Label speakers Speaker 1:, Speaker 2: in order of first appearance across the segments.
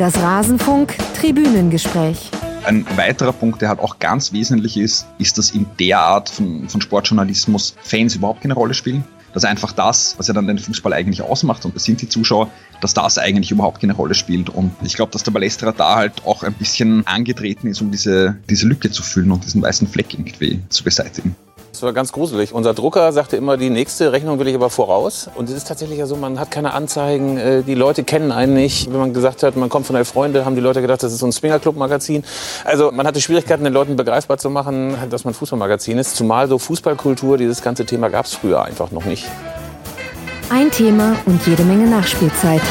Speaker 1: Das Rasenfunk Tribünengespräch.
Speaker 2: Ein weiterer Punkt, der halt auch ganz wesentlich ist, ist, dass in der Art von, von Sportjournalismus Fans überhaupt keine Rolle spielen. Dass einfach das, was ja dann den Fußball eigentlich ausmacht, und das sind die Zuschauer, dass das eigentlich überhaupt keine Rolle spielt. Und ich glaube, dass der Ballesterer da halt auch ein bisschen angetreten ist, um diese, diese Lücke zu füllen und diesen weißen Fleck irgendwie zu beseitigen.
Speaker 3: Das war ganz gruselig. Unser Drucker sagte immer, die nächste Rechnung will ich aber voraus. Und es ist tatsächlich ja so, man hat keine Anzeigen, äh, die Leute kennen einen nicht. Wenn man gesagt hat, man kommt von der Freunde, haben die Leute gedacht, das ist so ein Swingerclub-Magazin. Also man hatte Schwierigkeiten, den Leuten begreifbar zu machen, dass man Fußballmagazin ist. Zumal so Fußballkultur, dieses ganze Thema gab es früher einfach noch nicht.
Speaker 1: Ein Thema und jede Menge Nachspielzeit.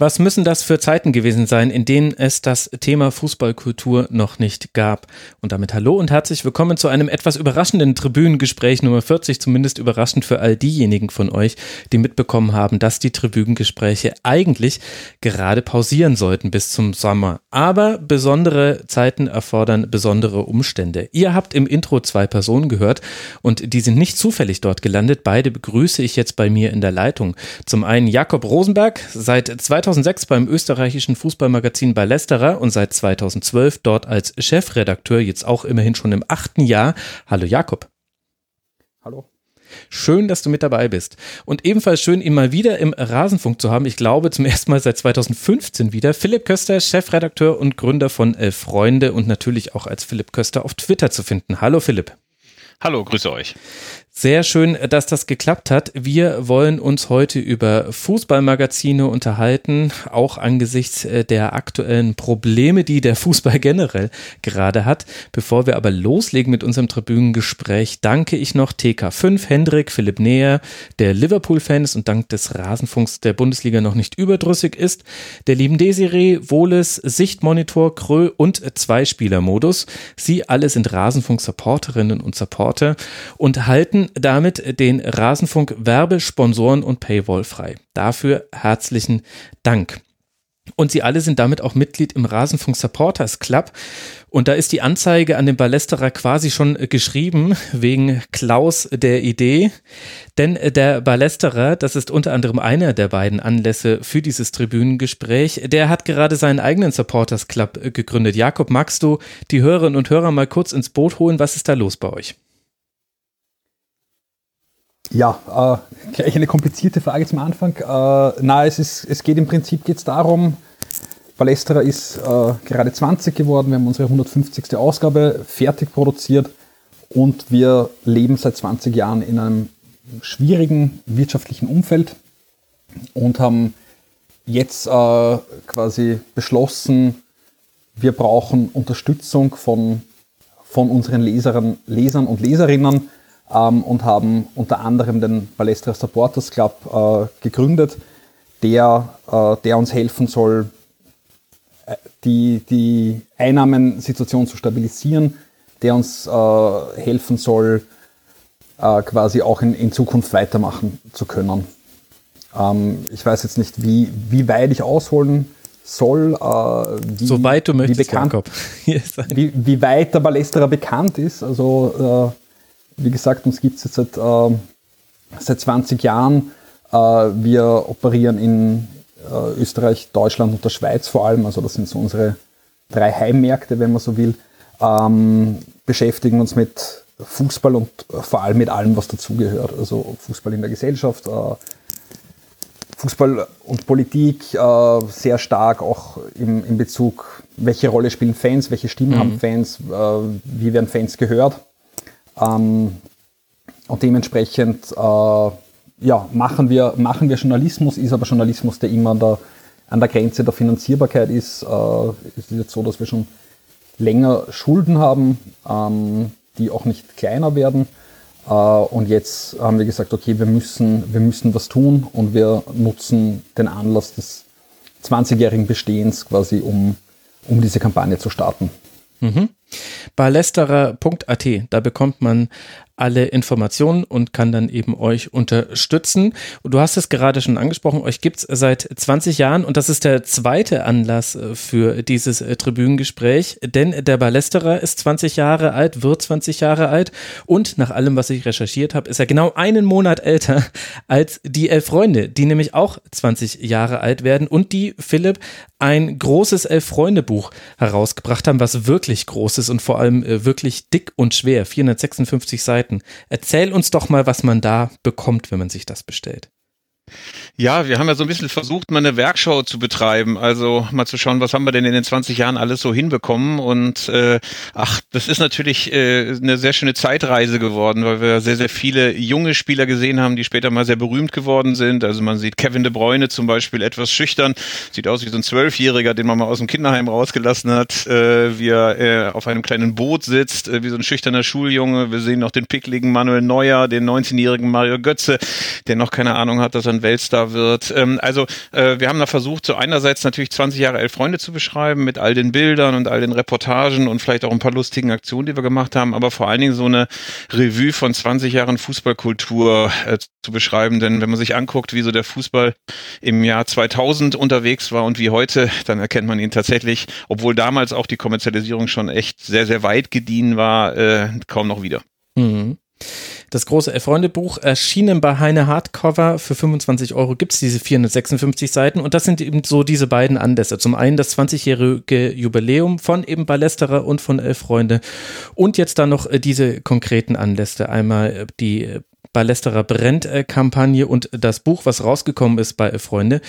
Speaker 4: Was müssen das für Zeiten gewesen sein, in denen es das Thema Fußballkultur noch nicht gab? Und damit hallo und herzlich willkommen zu einem etwas überraschenden Tribünengespräch Nummer 40, zumindest überraschend für all diejenigen von euch, die mitbekommen haben, dass die Tribünengespräche eigentlich gerade pausieren sollten bis zum Sommer. Aber besondere Zeiten erfordern besondere Umstände. Ihr habt im Intro zwei Personen gehört und die sind nicht zufällig dort gelandet. Beide begrüße ich jetzt bei mir in der Leitung. Zum einen Jakob Rosenberg, seit 2000 2006 beim österreichischen Fußballmagazin Ballesterer und seit 2012 dort als Chefredakteur, jetzt auch immerhin schon im achten Jahr. Hallo Jakob.
Speaker 5: Hallo.
Speaker 4: Schön, dass du mit dabei bist. Und ebenfalls schön, ihn mal wieder im Rasenfunk zu haben. Ich glaube, zum ersten Mal seit 2015 wieder. Philipp Köster, Chefredakteur und Gründer von Elf Freunde und natürlich auch als Philipp Köster auf Twitter zu finden. Hallo Philipp.
Speaker 6: Hallo, grüße euch.
Speaker 4: Sehr schön, dass das geklappt hat. Wir wollen uns heute über Fußballmagazine unterhalten, auch angesichts äh, der aktuellen Probleme, die der Fußball generell gerade hat. Bevor wir aber loslegen mit unserem Tribünengespräch, danke ich noch TK5, Hendrik, Philipp Näher, der Liverpool-Fan ist und dank des Rasenfunks der Bundesliga noch nicht überdrüssig ist, der lieben Desiree, Wohles, Sichtmonitor, Krö und Zweispieler-Modus. Sie alle sind Rasenfunk-Supporterinnen und Supporter und halten damit den Rasenfunk Werbe, Sponsoren und Paywall frei. Dafür herzlichen Dank. Und sie alle sind damit auch Mitglied im Rasenfunk Supporters Club. Und da ist die Anzeige an den Ballesterer quasi schon geschrieben, wegen Klaus der Idee. Denn der Ballesterer, das ist unter anderem einer der beiden Anlässe für dieses Tribünengespräch, der hat gerade seinen eigenen Supporters Club gegründet. Jakob, magst du die Hörerinnen und Hörer mal kurz ins Boot holen? Was ist da los bei euch?
Speaker 5: Ja, äh, gleich eine komplizierte Frage zum Anfang. Äh, na, es, ist, es geht im Prinzip geht's darum, Ballesterer ist äh, gerade 20 geworden, wir haben unsere 150. Ausgabe fertig produziert und wir leben seit 20 Jahren in einem schwierigen wirtschaftlichen Umfeld und haben jetzt äh, quasi beschlossen, wir brauchen Unterstützung von, von unseren Lesern, Lesern und Leserinnen ähm, und haben unter anderem den Balestra Supporters Club äh, gegründet, der, äh, der uns helfen soll, äh, die, die Einnahmensituation zu stabilisieren, der uns äh, helfen soll, äh, quasi auch in, in Zukunft weitermachen zu können. Ähm, ich weiß jetzt nicht, wie, wie weit ich ausholen soll, äh, wie,
Speaker 4: Soweit du möchtest,
Speaker 5: wie, bekannt, wie, wie weit der Ballesterer bekannt ist. Also äh, wie gesagt, uns gibt es jetzt seit, äh, seit 20 Jahren. Äh, wir operieren in äh, Österreich, Deutschland und der Schweiz vor allem. Also das sind so unsere drei Heimmärkte, wenn man so will. Ähm, beschäftigen uns mit Fußball und vor allem mit allem, was dazugehört. Also Fußball in der Gesellschaft, äh, Fußball und Politik äh, sehr stark auch im, in Bezug, welche Rolle spielen Fans, welche Stimmen mhm. haben Fans, äh, wie werden Fans gehört. Ähm, und dementsprechend äh, ja, machen, wir, machen wir Journalismus, ist aber Journalismus, der immer an der, an der Grenze der Finanzierbarkeit ist. Äh, es ist jetzt so, dass wir schon länger Schulden haben, ähm, die auch nicht kleiner werden. Äh, und jetzt haben wir gesagt, okay, wir müssen, wir müssen was tun und wir nutzen den Anlass des 20-jährigen Bestehens quasi, um, um diese Kampagne zu starten.
Speaker 4: Mhm. Ballesterer.at, da bekommt man alle Informationen und kann dann eben euch unterstützen. Und du hast es gerade schon angesprochen, euch gibt es seit 20 Jahren und das ist der zweite Anlass äh, für dieses äh, Tribünengespräch, denn der Ballesterer ist 20 Jahre alt, wird 20 Jahre alt und nach allem, was ich recherchiert habe, ist er genau einen Monat älter als die Elf Freunde, die nämlich auch 20 Jahre alt werden und die, Philipp, ein großes Elf-Freunde-Buch herausgebracht haben, was wirklich groß ist und vor allem äh, wirklich dick und schwer, 456 Seiten. Erzähl uns doch mal, was man da bekommt, wenn man sich das bestellt.
Speaker 3: Ja, wir haben ja so ein bisschen versucht, mal eine Werkschau zu betreiben. Also mal zu schauen, was haben wir denn in den 20 Jahren alles so hinbekommen. Und äh, ach, das ist natürlich äh, eine sehr schöne Zeitreise geworden, weil wir sehr, sehr viele junge Spieler gesehen haben, die später mal sehr berühmt geworden sind. Also man sieht Kevin de Bruyne zum Beispiel etwas schüchtern, sieht aus wie so ein Zwölfjähriger, den man mal aus dem Kinderheim rausgelassen hat, äh, wie er äh, auf einem kleinen Boot sitzt, äh, wie so ein schüchterner Schuljunge. Wir sehen noch den pickligen Manuel Neuer, den 19-jährigen Mario Götze, der noch keine Ahnung hat, dass er ein Weltstar wird. Ähm, also äh, wir haben da versucht, so einerseits natürlich 20 Jahre Elf Freunde zu beschreiben mit all den Bildern und all den Reportagen und vielleicht auch ein paar lustigen Aktionen, die wir gemacht haben, aber vor allen Dingen so eine Revue von 20 Jahren Fußballkultur äh, zu beschreiben. Denn wenn man sich anguckt, wie so der Fußball im Jahr 2000 unterwegs war und wie heute, dann erkennt man ihn tatsächlich, obwohl damals auch die Kommerzialisierung schon echt sehr, sehr weit gediehen war, äh, kaum noch wieder.
Speaker 4: Mhm. Das große Freunde-Buch erschienen bei Heine Hardcover. Für 25 Euro gibt es diese 456 Seiten und das sind eben so diese beiden Anlässe. Zum einen das 20-jährige Jubiläum von eben Ballesterer und von Elf Freunde und jetzt dann noch äh, diese konkreten Anlässe. Einmal äh, die äh, Ballesterer Brennt-Kampagne und das Buch, was rausgekommen ist bei Freunde.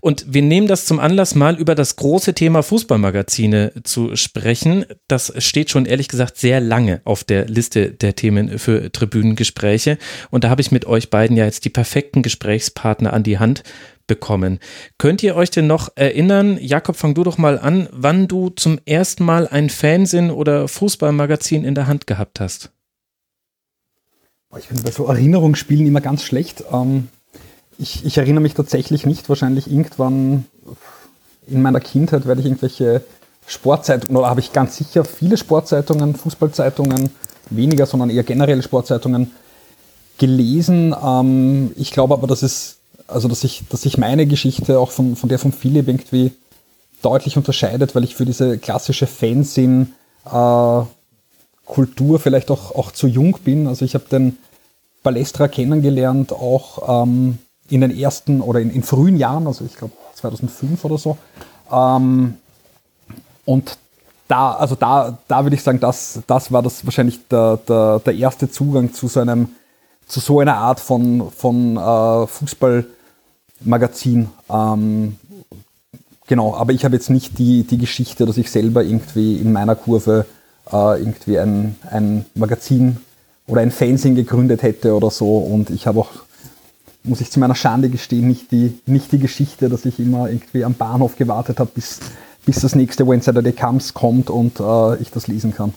Speaker 4: Und wir nehmen das zum Anlass, mal über das große Thema Fußballmagazine zu sprechen. Das steht schon ehrlich gesagt sehr lange auf der Liste der Themen für Tribünengespräche. Und da habe ich mit euch beiden ja jetzt die perfekten Gesprächspartner an die Hand bekommen. Könnt ihr euch denn noch erinnern, Jakob, fang du doch mal an, wann du zum ersten Mal ein Fansinn oder Fußballmagazin in der Hand gehabt hast?
Speaker 5: Ich bin bei so Erinnerungsspielen immer ganz schlecht. Ähm, ich, ich, erinnere mich tatsächlich nicht, wahrscheinlich irgendwann in meiner Kindheit werde ich irgendwelche Sportzeitungen, oder habe ich ganz sicher viele Sportzeitungen, Fußballzeitungen, weniger, sondern eher generell Sportzeitungen gelesen. Ähm, ich glaube aber, dass es, also dass ich, dass sich meine Geschichte auch von, von der von Philipp irgendwie deutlich unterscheidet, weil ich für diese klassische Fansinn äh, Kultur vielleicht auch, auch zu jung bin. Also ich habe den Balestra kennengelernt, auch ähm, in den ersten oder in, in frühen Jahren, also ich glaube 2005 oder so. Ähm, und da, also da, da würde ich sagen, das, das war das wahrscheinlich der, der, der erste Zugang zu so einem, zu so einer Art von, von äh, Fußballmagazin. Ähm, genau, aber ich habe jetzt nicht die, die Geschichte, dass ich selber irgendwie in meiner Kurve äh, irgendwie ein, ein Magazin oder ein Fanzine gegründet hätte oder so. Und ich habe auch, muss ich zu meiner Schande gestehen, nicht die, nicht die Geschichte, dass ich immer irgendwie am Bahnhof gewartet habe, bis, bis das nächste When Saturday Comes kommt und äh, ich das lesen kann.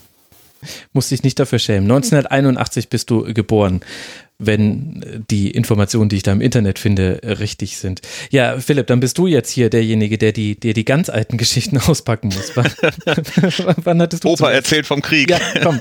Speaker 4: Muss dich nicht dafür schämen. 1981 bist du geboren wenn die Informationen, die ich da im Internet finde, richtig sind. Ja, Philipp, dann bist du jetzt hier derjenige, der die, der die ganz alten Geschichten auspacken muss. Wann,
Speaker 3: wann hattest du Opa zuerst? erzählt vom Krieg. Ja, komm,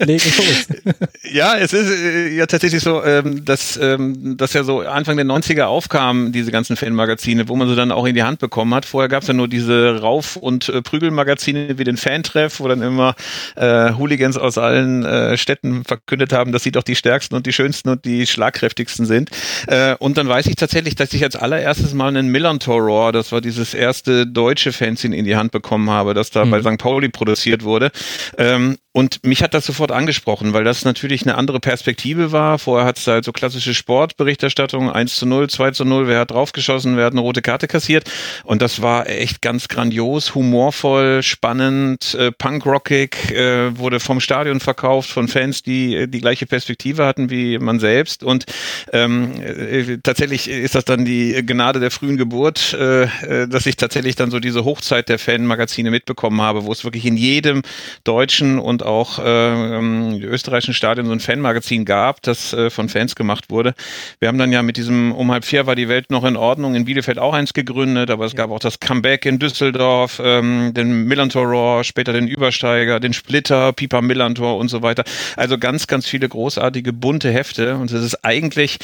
Speaker 4: leg los.
Speaker 3: Ja, es ist äh, ja tatsächlich so, ähm, dass ähm, das ja so Anfang der 90er aufkamen, diese ganzen Fanmagazine, wo man sie dann auch in die Hand bekommen hat. Vorher gab es ja nur diese Rauf- und äh, Prügelmagazine wie den Fantreff, wo dann immer äh, Hooligans aus allen äh, Städten verkündet haben, dass sie doch die stärksten und die schönsten und die schlagkräftigsten sind. Äh, und dann weiß ich tatsächlich, dass ich als allererstes mal einen Millantor Roar, das war dieses erste deutsche Fanzine in die Hand bekommen habe, das da mhm. bei St. Pauli produziert wurde. Ähm, und mich hat das sofort angesprochen, weil das natürlich eine andere Perspektive war. Vorher hat es halt so klassische Sportberichterstattung, 1 zu 0, 2 zu 0, wer hat draufgeschossen, wer hat eine rote Karte kassiert. Und das war echt ganz grandios, humorvoll, spannend, äh, punkrockig, äh, wurde vom Stadion verkauft, von Fans, die äh, die gleiche Perspektive hatten wie man selbst. Und ähm, äh, tatsächlich ist das dann die Gnade der frühen Geburt, äh, äh, dass ich tatsächlich dann so diese Hochzeit der Fanmagazine mitbekommen habe, wo es wirklich in jedem deutschen und auch äh, ähm, österreichischen Stadion so ein Fanmagazin gab, das äh, von Fans gemacht wurde. Wir haben dann ja mit diesem um halb vier war die Welt noch in Ordnung in Bielefeld auch eins gegründet, aber es ja. gab auch das Comeback in Düsseldorf, ähm, den Millantor später den Übersteiger, den Splitter, Pipa Millantor und so weiter. Also ganz, ganz viele großartige bunte Hefte und es ist eigentlich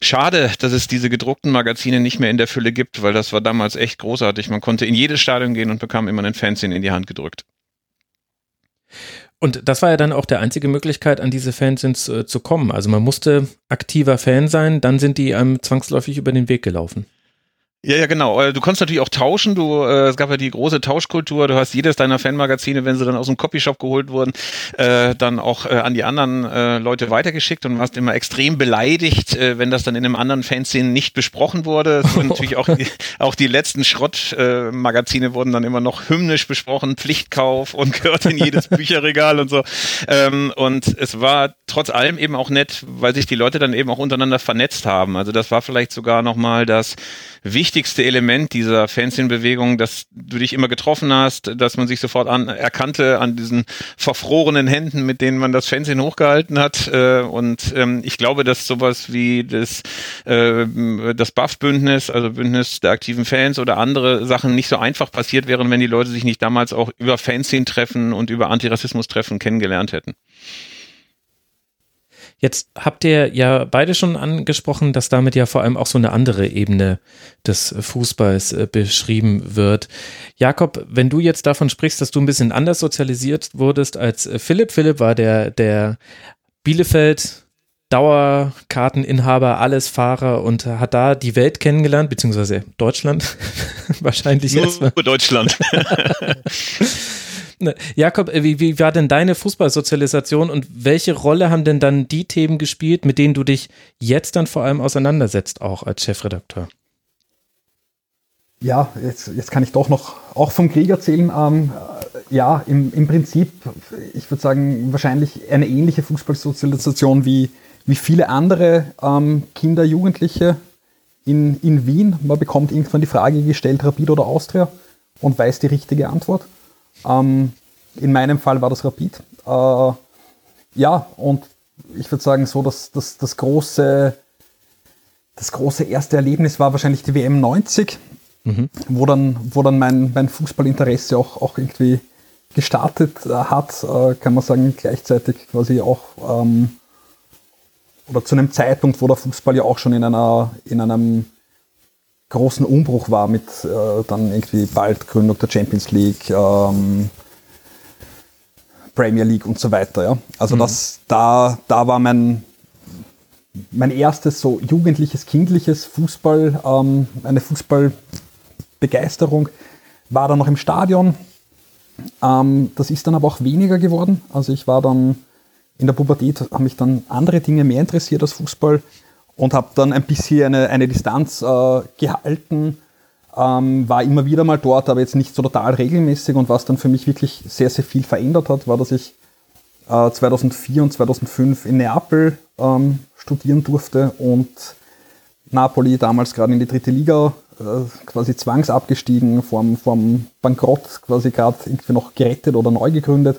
Speaker 3: schade, dass es diese gedruckten Magazine nicht mehr in der Fülle gibt, weil das war damals echt großartig. Man konnte in jedes Stadion gehen und bekam immer einen Fanzine in die Hand gedrückt.
Speaker 4: Und das war ja dann auch der einzige Möglichkeit, an diese Fans äh, zu kommen. Also man musste aktiver Fan sein, dann sind die einem zwangsläufig über den Weg gelaufen.
Speaker 3: Ja, ja, genau. Äh, du konntest natürlich auch tauschen. Du, äh, es gab ja die große Tauschkultur. Du hast jedes deiner Fanmagazine, wenn sie dann aus dem Copyshop geholt wurden, äh, dann auch äh, an die anderen äh, Leute weitergeschickt und warst immer extrem beleidigt, äh, wenn das dann in einem anderen Fanszene nicht besprochen wurde. Es wurden natürlich auch die, auch die letzten Schrottmagazine äh, wurden dann immer noch hymnisch besprochen, Pflichtkauf und gehört in jedes Bücherregal und so. Ähm, und es war trotz allem eben auch nett, weil sich die Leute dann eben auch untereinander vernetzt haben. Also das war vielleicht sogar nochmal das wichtigste Element dieser Fanszene-Bewegung, dass du dich immer getroffen hast, dass man sich sofort an, erkannte an diesen verfrorenen Händen, mit denen man das Fanszene hochgehalten hat. Äh, und ähm, ich glaube, dass sowas wie das, äh, das Buff-Bündnis, also Bündnis der aktiven Fans oder andere Sachen nicht so einfach passiert wären, wenn die Leute sich nicht damals auch über Fanszene-Treffen und über Antirassismus-Treffen kennengelernt hätten.
Speaker 4: Jetzt habt ihr ja beide schon angesprochen, dass damit ja vor allem auch so eine andere Ebene des Fußballs äh, beschrieben wird. Jakob, wenn du jetzt davon sprichst, dass du ein bisschen anders sozialisiert wurdest als äh, Philipp. Philipp war der, der Bielefeld Dauerkarteninhaber, alles Fahrer und hat da die Welt kennengelernt, beziehungsweise Deutschland wahrscheinlich
Speaker 3: Nur erstmal. Deutschland.
Speaker 4: Jakob, äh, wie, wie war denn deine Fußballsozialisation und welche Rolle haben denn dann die Themen gespielt, mit denen du dich jetzt dann vor allem auseinandersetzt, auch als Chefredakteur?
Speaker 5: Ja, jetzt, jetzt kann ich doch noch auch vom Krieg erzählen. Ähm, ja, im, im Prinzip, ich würde sagen, wahrscheinlich eine ähnliche Fußballsozialisation wie, wie viele andere ähm, Kinder, Jugendliche in, in Wien. Man bekommt irgendwann die Frage gestellt, Rapid oder Austria und weiß die richtige Antwort. Ähm, in meinem Fall war das Rapid. Äh, ja, und ich würde sagen, so dass das, das große, das große erste Erlebnis war wahrscheinlich die WM 90, mhm. wo dann, wo dann mein, mein Fußballinteresse auch, auch irgendwie gestartet äh, hat, äh, kann man sagen, gleichzeitig quasi auch ähm, oder zu einem Zeitpunkt, wo der Fußball ja auch schon in einer, in einem großen Umbruch war mit äh, dann irgendwie bald Gründung der Champions League, ähm, Premier League und so weiter. Ja? Also mhm. das, da, da war mein, mein erstes so jugendliches, kindliches Fußball, ähm, eine Fußballbegeisterung war dann noch im Stadion. Ähm, das ist dann aber auch weniger geworden. Also ich war dann in der Pubertät, haben mich dann andere Dinge mehr interessiert als Fußball und habe dann ein bisschen eine, eine Distanz äh, gehalten. Ähm, war immer wieder mal dort, aber jetzt nicht so total regelmäßig. Und was dann für mich wirklich sehr, sehr viel verändert hat, war, dass ich äh, 2004 und 2005 in Neapel ähm, studieren durfte und Napoli damals gerade in die dritte Liga äh, quasi zwangsabgestiegen, vorm, vorm Bankrott quasi gerade irgendwie noch gerettet oder neu gegründet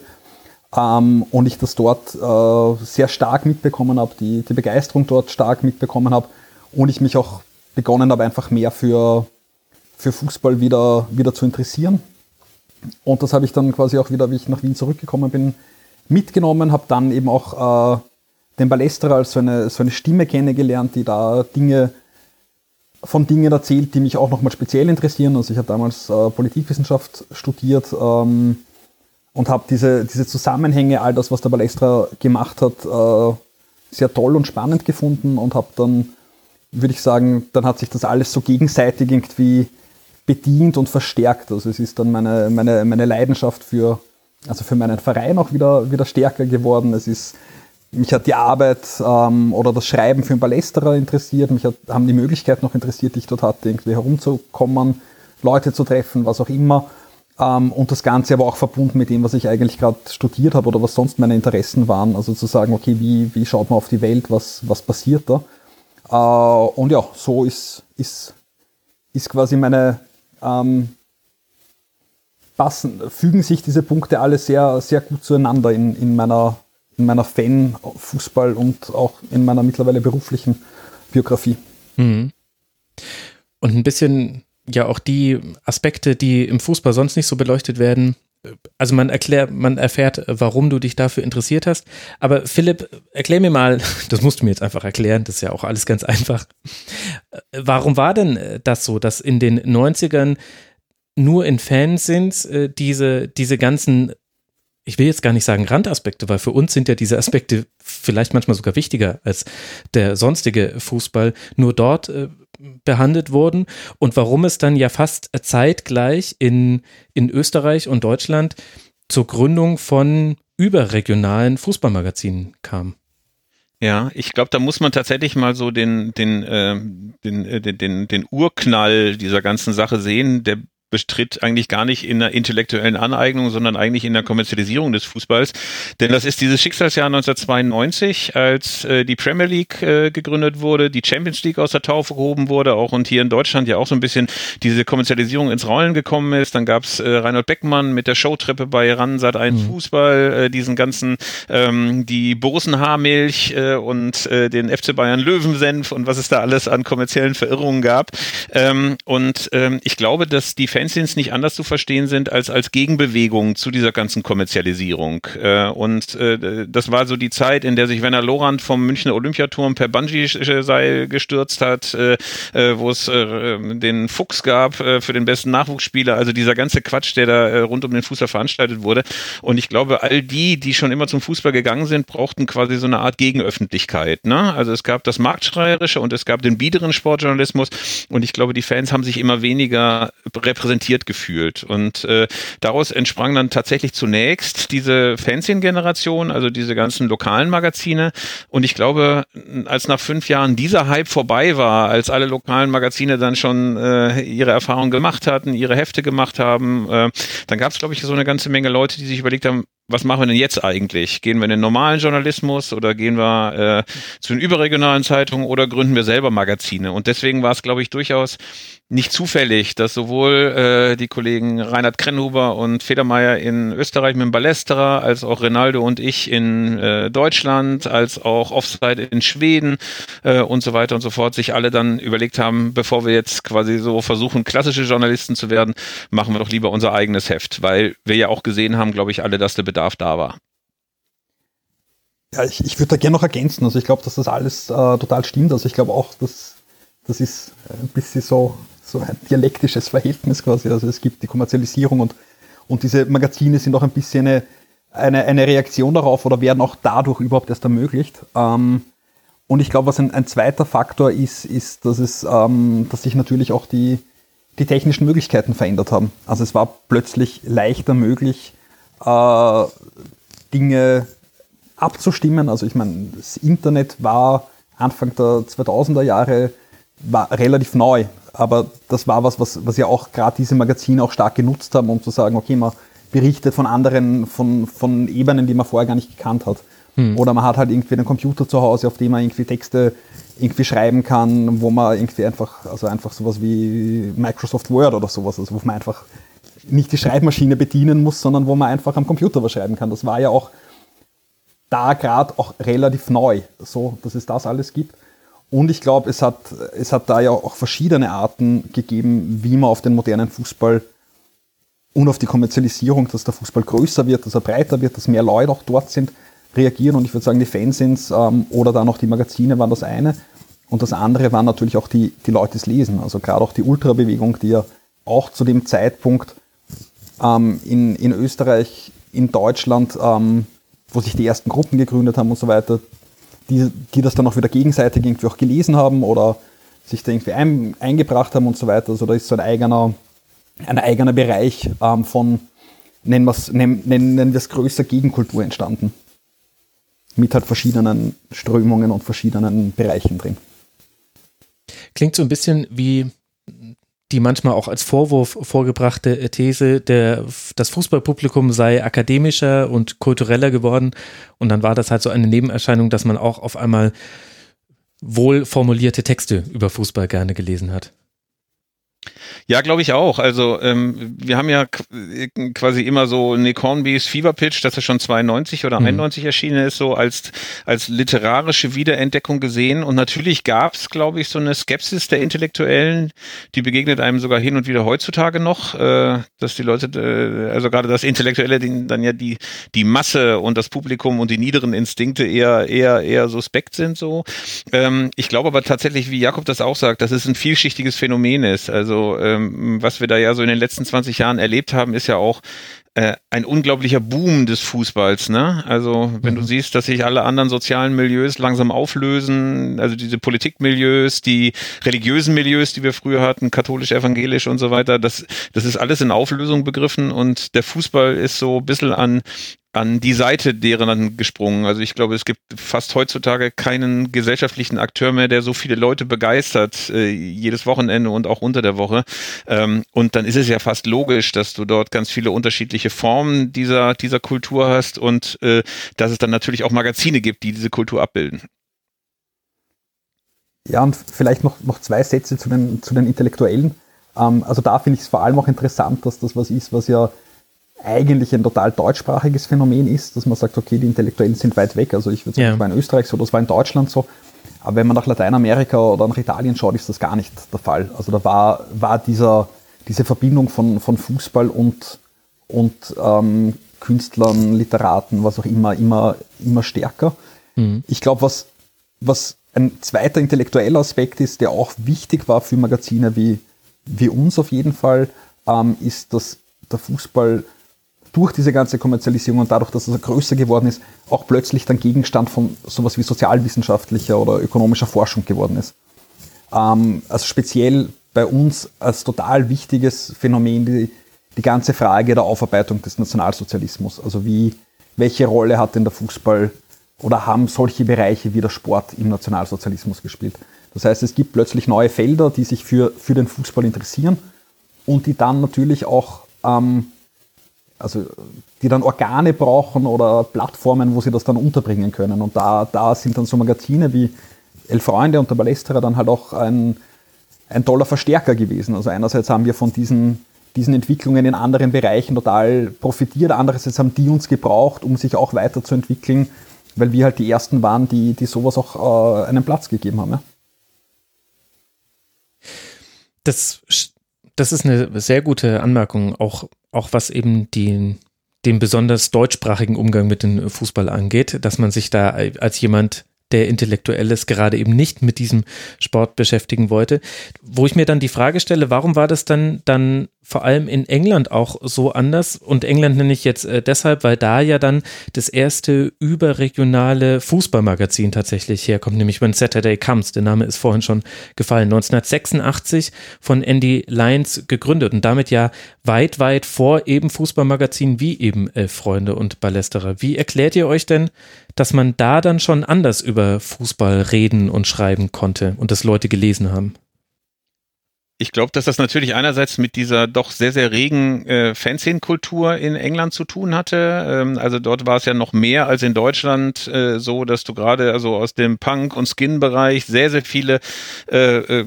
Speaker 5: ähm, und ich das dort äh, sehr stark mitbekommen habe, die, die Begeisterung dort stark mitbekommen habe und ich mich auch begonnen habe, einfach mehr für, für Fußball wieder, wieder zu interessieren. Und das habe ich dann quasi auch wieder, wie ich nach Wien zurückgekommen bin, mitgenommen, habe dann eben auch äh, den Ballesterer als so eine, so eine Stimme kennengelernt, die da Dinge von Dingen erzählt, die mich auch nochmal speziell interessieren. Also ich habe damals äh, Politikwissenschaft studiert, ähm, und habe diese, diese Zusammenhänge, all das, was der Balestra gemacht hat, äh, sehr toll und spannend gefunden und habe dann, würde ich sagen, dann hat sich das alles so gegenseitig irgendwie bedient und verstärkt. Also es ist dann meine, meine, meine Leidenschaft für, also für meinen Verein auch wieder, wieder stärker geworden. Es ist, mich hat die Arbeit ähm, oder das Schreiben für einen Ballesterer interessiert, mich hat, haben die Möglichkeiten noch interessiert, die ich dort hatte, irgendwie herumzukommen, Leute zu treffen, was auch immer. Ähm, und das Ganze aber auch verbunden mit dem, was ich eigentlich gerade studiert habe oder was sonst meine Interessen waren. Also zu sagen, okay, wie, wie schaut man auf die Welt, was, was passiert da? Äh, und ja, so ist, ist, ist quasi meine, ähm, passen, fügen sich diese Punkte alle sehr, sehr gut zueinander in, in meiner, in meiner Fan-Fußball und auch in meiner mittlerweile beruflichen Biografie. Mhm.
Speaker 4: Und ein bisschen ja auch die Aspekte, die im Fußball sonst nicht so beleuchtet werden. Also man erklärt, man erfährt, warum du dich dafür interessiert hast. Aber Philipp, erklär mir mal, das musst du mir jetzt einfach erklären, das ist ja auch alles ganz einfach. Warum war denn das so, dass in den 90ern nur in Fans sind äh, diese, diese ganzen ich will jetzt gar nicht sagen Randaspekte, weil für uns sind ja diese Aspekte vielleicht manchmal sogar wichtiger als der sonstige Fußball, nur dort äh, behandelt wurden und warum es dann ja fast zeitgleich in, in Österreich und Deutschland zur Gründung von überregionalen Fußballmagazinen kam.
Speaker 3: Ja, ich glaube, da muss man tatsächlich mal so den, den, äh, den, äh, den, den, den Urknall dieser ganzen Sache sehen. Der bestritt eigentlich gar nicht in der intellektuellen Aneignung, sondern eigentlich in der Kommerzialisierung des Fußballs. Denn das ist dieses Schicksalsjahr 1992, als äh, die Premier League äh, gegründet wurde, die Champions League aus der Taufe gehoben wurde, auch und hier in Deutschland ja auch so ein bisschen diese Kommerzialisierung ins Rollen gekommen ist. Dann gab's äh, Reinhold Beckmann mit der Showtreppe bei Ransat ein mhm. Fußball, äh, diesen ganzen, ähm, die Bosenhaarmilch äh, und äh, den FC Bayern Löwensenf und was es da alles an kommerziellen Verirrungen gab. Ähm, und ähm, ich glaube, dass die Fanzines nicht anders zu verstehen sind als als Gegenbewegung zu dieser ganzen Kommerzialisierung. Äh, und äh, das war so die Zeit, in der sich Werner Lorand vom Münchner Olympiaturm per Bungee-Seil gestürzt hat, äh, äh wo es äh, den Fuchs gab äh, für den besten Nachwuchsspieler. Also dieser ganze Quatsch, der da rund um den Fußball veranstaltet wurde. Und ich glaube, all die, die schon immer zum Fußball gegangen sind, brauchten quasi so eine Art Gegenöffentlichkeit. Ne? Also es gab das Marktschreierische und es gab den biederen Sportjournalismus. Und ich glaube, die Fans haben sich immer weniger repräsentiert repräsentiert gefühlt. Und äh, daraus entsprang dann tatsächlich zunächst diese Fanzine-Generation, also diese ganzen lokalen Magazine. Und ich glaube, als nach fünf Jahren dieser Hype vorbei war, als alle lokalen Magazine dann schon äh, ihre Erfahrungen gemacht hatten, ihre Hefte gemacht haben, äh, dann gab es, glaube ich, so eine ganze Menge Leute, die sich überlegt haben, was machen wir denn jetzt eigentlich? Gehen wir in den normalen Journalismus oder gehen wir äh, zu den überregionalen Zeitungen oder gründen wir selber Magazine? Und deswegen war es, glaube ich, durchaus nicht zufällig, dass sowohl äh, die Kollegen Reinhard Krennhuber und Federmeier in Österreich mit dem Ballesterer, als auch Rinaldo und ich in äh, Deutschland, als auch Offside in Schweden äh, und so weiter und so fort, sich alle dann überlegt haben, bevor wir jetzt quasi so versuchen, klassische Journalisten zu werden, machen wir doch lieber unser eigenes Heft, weil wir ja auch gesehen haben, glaube ich, alle, dass der Bedarf da war.
Speaker 5: Ja, ich, ich würde da gerne noch ergänzen. Also ich glaube, dass das alles äh, total stimmt. Also ich glaube auch, dass das ist ein bisschen so so ein dialektisches Verhältnis quasi. Also es gibt die Kommerzialisierung und, und diese Magazine sind auch ein bisschen eine, eine, eine Reaktion darauf oder werden auch dadurch überhaupt erst ermöglicht. Ähm, und ich glaube, was ein, ein, zweiter Faktor ist, ist, dass es, ähm, dass sich natürlich auch die, die technischen Möglichkeiten verändert haben. Also es war plötzlich leichter möglich, äh, Dinge abzustimmen. Also ich meine, das Internet war Anfang der 2000er Jahre war relativ neu aber das war was, was, was ja auch gerade diese Magazine auch stark genutzt haben, um zu sagen, okay, man berichtet von anderen, von, von Ebenen, die man vorher gar nicht gekannt hat. Hm. Oder man hat halt irgendwie einen Computer zu Hause, auf dem man irgendwie Texte irgendwie schreiben kann, wo man irgendwie einfach, also einfach sowas wie Microsoft Word oder sowas, also wo man einfach nicht die Schreibmaschine bedienen muss, sondern wo man einfach am Computer was schreiben kann. Das war ja auch da gerade auch relativ neu, so dass es das alles gibt. Und ich glaube, es hat, es hat da ja auch verschiedene Arten gegeben, wie man auf den modernen Fußball und auf die Kommerzialisierung, dass der Fußball größer wird, dass er breiter wird, dass mehr Leute auch dort sind, reagieren. Und ich würde sagen, die Fansins ähm, oder dann auch die Magazine waren das eine. Und das andere waren natürlich auch die, die Leute, die lesen. Also gerade auch die Ultrabewegung, die ja auch zu dem Zeitpunkt ähm, in, in Österreich, in Deutschland, ähm, wo sich die ersten Gruppen gegründet haben und so weiter, die, die das dann auch wieder gegenseitig irgendwie auch gelesen haben oder sich da irgendwie ein, eingebracht haben und so weiter. Also da ist so ein eigener, ein eigener Bereich ähm, von, nennen wir es nennen, nennen wir es größer Gegenkultur entstanden. Mit halt verschiedenen Strömungen und verschiedenen Bereichen drin.
Speaker 4: Klingt so ein bisschen wie die manchmal auch als Vorwurf vorgebrachte These, der, das Fußballpublikum sei akademischer und kultureller geworden. Und dann war das halt so eine Nebenerscheinung, dass man auch auf einmal wohl formulierte Texte über Fußball gerne gelesen hat.
Speaker 3: Ja, glaube ich auch. Also ähm, wir haben ja quasi immer so Nick Hornbys Fever Pitch, dass er schon 92 oder 91 mhm. erschienen ist, so als, als literarische Wiederentdeckung gesehen. Und natürlich gab es, glaube ich, so eine Skepsis der Intellektuellen, die begegnet einem sogar hin und wieder heutzutage noch, äh, dass die Leute, äh, also gerade das Intellektuelle, die, dann ja die, die Masse und das Publikum und die niederen Instinkte eher, eher, eher suspekt sind so. Ähm, ich glaube aber tatsächlich, wie Jakob das auch sagt, dass es ein vielschichtiges Phänomen ist. Also äh, ähm, was wir da ja so in den letzten 20 Jahren erlebt haben, ist ja auch äh, ein unglaublicher Boom des Fußballs. Ne? Also wenn mhm. du siehst, dass sich alle anderen sozialen Milieus langsam auflösen, also diese Politikmilieus, die religiösen Milieus, die wir früher hatten, katholisch, evangelisch und so weiter, das, das ist alles in Auflösung begriffen und der Fußball ist so ein bisschen an an die Seite deren gesprungen. Also ich glaube, es gibt fast heutzutage keinen gesellschaftlichen Akteur mehr, der so viele Leute begeistert, äh, jedes Wochenende und auch unter der Woche. Ähm, und dann ist es ja fast logisch, dass du dort ganz viele unterschiedliche Formen dieser, dieser Kultur hast und äh, dass es dann natürlich auch Magazine gibt, die diese Kultur abbilden.
Speaker 5: Ja, und vielleicht noch, noch zwei Sätze zu den, zu den Intellektuellen. Ähm, also da finde ich es vor allem auch interessant, dass das was ist, was ja eigentlich ein total deutschsprachiges Phänomen ist, dass man sagt, okay, die Intellektuellen sind weit weg. Also ich würde sagen, ja. das war in Österreich so, das war in Deutschland so. Aber wenn man nach Lateinamerika oder nach Italien schaut, ist das gar nicht der Fall. Also da war, war dieser, diese Verbindung von, von Fußball und, und ähm, Künstlern, Literaten, was auch immer, immer, immer stärker. Mhm. Ich glaube, was, was ein zweiter intellektueller Aspekt ist, der auch wichtig war für Magazine wie, wie uns auf jeden Fall, ähm, ist, dass der Fußball durch diese ganze Kommerzialisierung und dadurch, dass es größer geworden ist, auch plötzlich dann Gegenstand von sowas wie sozialwissenschaftlicher oder ökonomischer Forschung geworden ist. Ähm, also speziell bei uns als total wichtiges Phänomen die, die ganze Frage der Aufarbeitung des Nationalsozialismus. Also wie, welche Rolle hat denn der Fußball oder haben solche Bereiche wie der Sport im Nationalsozialismus gespielt? Das heißt, es gibt plötzlich neue Felder, die sich für, für den Fußball interessieren und die dann natürlich auch ähm, also die dann Organe brauchen oder Plattformen, wo sie das dann unterbringen können. Und da, da sind dann so Magazine wie El Freunde und der Ballesterer dann halt auch ein, ein toller Verstärker gewesen. Also einerseits haben wir von diesen, diesen Entwicklungen in anderen Bereichen total profitiert, andererseits haben die uns gebraucht, um sich auch weiterzuentwickeln, weil wir halt die Ersten waren, die, die sowas auch äh, einen Platz gegeben haben. Ja?
Speaker 4: Das, das ist eine sehr gute Anmerkung, auch auch was eben die, den besonders deutschsprachigen Umgang mit dem Fußball angeht, dass man sich da als jemand der Intellektuelles gerade eben nicht mit diesem Sport beschäftigen wollte. Wo ich mir dann die Frage stelle, warum war das dann, dann vor allem in England auch so anders. Und England nenne ich jetzt äh, deshalb, weil da ja dann das erste überregionale Fußballmagazin tatsächlich herkommt, nämlich When Saturday Comes. Der Name ist vorhin schon gefallen. 1986 von Andy Lyons gegründet und damit ja weit, weit vor eben Fußballmagazinen wie eben Elf Freunde und Ballesterer. Wie erklärt ihr euch denn, dass man da dann schon anders über Fußball reden und schreiben konnte und das Leute gelesen haben?
Speaker 3: Ich glaube, dass das natürlich einerseits mit dieser doch sehr, sehr regen äh, Fanszene-Kultur in England zu tun hatte. Ähm, also dort war es ja noch mehr als in Deutschland äh, so, dass du gerade also aus dem Punk- und Skin-Bereich sehr, sehr viele äh, äh,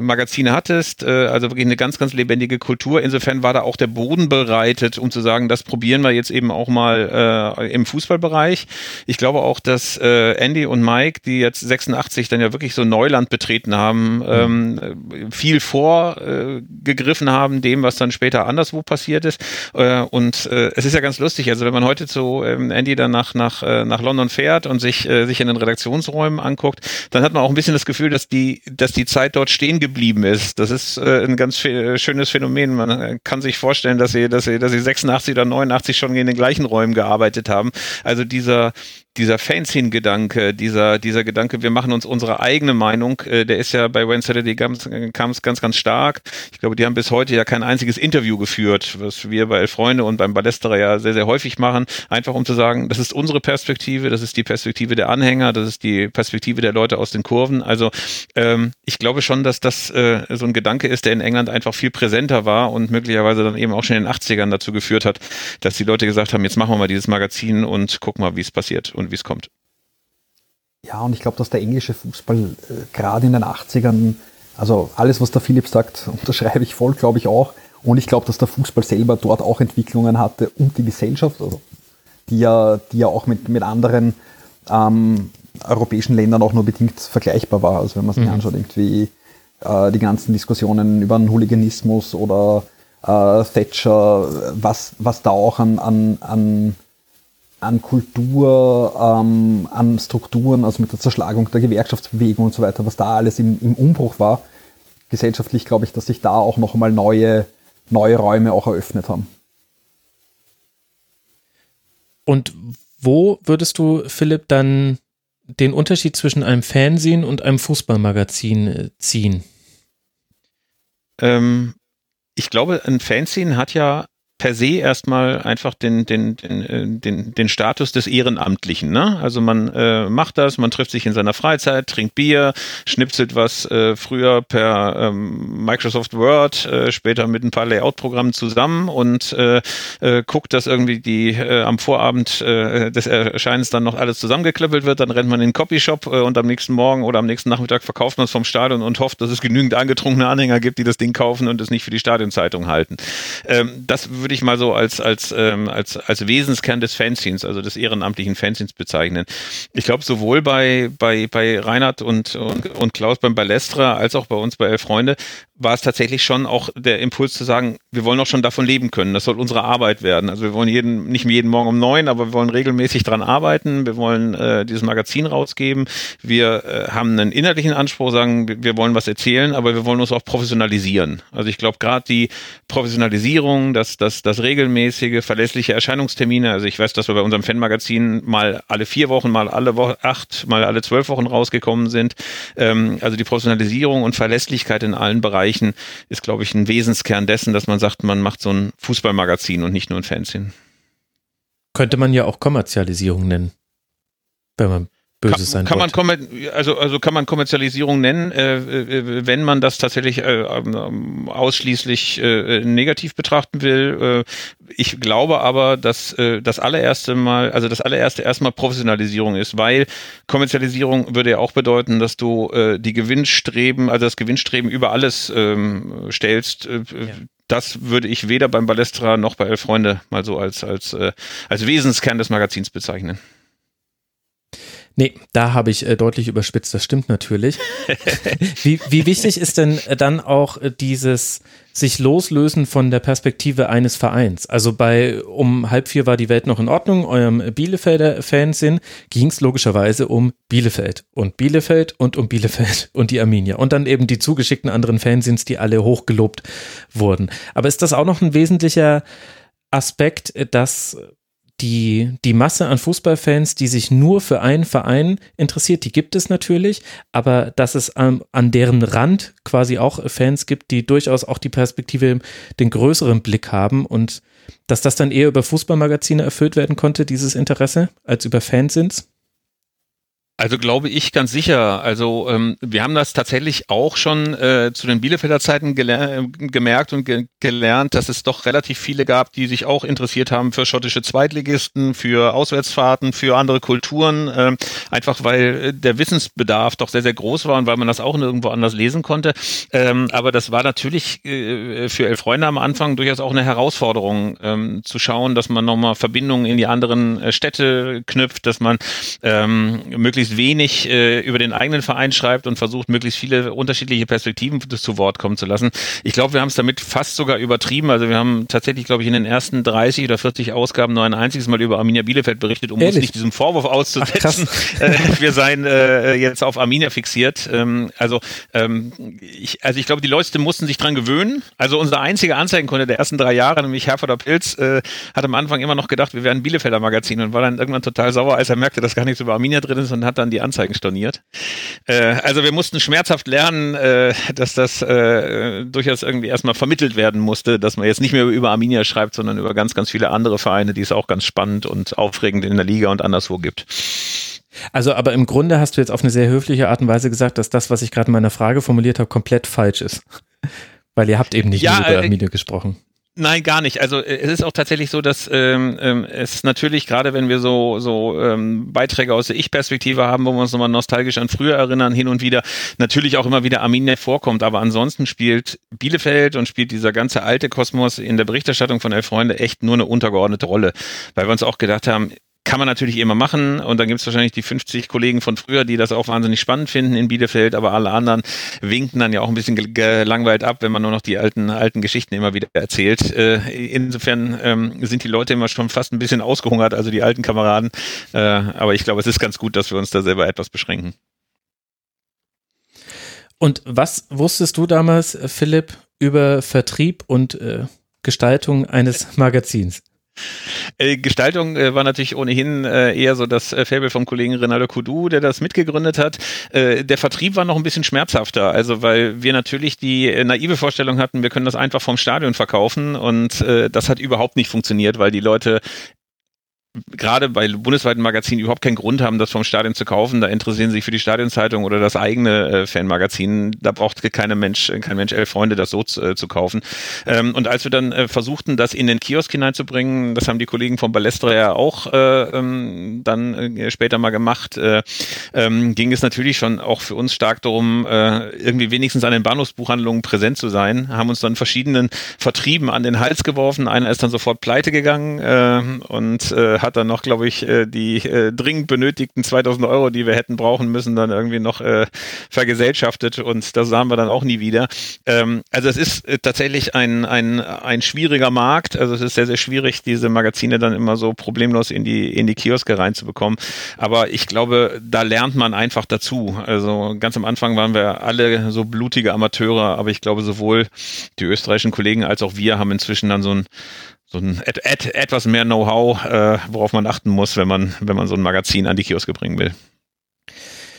Speaker 3: Magazine hattest. Äh, also wirklich eine ganz, ganz lebendige Kultur. Insofern war da auch der Boden bereitet, um zu sagen, das probieren wir jetzt eben auch mal äh, im Fußballbereich. Ich glaube auch, dass Andy und Mike, die jetzt 86 dann ja wirklich so Neuland betreten haben, ähm, viel vor vorgegriffen haben, dem, was dann später anderswo passiert ist. Äh, und äh, es ist ja ganz lustig, also wenn man heute zu ähm, Andy dann nach, nach, äh, nach London fährt und sich, sich in den Redaktionsräumen anguckt, dann hat man auch ein bisschen das Gefühl, dass die, dass die Zeit dort stehen geblieben ist. Das ist ein ganz schönes Phänomen. Man kann sich vorstellen, dass sie, dass sie, dass sie 86 oder 89 schon in den gleichen Räumen gearbeitet haben. Also dieser, dieser Fanzine-Gedanke, dieser, dieser Gedanke, wir machen uns unsere eigene Meinung, äh, der ist ja bei When Saturday Comes, Comes ganz, ganz stark. Ich glaube, die haben bis heute ja kein einziges Interview geführt, was wir bei Elf Freunde und beim Ballesterer ja sehr, sehr häufig machen, einfach um zu sagen, das ist unsere Perspektive, das ist die Perspektive der Anhänger, das ist die Perspektive der Leute aus den Kurven. Also ähm, ich glaube schon, dass das äh, so ein Gedanke ist, der in England einfach viel präsenter war und möglicherweise dann eben auch schon in den 80ern dazu geführt hat, dass die Leute gesagt haben, jetzt machen wir mal dieses Magazin und gucken mal, wie es passiert. Und und wie es kommt.
Speaker 5: Ja, und ich glaube, dass der englische Fußball äh, gerade in den 80ern, also alles, was der Philipp sagt, unterschreibe ich voll, glaube ich auch. Und ich glaube, dass der Fußball selber dort auch Entwicklungen hatte und die Gesellschaft, also die ja, die ja auch mit, mit anderen ähm, europäischen Ländern auch nur bedingt vergleichbar war. Also wenn man sich mhm. anschaut, irgendwie äh, die ganzen Diskussionen über den Hooliganismus oder äh, Thatcher, was, was da auch an, an, an an Kultur, ähm, an Strukturen, also mit der Zerschlagung der Gewerkschaftsbewegung und so weiter, was da alles im, im Umbruch war. Gesellschaftlich glaube ich, dass sich da auch noch einmal neue, neue Räume auch eröffnet haben.
Speaker 4: Und wo würdest du, Philipp, dann den Unterschied zwischen einem Fernsehen und einem Fußballmagazin äh, ziehen?
Speaker 3: Ähm, ich glaube, ein Fanzine hat ja per se erstmal einfach den, den, den, äh, den, den Status des Ehrenamtlichen. Ne? Also man äh, macht das, man trifft sich in seiner Freizeit, trinkt Bier, schnipselt was äh, früher per ähm, Microsoft Word, äh, später mit ein paar Layout-Programmen zusammen und äh, äh, guckt, dass irgendwie die äh, am Vorabend äh, des Erscheinens dann noch alles zusammengeklöppelt wird, dann rennt man in den Copyshop äh, und am nächsten Morgen oder am nächsten Nachmittag verkauft man es vom Stadion und hofft, dass es genügend angetrunkene Anhänger gibt, die das Ding kaufen und es nicht für die Stadionzeitung halten. Ähm, das würde ich mal so als, als, ähm, als, als Wesenskern des Fanzines, also des ehrenamtlichen Fanzines bezeichnen. Ich glaube, sowohl bei, bei, bei Reinhard und, und, und Klaus beim Ballestra als auch bei uns bei Elf Freunde war es tatsächlich schon auch der Impuls zu sagen, wir wollen auch schon davon leben können. Das soll unsere Arbeit werden. Also wir wollen jeden, nicht jeden Morgen um neun, aber wir wollen regelmäßig dran arbeiten. Wir wollen äh, dieses Magazin rausgeben. Wir äh, haben einen inhaltlichen Anspruch, sagen, wir wollen was erzählen, aber wir wollen uns auch professionalisieren. Also ich glaube, gerade die Professionalisierung, das, das, das regelmäßige, verlässliche Erscheinungstermine. Also ich weiß, dass wir bei unserem Fanmagazin mal alle vier Wochen, mal alle Woche, acht, mal alle zwölf Wochen rausgekommen sind. Ähm, also die Professionalisierung und Verlässlichkeit in allen Bereichen erreichen, ist, glaube ich, ein Wesenskern dessen, dass man sagt, man macht so ein Fußballmagazin und nicht nur ein Fanzine.
Speaker 4: Könnte man ja auch Kommerzialisierung nennen, wenn man Böses sein
Speaker 3: kann man also also kann man Kommerzialisierung nennen, äh, äh, wenn man das tatsächlich äh, ähm, ausschließlich äh, negativ betrachten will. Äh, ich glaube aber, dass äh, das allererste Mal, also das allererste erstmal Professionalisierung ist, weil Kommerzialisierung würde ja auch bedeuten, dass du die Gewinnstreben, also das Gewinnstreben über alles ähm, stellst. Ja das würde ich weder beim Ballestra noch bei Elf Freunde mal so als, als, äh, als Wesenskern des Magazins bezeichnen.
Speaker 4: Nee, da habe ich äh, deutlich überspitzt, das stimmt natürlich. wie, wie wichtig ist denn äh, dann auch äh, dieses sich loslösen von der Perspektive eines Vereins? Also bei um halb vier war die Welt noch in Ordnung, eurem Bielefelder Fansinn ging es logischerweise um Bielefeld und Bielefeld und um Bielefeld und die Arminia und dann eben die zugeschickten anderen Fansins, die alle hochgelobt wurden. Aber ist das auch noch ein wesentlicher Aspekt, äh, dass die, die Masse an Fußballfans, die sich nur für einen Verein interessiert, die gibt es natürlich, aber dass es an, an deren Rand quasi auch Fans gibt, die durchaus auch die Perspektive, den größeren Blick haben und dass das dann eher über Fußballmagazine erfüllt werden konnte, dieses Interesse, als über Fansins?
Speaker 3: Also glaube ich ganz sicher. Also ähm, wir haben das tatsächlich auch schon äh, zu den Bielefelder Zeiten gemerkt und ge gelernt, dass es doch relativ viele gab, die sich auch interessiert haben für schottische Zweitligisten, für Auswärtsfahrten, für andere Kulturen, äh, einfach weil der Wissensbedarf doch sehr, sehr groß war und weil man das auch nirgendwo anders lesen konnte. Ähm, aber das war natürlich äh, für Elf Freunde am Anfang durchaus auch eine Herausforderung, ähm, zu schauen, dass man nochmal Verbindungen in die anderen äh, Städte knüpft, dass man ähm, möglichst möglichst wenig äh, über den eigenen Verein schreibt und versucht, möglichst viele unterschiedliche Perspektiven zu Wort kommen zu lassen. Ich glaube, wir haben es damit fast sogar übertrieben. Also wir haben tatsächlich, glaube ich, in den ersten 30 oder 40 Ausgaben nur ein einziges Mal über Arminia Bielefeld berichtet, um Ehrlich? uns nicht diesem Vorwurf auszusetzen, Ach, äh, wir seien äh, jetzt auf Arminia fixiert. Ähm, also, ähm, ich, also ich glaube, die Leute mussten sich dran gewöhnen. Also unser einziger Anzeigenkunde der ersten drei Jahre, nämlich Herforder Pilz, äh, hat am Anfang immer noch gedacht, wir wären Bielefelder Magazin und war dann irgendwann total sauer, als er merkte, dass gar nichts über Arminia drin ist und hat dann die Anzeigen storniert. Äh, also wir mussten schmerzhaft lernen, äh, dass das äh, durchaus irgendwie erstmal vermittelt werden musste, dass man jetzt nicht mehr über Arminia schreibt, sondern über ganz, ganz viele andere Vereine, die es auch ganz spannend und aufregend in der Liga und anderswo gibt.
Speaker 4: Also, aber im Grunde hast du jetzt auf eine sehr höfliche Art und Weise gesagt, dass das, was ich gerade in meiner Frage formuliert habe, komplett falsch ist. Weil ihr habt eben nicht ja, über äh, Arminia gesprochen.
Speaker 3: Nein, gar nicht. Also äh, es ist auch tatsächlich so, dass ähm, ähm, es natürlich, gerade wenn wir so, so ähm, Beiträge aus der Ich-Perspektive haben, wo wir uns nochmal nostalgisch an früher erinnern, hin und wieder, natürlich auch immer wieder Arminia vorkommt. Aber ansonsten spielt Bielefeld und spielt dieser ganze alte Kosmos in der Berichterstattung von Elf Freunde echt nur eine untergeordnete Rolle. Weil wir uns auch gedacht haben, kann man natürlich immer machen und dann gibt es wahrscheinlich die 50 Kollegen von früher, die das auch wahnsinnig spannend finden in Bielefeld, aber alle anderen winken dann ja auch ein bisschen gelangweilt ab, wenn man nur noch die alten, alten Geschichten immer wieder erzählt. Äh, insofern ähm, sind die Leute immer schon fast ein bisschen ausgehungert, also die alten Kameraden. Äh, aber ich glaube, es ist ganz gut, dass wir uns da selber etwas beschränken.
Speaker 4: Und was wusstest du damals, Philipp, über Vertrieb und äh, Gestaltung eines Magazins?
Speaker 3: Äh, Gestaltung äh, war natürlich ohnehin äh, eher so das äh, Faible vom Kollegen Rinaldo Kudu, der das mitgegründet hat. Äh, der Vertrieb war noch ein bisschen schmerzhafter, also weil wir natürlich die äh, naive Vorstellung hatten, wir können das einfach vom Stadion verkaufen und äh, das hat überhaupt nicht funktioniert, weil die Leute gerade bei bundesweiten Magazinen überhaupt keinen Grund haben, das vom Stadion zu kaufen. Da interessieren sie sich für die Stadionzeitung oder das eigene äh, Fanmagazin. Da braucht keine Mensch, kein Mensch elf Freunde, das so zu, äh, zu kaufen. Ähm, und als wir dann äh, versuchten, das in den Kiosk hineinzubringen, das haben die Kollegen von Ballestra ja auch äh, ähm, dann äh, später mal gemacht, äh, ähm, ging es natürlich schon auch für uns stark darum, äh, irgendwie wenigstens an den Bahnhofsbuchhandlungen präsent zu sein. Haben uns dann verschiedenen Vertrieben an den Hals geworfen. Einer ist dann sofort pleite gegangen äh, und äh, hat dann noch, glaube ich, äh, die äh, dringend benötigten 2000 Euro, die wir hätten brauchen müssen, dann irgendwie noch äh, vergesellschaftet und das sahen wir dann auch nie wieder. Ähm, also es ist tatsächlich ein, ein, ein schwieriger Markt. Also es ist sehr, sehr schwierig, diese Magazine dann immer so problemlos in die, in die Kioske reinzubekommen. Aber ich glaube, da lernt man einfach dazu. Also ganz am Anfang waren wir alle so blutige Amateure, aber ich glaube, sowohl die österreichischen Kollegen als auch wir haben inzwischen dann so ein so ein et, et, etwas mehr Know-how, äh, worauf man achten muss, wenn man, wenn man so ein Magazin an die Kioske bringen will.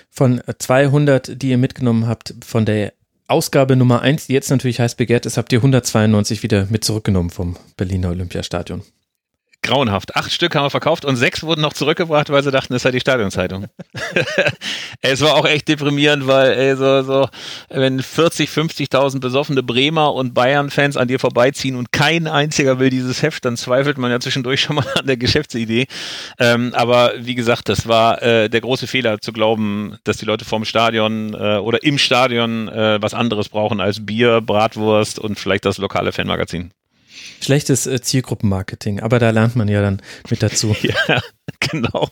Speaker 4: Von 200, die ihr mitgenommen habt, von der Ausgabe Nummer 1, die jetzt natürlich heiß begehrt ist, habt ihr 192 wieder mit zurückgenommen vom Berliner Olympiastadion
Speaker 3: grauenhaft. Acht Stück haben wir verkauft und sechs wurden noch zurückgebracht, weil sie dachten, es sei die Stadionzeitung. es war auch echt deprimierend, weil ey, so, so, wenn 40, 50.000 besoffene Bremer und Bayern-Fans an dir vorbeiziehen und kein einziger will dieses Heft, dann zweifelt man ja zwischendurch schon mal an der Geschäftsidee. Ähm, aber wie gesagt, das war äh, der große Fehler, zu glauben, dass die Leute vorm Stadion äh, oder im Stadion äh, was anderes brauchen als Bier, Bratwurst und vielleicht das lokale Fanmagazin.
Speaker 4: Schlechtes äh, Zielgruppenmarketing, aber da lernt man ja dann mit dazu.
Speaker 3: ja, genau.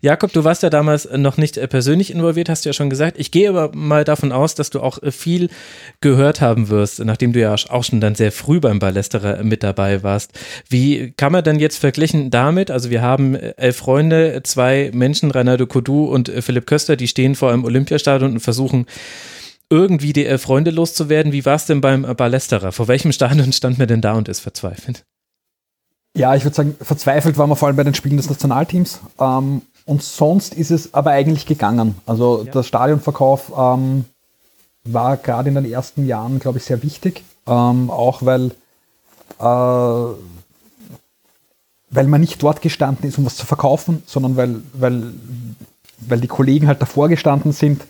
Speaker 4: Jakob, du warst ja damals noch nicht äh, persönlich involviert, hast du ja schon gesagt. Ich gehe aber mal davon aus, dass du auch äh, viel gehört haben wirst, nachdem du ja auch schon dann sehr früh beim Ballesterer mit dabei warst. Wie kann man denn jetzt verglichen damit? Also wir haben elf Freunde, zwei Menschen, Reinaldo Kodu und Philipp Köster, die stehen vor einem Olympiastadion und versuchen irgendwie die Freunde loszuwerden. Wie war es denn beim Ballesterer? Vor welchem Stadion stand man denn da und ist verzweifelt?
Speaker 5: Ja, ich würde sagen, verzweifelt waren wir vor allem bei den Spielen des Nationalteams. Ähm, und sonst ist es aber eigentlich gegangen. Also ja. der Stadionverkauf ähm, war gerade in den ersten Jahren, glaube ich, sehr wichtig. Ähm, auch weil, äh, weil man nicht dort gestanden ist, um was zu verkaufen, sondern weil, weil, weil die Kollegen halt davor gestanden sind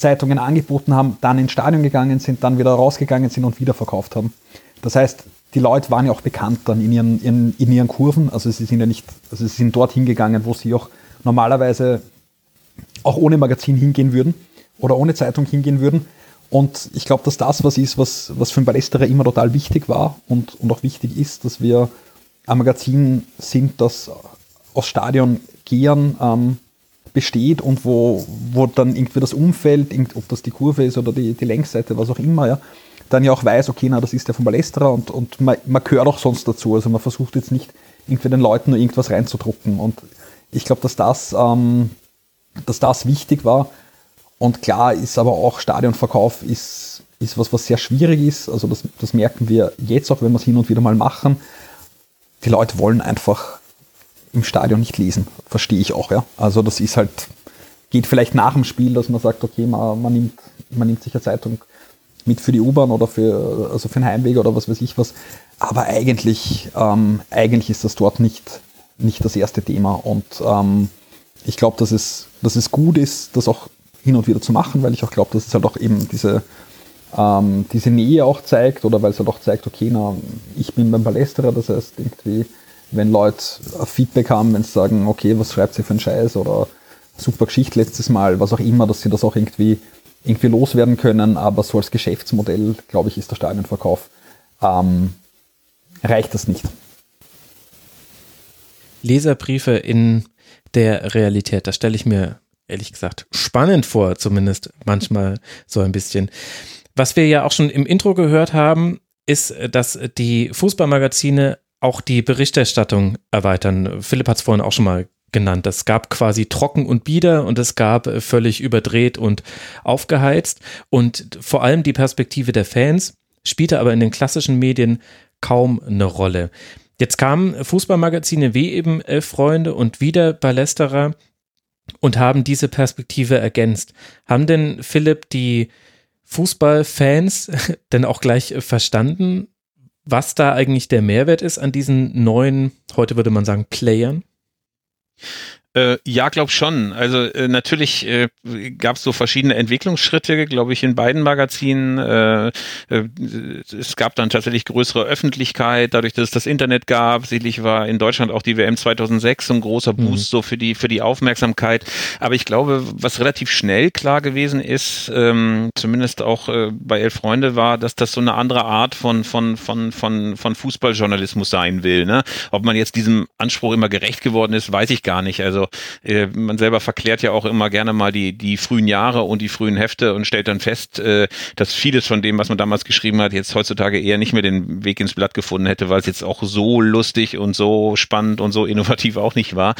Speaker 5: Zeitungen angeboten haben, dann ins Stadion gegangen sind, dann wieder rausgegangen sind und wieder verkauft haben. Das heißt, die Leute waren ja auch bekannt dann in ihren, in, in ihren Kurven. Also sie sind ja nicht, also sie sind dort hingegangen, wo sie auch normalerweise auch ohne Magazin hingehen würden oder ohne Zeitung hingehen würden. Und ich glaube, dass das was ist, was, was für ein Ballesterer immer total wichtig war und, und auch wichtig ist, dass wir ein Magazin sind, das aus Stadion gehen, ähm, besteht und wo, wo dann irgendwie das Umfeld, ob das die Kurve ist oder die, die Längsseite, was auch immer, ja, dann ja auch weiß, okay, na, das ist der von Ballesterer und, und man, man gehört auch sonst dazu. Also man versucht jetzt nicht irgendwie den Leuten nur irgendwas reinzudrucken. Und ich glaube, dass das, ähm, dass das wichtig war. Und klar ist aber auch Stadionverkauf ist, ist was, was sehr schwierig ist. Also das, das merken wir jetzt auch, wenn wir es hin und wieder mal machen. Die Leute wollen einfach im Stadion nicht lesen. Verstehe ich auch, ja. Also das ist halt, geht vielleicht nach dem Spiel, dass man sagt, okay, man, man nimmt, man nimmt sich eine Zeitung mit für die U-Bahn oder für, also für den Heimweg oder was weiß ich was. Aber eigentlich, ähm, eigentlich ist das dort nicht, nicht das erste Thema. Und ähm, ich glaube, dass es, dass es gut ist, das auch hin und wieder zu machen, weil ich auch glaube, dass es halt auch eben diese, ähm, diese Nähe auch zeigt oder weil es halt auch zeigt, okay, na, ich bin beim Palästerer, das heißt irgendwie, wenn Leute Feedback haben, wenn sie sagen, okay, was schreibt sie für einen Scheiß oder super Geschichte letztes Mal, was auch immer, dass sie das auch irgendwie irgendwie loswerden können, aber so als Geschäftsmodell, glaube ich, ist der Stadionverkauf, ähm, reicht das nicht.
Speaker 4: Leserbriefe in der Realität, das stelle ich mir ehrlich gesagt spannend vor, zumindest manchmal so ein bisschen. Was wir ja auch schon im Intro gehört haben, ist, dass die Fußballmagazine auch die Berichterstattung erweitern. Philipp hat es vorhin auch schon mal genannt. Es gab quasi trocken und bieder und es gab äh, völlig überdreht und aufgeheizt. Und vor allem die Perspektive der Fans spielte aber in den klassischen Medien kaum eine Rolle. Jetzt kamen Fußballmagazine wie eben Elf Freunde und wieder Ballesterer und haben diese Perspektive ergänzt. Haben denn Philipp die Fußballfans denn auch gleich verstanden, was da eigentlich der Mehrwert ist an diesen neuen, heute würde man sagen, Playern?
Speaker 3: Äh, ja, glaub schon. Also äh, natürlich äh, gab es so verschiedene Entwicklungsschritte, glaube ich, in beiden Magazinen. Äh, äh, es gab dann tatsächlich größere Öffentlichkeit, dadurch, dass es das Internet gab. Sicherlich war in Deutschland auch die WM 2006 so ein großer mhm. Boost mhm. so für die für die Aufmerksamkeit. Aber ich glaube, was relativ schnell klar gewesen ist, ähm, zumindest auch äh, bei Elf Freunde, war, dass das so eine andere Art von von von von von Fußballjournalismus sein will. Ne? Ob man jetzt diesem Anspruch immer gerecht geworden ist, weiß ich gar nicht. Also also äh, man selber verklärt ja auch immer gerne mal die, die frühen Jahre und die frühen Hefte und stellt dann fest, äh, dass vieles von dem, was man damals geschrieben hat, jetzt heutzutage eher nicht mehr den Weg ins Blatt gefunden hätte, weil es jetzt auch so lustig und so spannend und so innovativ auch nicht war.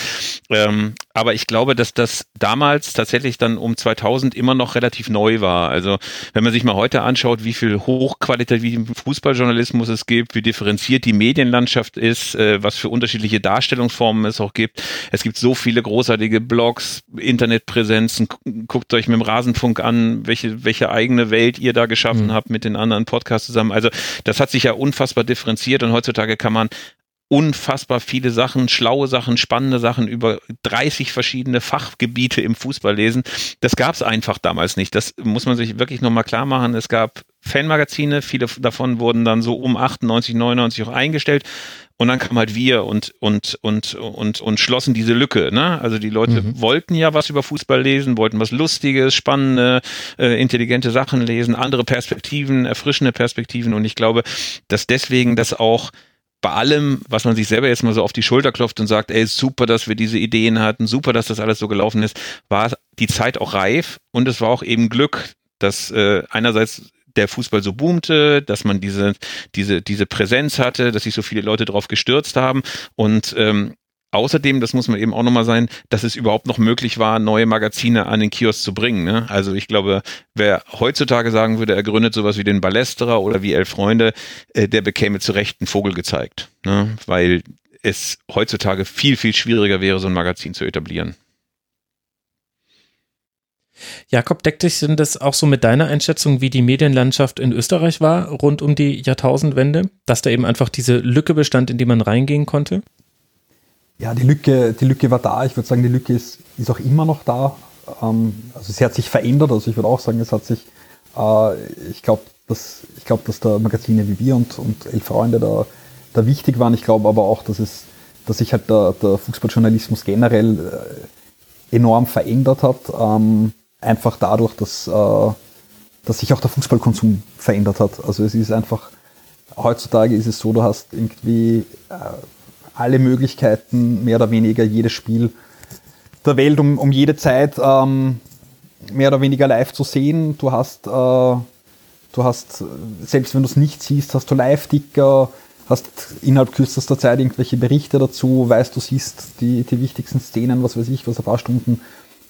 Speaker 3: Ähm, aber ich glaube, dass das damals tatsächlich dann um 2000 immer noch relativ neu war. Also wenn man sich mal heute anschaut, wie viel hochqualitativen Fußballjournalismus es gibt, wie differenziert die Medienlandschaft ist, äh, was für unterschiedliche Darstellungsformen es auch gibt. Es gibt so viele großartige Blogs, Internetpräsenzen. Guckt euch mit dem Rasenfunk an, welche, welche eigene Welt ihr da geschaffen mhm. habt mit den anderen Podcasts zusammen. Also das hat sich ja unfassbar differenziert und heutzutage kann man unfassbar viele Sachen, schlaue Sachen, spannende Sachen über 30 verschiedene Fachgebiete im Fußball lesen. Das gab es einfach damals nicht. Das muss man sich wirklich nochmal klar machen. Es gab Fanmagazine, viele davon wurden dann so um 98, 99 auch eingestellt. Und dann kam halt wir und, und, und, und, und schlossen diese Lücke. Ne? Also die Leute mhm. wollten ja was über Fußball lesen, wollten was Lustiges, spannende, äh, intelligente Sachen lesen, andere Perspektiven, erfrischende Perspektiven. Und ich glaube, dass deswegen das auch bei allem, was man sich selber jetzt mal so auf die Schulter klopft und sagt, ey, super, dass wir diese Ideen hatten, super, dass das alles so gelaufen ist, war die Zeit auch reif und es war auch eben Glück, dass äh, einerseits der Fußball so boomte, dass man diese, diese, diese Präsenz hatte, dass sich so viele Leute drauf gestürzt haben und ähm, Außerdem, das muss man eben auch nochmal sein, dass es überhaupt noch möglich war, neue Magazine an den Kiosk zu bringen. Ne? Also ich glaube, wer heutzutage sagen würde, er gründet sowas wie den Ballesterer oder wie Elf Freunde, äh, der bekäme zu Recht einen Vogel gezeigt. Ne? Weil es heutzutage viel, viel schwieriger wäre, so ein Magazin zu etablieren.
Speaker 4: Jakob, deckt dich denn das auch so mit deiner Einschätzung, wie die Medienlandschaft in Österreich war, rund um die Jahrtausendwende? Dass da eben einfach diese Lücke bestand, in die man reingehen konnte?
Speaker 5: Ja, die Lücke, die Lücke war da. Ich würde sagen, die Lücke ist, ist auch immer noch da. Ähm, also sie hat sich verändert. Also ich würde auch sagen, es hat sich, äh, ich glaube, dass, ich dass da Magazine wie wir und, und Elf Freunde da, da wichtig waren. Ich glaube aber auch, dass es, dass sich halt der, der Fußballjournalismus generell äh, enorm verändert hat. Ähm, einfach dadurch, dass, äh, dass sich auch der Fußballkonsum verändert hat. Also es ist einfach, heutzutage ist es so, du hast irgendwie äh, alle Möglichkeiten, mehr oder weniger jedes Spiel der Welt, um, um jede Zeit ähm, mehr oder weniger live zu sehen. Du hast, äh, du hast, selbst wenn du es nicht siehst, hast du Live-Ticker, hast innerhalb kürzester Zeit irgendwelche Berichte dazu, weißt, du siehst die, die wichtigsten Szenen, was weiß ich, was ein paar Stunden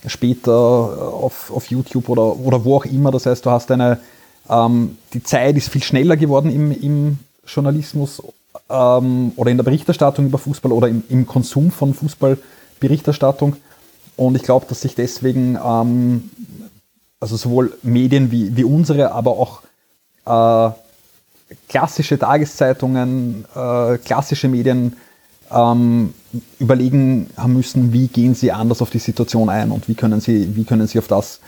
Speaker 5: später auf, auf YouTube oder, oder wo auch immer. Das heißt, du hast eine, ähm, die Zeit ist viel schneller geworden im, im Journalismus ähm, oder in der Berichterstattung über Fußball oder im, im Konsum von Fußballberichterstattung. Und ich glaube, dass sich deswegen ähm, also sowohl Medien wie, wie unsere, aber auch äh, klassische Tageszeitungen, äh, klassische Medien ähm, überlegen haben müssen, wie gehen sie anders auf die Situation ein und wie können sie, wie können sie auf das,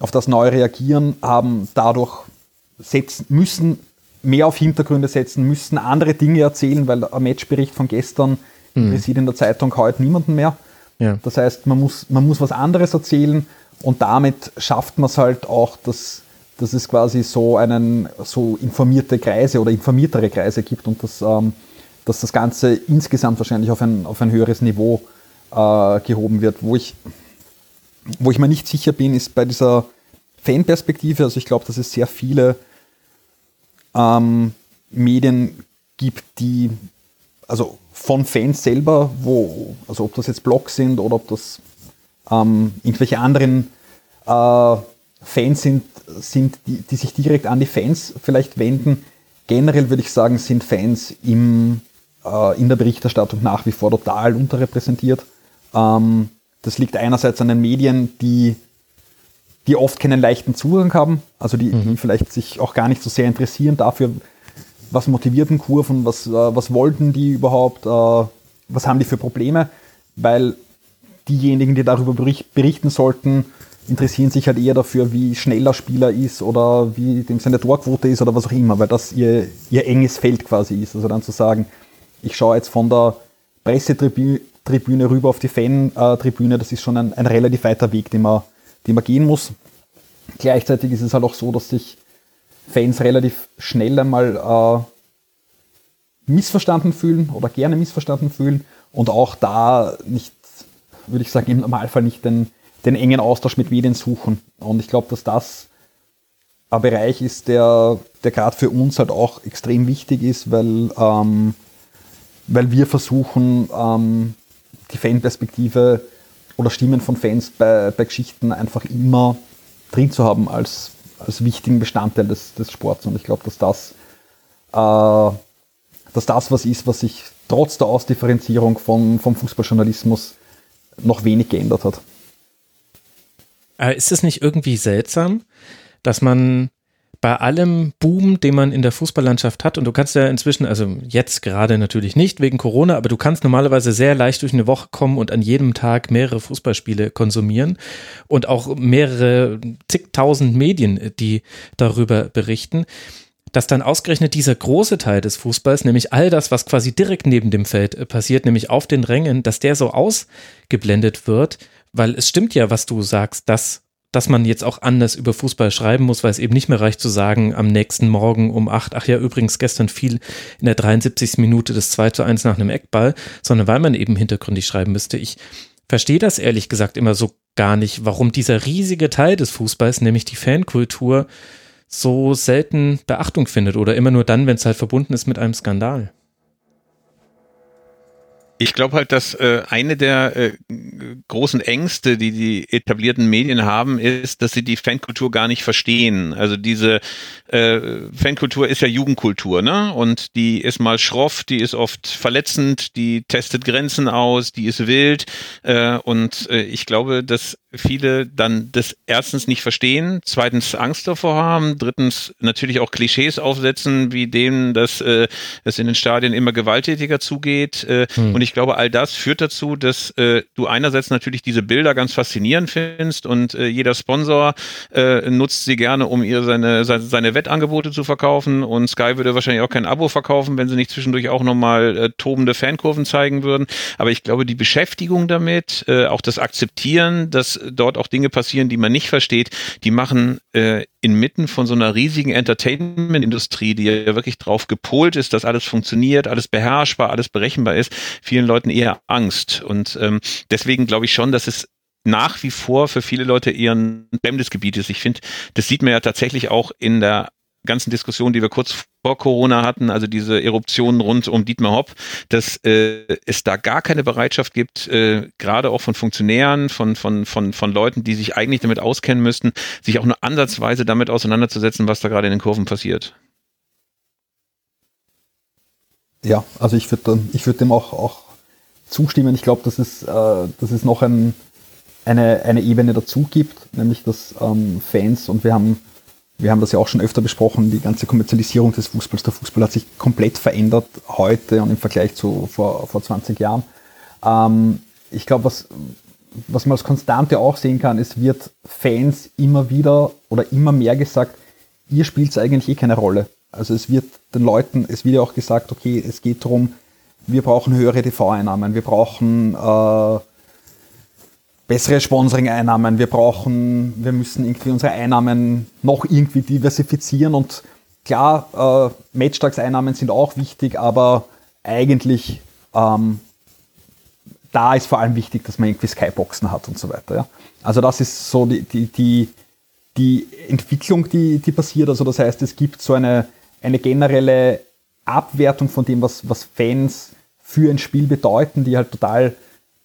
Speaker 5: auf das neu reagieren, haben dadurch setzen, müssen mehr auf Hintergründe setzen, müssen andere Dinge erzählen, weil ein Matchbericht von gestern mhm. interessiert in der Zeitung heute niemanden mehr. Ja. Das heißt, man muss, man muss was anderes erzählen und damit schafft man es halt auch, dass, dass es quasi so einen so informierte Kreise oder informiertere Kreise gibt und dass, ähm, dass das Ganze insgesamt wahrscheinlich auf ein, auf ein höheres Niveau äh, gehoben wird. Wo ich, wo ich mir nicht sicher bin, ist bei dieser Fanperspektive. Also ich glaube, dass es sehr viele ähm, Medien gibt, die also von Fans selber, wo, also ob das jetzt Blogs sind oder ob das ähm, irgendwelche anderen äh, Fans sind, sind die, die sich direkt an die Fans vielleicht wenden. Generell würde ich sagen, sind Fans im, äh, in der Berichterstattung nach wie vor total unterrepräsentiert. Ähm, das liegt einerseits an den Medien, die, die oft keinen leichten Zugang haben, also die, mhm. die vielleicht sich auch gar nicht so sehr interessieren dafür, was motivierten Kurven, was, äh, was wollten die überhaupt, äh, was haben die für Probleme, weil diejenigen, die darüber berichten sollten, interessieren sich halt eher dafür, wie schnell der Spieler ist oder wie dem seine Torquote ist oder was auch immer, weil das ihr, ihr enges Feld quasi ist. Also dann zu sagen, ich schaue jetzt von der Pressetribüne rüber auf die Fan-Tribüne, das ist schon ein, ein relativ weiter Weg, den man, den man gehen muss. Gleichzeitig ist es halt auch so, dass sich Fans relativ schnell einmal äh, missverstanden fühlen oder gerne missverstanden fühlen und auch da nicht, würde ich sagen, im Normalfall nicht den, den engen Austausch mit Medien suchen. Und ich glaube, dass das ein Bereich ist, der, der gerade für uns halt auch extrem wichtig ist, weil, ähm, weil wir versuchen, ähm, die Fanperspektive oder Stimmen von Fans bei, bei Geschichten einfach immer drin zu haben als, als wichtigen Bestandteil des, des Sports. Und ich glaube, dass das, äh, dass das was ist, was sich trotz der Ausdifferenzierung vom, vom Fußballjournalismus noch wenig geändert hat.
Speaker 4: Äh, ist es nicht irgendwie seltsam, dass man bei allem Boom, den man in der Fußballlandschaft hat, und du kannst ja inzwischen, also jetzt gerade natürlich nicht wegen Corona, aber du kannst normalerweise sehr leicht durch eine Woche kommen und an jedem Tag mehrere Fußballspiele konsumieren und auch mehrere zigtausend Medien, die darüber berichten dass dann ausgerechnet dieser große Teil des Fußballs, nämlich all das, was quasi direkt neben dem Feld äh, passiert, nämlich auf den Rängen, dass der so ausgeblendet wird, weil es stimmt ja, was du sagst, dass dass man jetzt auch anders über Fußball schreiben muss, weil es eben nicht mehr reicht zu sagen, am nächsten Morgen um acht, ach ja, übrigens gestern fiel in der 73. Minute das 2 zu 1 nach einem Eckball, sondern weil man eben hintergründig schreiben müsste. Ich verstehe das ehrlich gesagt immer so gar nicht, warum dieser riesige Teil des Fußballs, nämlich die Fankultur, so selten Beachtung findet oder immer nur dann, wenn es halt verbunden ist mit einem Skandal.
Speaker 3: Ich glaube halt, dass äh, eine der äh, großen Ängste, die die etablierten Medien haben, ist, dass sie die Fankultur gar nicht verstehen. Also diese äh, Fankultur ist ja Jugendkultur, ne? Und die ist mal schroff, die ist oft verletzend, die testet Grenzen aus, die ist wild. Äh, und äh, ich glaube, dass viele dann das erstens nicht verstehen, zweitens Angst davor haben, drittens natürlich auch Klischees aufsetzen, wie dem, dass äh, es in den Stadien immer gewalttätiger zugeht. Äh, hm. Und ich glaube, all das führt dazu, dass äh, du einerseits natürlich diese Bilder ganz faszinierend findest und äh, jeder Sponsor äh, nutzt sie gerne, um ihr seine, seine, seine Wettangebote zu verkaufen und Sky würde wahrscheinlich auch kein Abo verkaufen, wenn sie nicht zwischendurch auch nochmal äh, tobende Fankurven zeigen würden. Aber ich glaube, die Beschäftigung damit, äh, auch das Akzeptieren, dass dort auch Dinge passieren, die man nicht versteht, die machen äh, inmitten von so einer riesigen Entertainment-Industrie, die ja wirklich drauf gepolt ist, dass alles funktioniert, alles beherrschbar, alles berechenbar ist, vielen Leuten eher Angst. Und ähm, deswegen, glaube ich, schon, dass es nach wie vor für viele Leute eher ein bremses Gebiet ist. Ich finde, das sieht man ja tatsächlich auch in der ganzen Diskussion, die wir kurz vor Corona hatten, also diese Eruptionen rund um Dietmar Hopp, dass äh, es da gar keine Bereitschaft gibt, äh, gerade auch von Funktionären, von, von, von, von Leuten, die sich eigentlich damit auskennen müssten, sich auch nur ansatzweise damit auseinanderzusetzen, was da gerade in den Kurven passiert.
Speaker 5: Ja, also ich würde ich würd dem auch, auch zustimmen. Ich glaube, dass, es, äh, dass es noch ein, eine, eine Ebene dazu gibt, nämlich dass ähm, Fans, und wir haben, wir haben das ja auch schon öfter besprochen, die ganze Kommerzialisierung des Fußballs. Der Fußball hat sich komplett verändert heute und im Vergleich zu vor, vor 20 Jahren. Ähm, ich glaube, was, was man als Konstante auch sehen kann, es wird Fans immer wieder oder immer mehr gesagt, ihr spielt eigentlich eh keine Rolle. Also es wird den Leuten, es wird ja auch gesagt, okay, es geht darum, wir brauchen höhere TV-Einnahmen, wir brauchen äh, bessere Sponsoring-Einnahmen, wir brauchen, wir müssen irgendwie unsere Einnahmen noch irgendwie diversifizieren und klar, äh, Matchtagseinnahmen sind auch wichtig, aber eigentlich ähm, da ist vor allem wichtig, dass man irgendwie Skyboxen hat und so weiter. Ja? Also das ist so die, die, die, die Entwicklung, die, die passiert. Also das heißt, es gibt so eine, eine generelle Abwertung von dem, was, was Fans für ein Spiel bedeuten, die halt total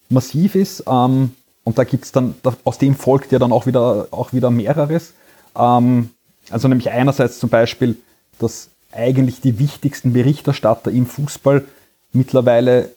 Speaker 5: massiv ist. Ähm, und da gibt es dann, aus dem folgt ja dann auch wieder, auch wieder mehreres. Ähm, also nämlich einerseits zum Beispiel, dass eigentlich die wichtigsten Berichterstatter im Fußball mittlerweile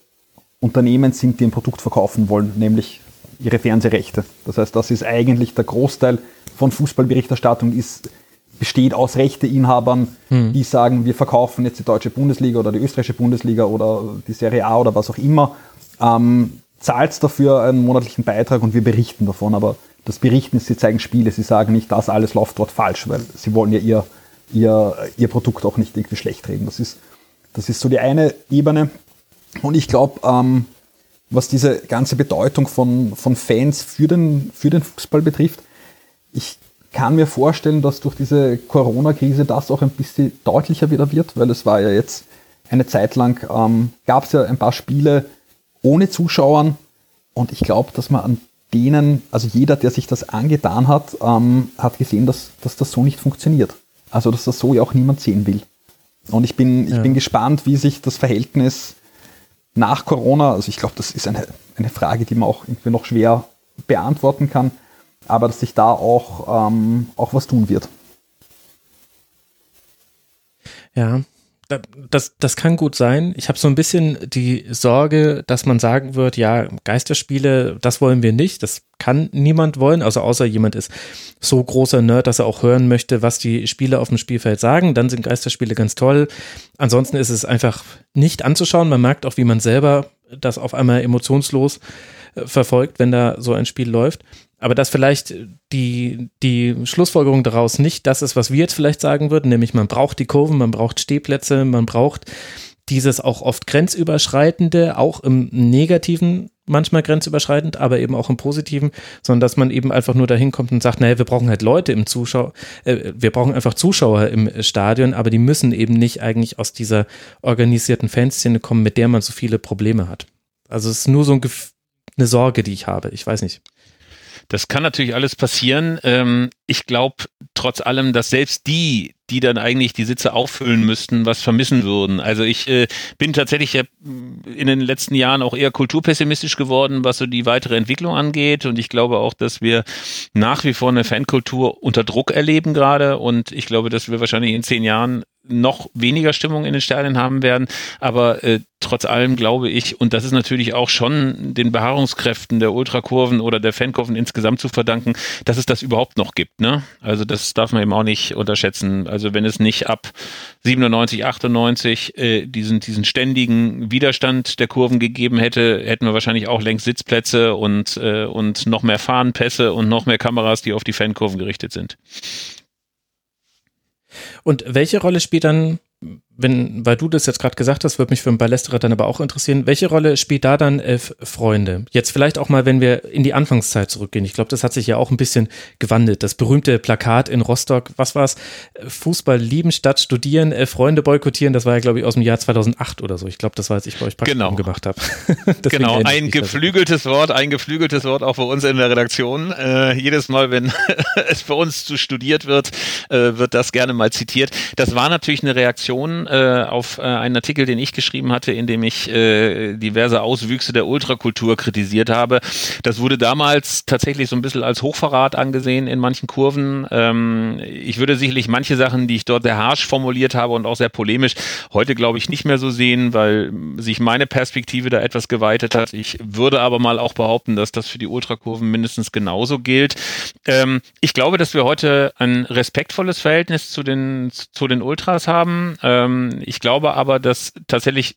Speaker 5: Unternehmen sind, die ein Produkt verkaufen wollen, nämlich ihre Fernsehrechte. Das heißt, das ist eigentlich der Großteil von Fußballberichterstattung ist besteht aus Rechteinhabern, hm. die sagen, wir verkaufen jetzt die deutsche Bundesliga oder die österreichische Bundesliga oder die Serie A oder was auch immer, ähm, zahlt dafür einen monatlichen Beitrag und wir berichten davon. Aber das Berichten ist, sie zeigen Spiele, sie sagen nicht, das alles läuft dort falsch, weil sie wollen ja ihr, ihr, ihr Produkt auch nicht irgendwie schlecht reden. Das ist, das ist so die eine Ebene. Und ich glaube, ähm, was diese ganze Bedeutung von, von Fans für den, für den Fußball betrifft, ich kann mir vorstellen, dass durch diese Corona-Krise das auch ein bisschen deutlicher wieder wird, weil es war ja jetzt eine Zeit lang, ähm, gab es ja ein paar Spiele ohne Zuschauern und ich glaube, dass man an denen, also jeder, der sich das angetan hat, ähm, hat gesehen, dass, dass das so nicht funktioniert. Also dass das so ja auch niemand sehen will. Und ich bin, ich ja. bin gespannt, wie sich das Verhältnis nach Corona, also ich glaube, das ist eine, eine Frage, die man auch irgendwie noch schwer beantworten kann, aber dass sich da auch, ähm, auch was tun wird.
Speaker 4: Ja, das, das kann gut sein. Ich habe so ein bisschen die Sorge, dass man sagen wird, ja, Geisterspiele, das wollen wir nicht. Das kann niemand wollen, also außer jemand ist so großer Nerd, dass er auch hören möchte, was die Spieler auf dem Spielfeld sagen. Dann sind Geisterspiele ganz toll. Ansonsten ist es einfach nicht anzuschauen. Man merkt auch, wie man selber das auf einmal emotionslos äh, verfolgt, wenn da so ein Spiel läuft. Aber dass vielleicht die, die Schlussfolgerung daraus nicht das ist, was wir jetzt vielleicht sagen würden, nämlich man braucht die Kurven, man braucht Stehplätze, man braucht dieses auch oft grenzüberschreitende, auch im negativen manchmal grenzüberschreitend, aber eben auch im positiven, sondern dass man eben einfach nur dahin kommt und sagt, naja, wir brauchen halt Leute im Zuschauer, äh, wir brauchen einfach Zuschauer im Stadion, aber die müssen eben nicht eigentlich aus dieser organisierten Fanszene kommen, mit der man so viele Probleme hat. Also es ist nur so ein eine Sorge, die ich habe. Ich weiß nicht.
Speaker 3: Das kann natürlich alles passieren. Ähm, ich glaube trotz allem, dass selbst die, die dann eigentlich die Sitze auffüllen müssten, was vermissen würden. Also ich äh, bin tatsächlich in den letzten Jahren auch eher kulturpessimistisch geworden, was so die weitere Entwicklung angeht. Und ich glaube auch, dass wir nach wie vor eine Fankultur unter Druck erleben gerade. Und ich glaube, dass wir wahrscheinlich in zehn Jahren noch weniger Stimmung in den Stadien haben werden. Aber äh, trotz allem glaube ich, und das ist natürlich auch schon den Beharrungskräften der Ultrakurven oder der Fankurven insgesamt zu verdanken, dass es das überhaupt noch gibt. Ne? Also das darf man eben auch nicht unterschätzen. Also wenn es nicht ab 97, 98 äh, diesen, diesen ständigen Widerstand der Kurven gegeben hätte, hätten wir wahrscheinlich auch längst Sitzplätze und, äh, und noch mehr Fahnenpässe und noch mehr Kameras, die auf die Fankurven gerichtet sind.
Speaker 4: Und welche Rolle spielt dann wenn, weil du das jetzt gerade gesagt hast, würde mich für den Ballesterer dann aber auch interessieren, welche Rolle spielt da dann Elf Freunde? Jetzt vielleicht auch mal, wenn wir in die Anfangszeit zurückgehen. Ich glaube, das hat sich ja auch ein bisschen gewandelt. Das berühmte Plakat in Rostock, was war es? Fußball lieben statt studieren, Elf Freunde boykottieren, das war ja, glaube ich, aus dem Jahr 2008 oder so. Ich glaube, das war, als ich bei euch Praktikum genau. gemacht habe.
Speaker 3: genau, ein geflügeltes Wort, ein geflügeltes Wort auch bei uns in der Redaktion. Äh, jedes Mal, wenn es bei uns zu studiert wird, äh, wird das gerne mal zitiert. Das war natürlich eine Reaktion äh, auf äh, einen Artikel, den ich geschrieben hatte, in dem ich äh, diverse Auswüchse der Ultrakultur kritisiert habe. Das wurde damals tatsächlich so ein bisschen als Hochverrat angesehen in manchen Kurven. Ähm, ich würde sicherlich manche Sachen, die ich dort sehr harsch formuliert habe und auch sehr polemisch, heute glaube ich nicht mehr so sehen, weil sich meine Perspektive da etwas geweitet hat. Ich würde aber mal auch behaupten, dass das für die Ultrakurven mindestens genauso gilt. Ähm, ich glaube, dass wir heute ein respektvolles Verhältnis zu den, zu den Ultras haben. Ähm, ähm, ich glaube aber, dass tatsächlich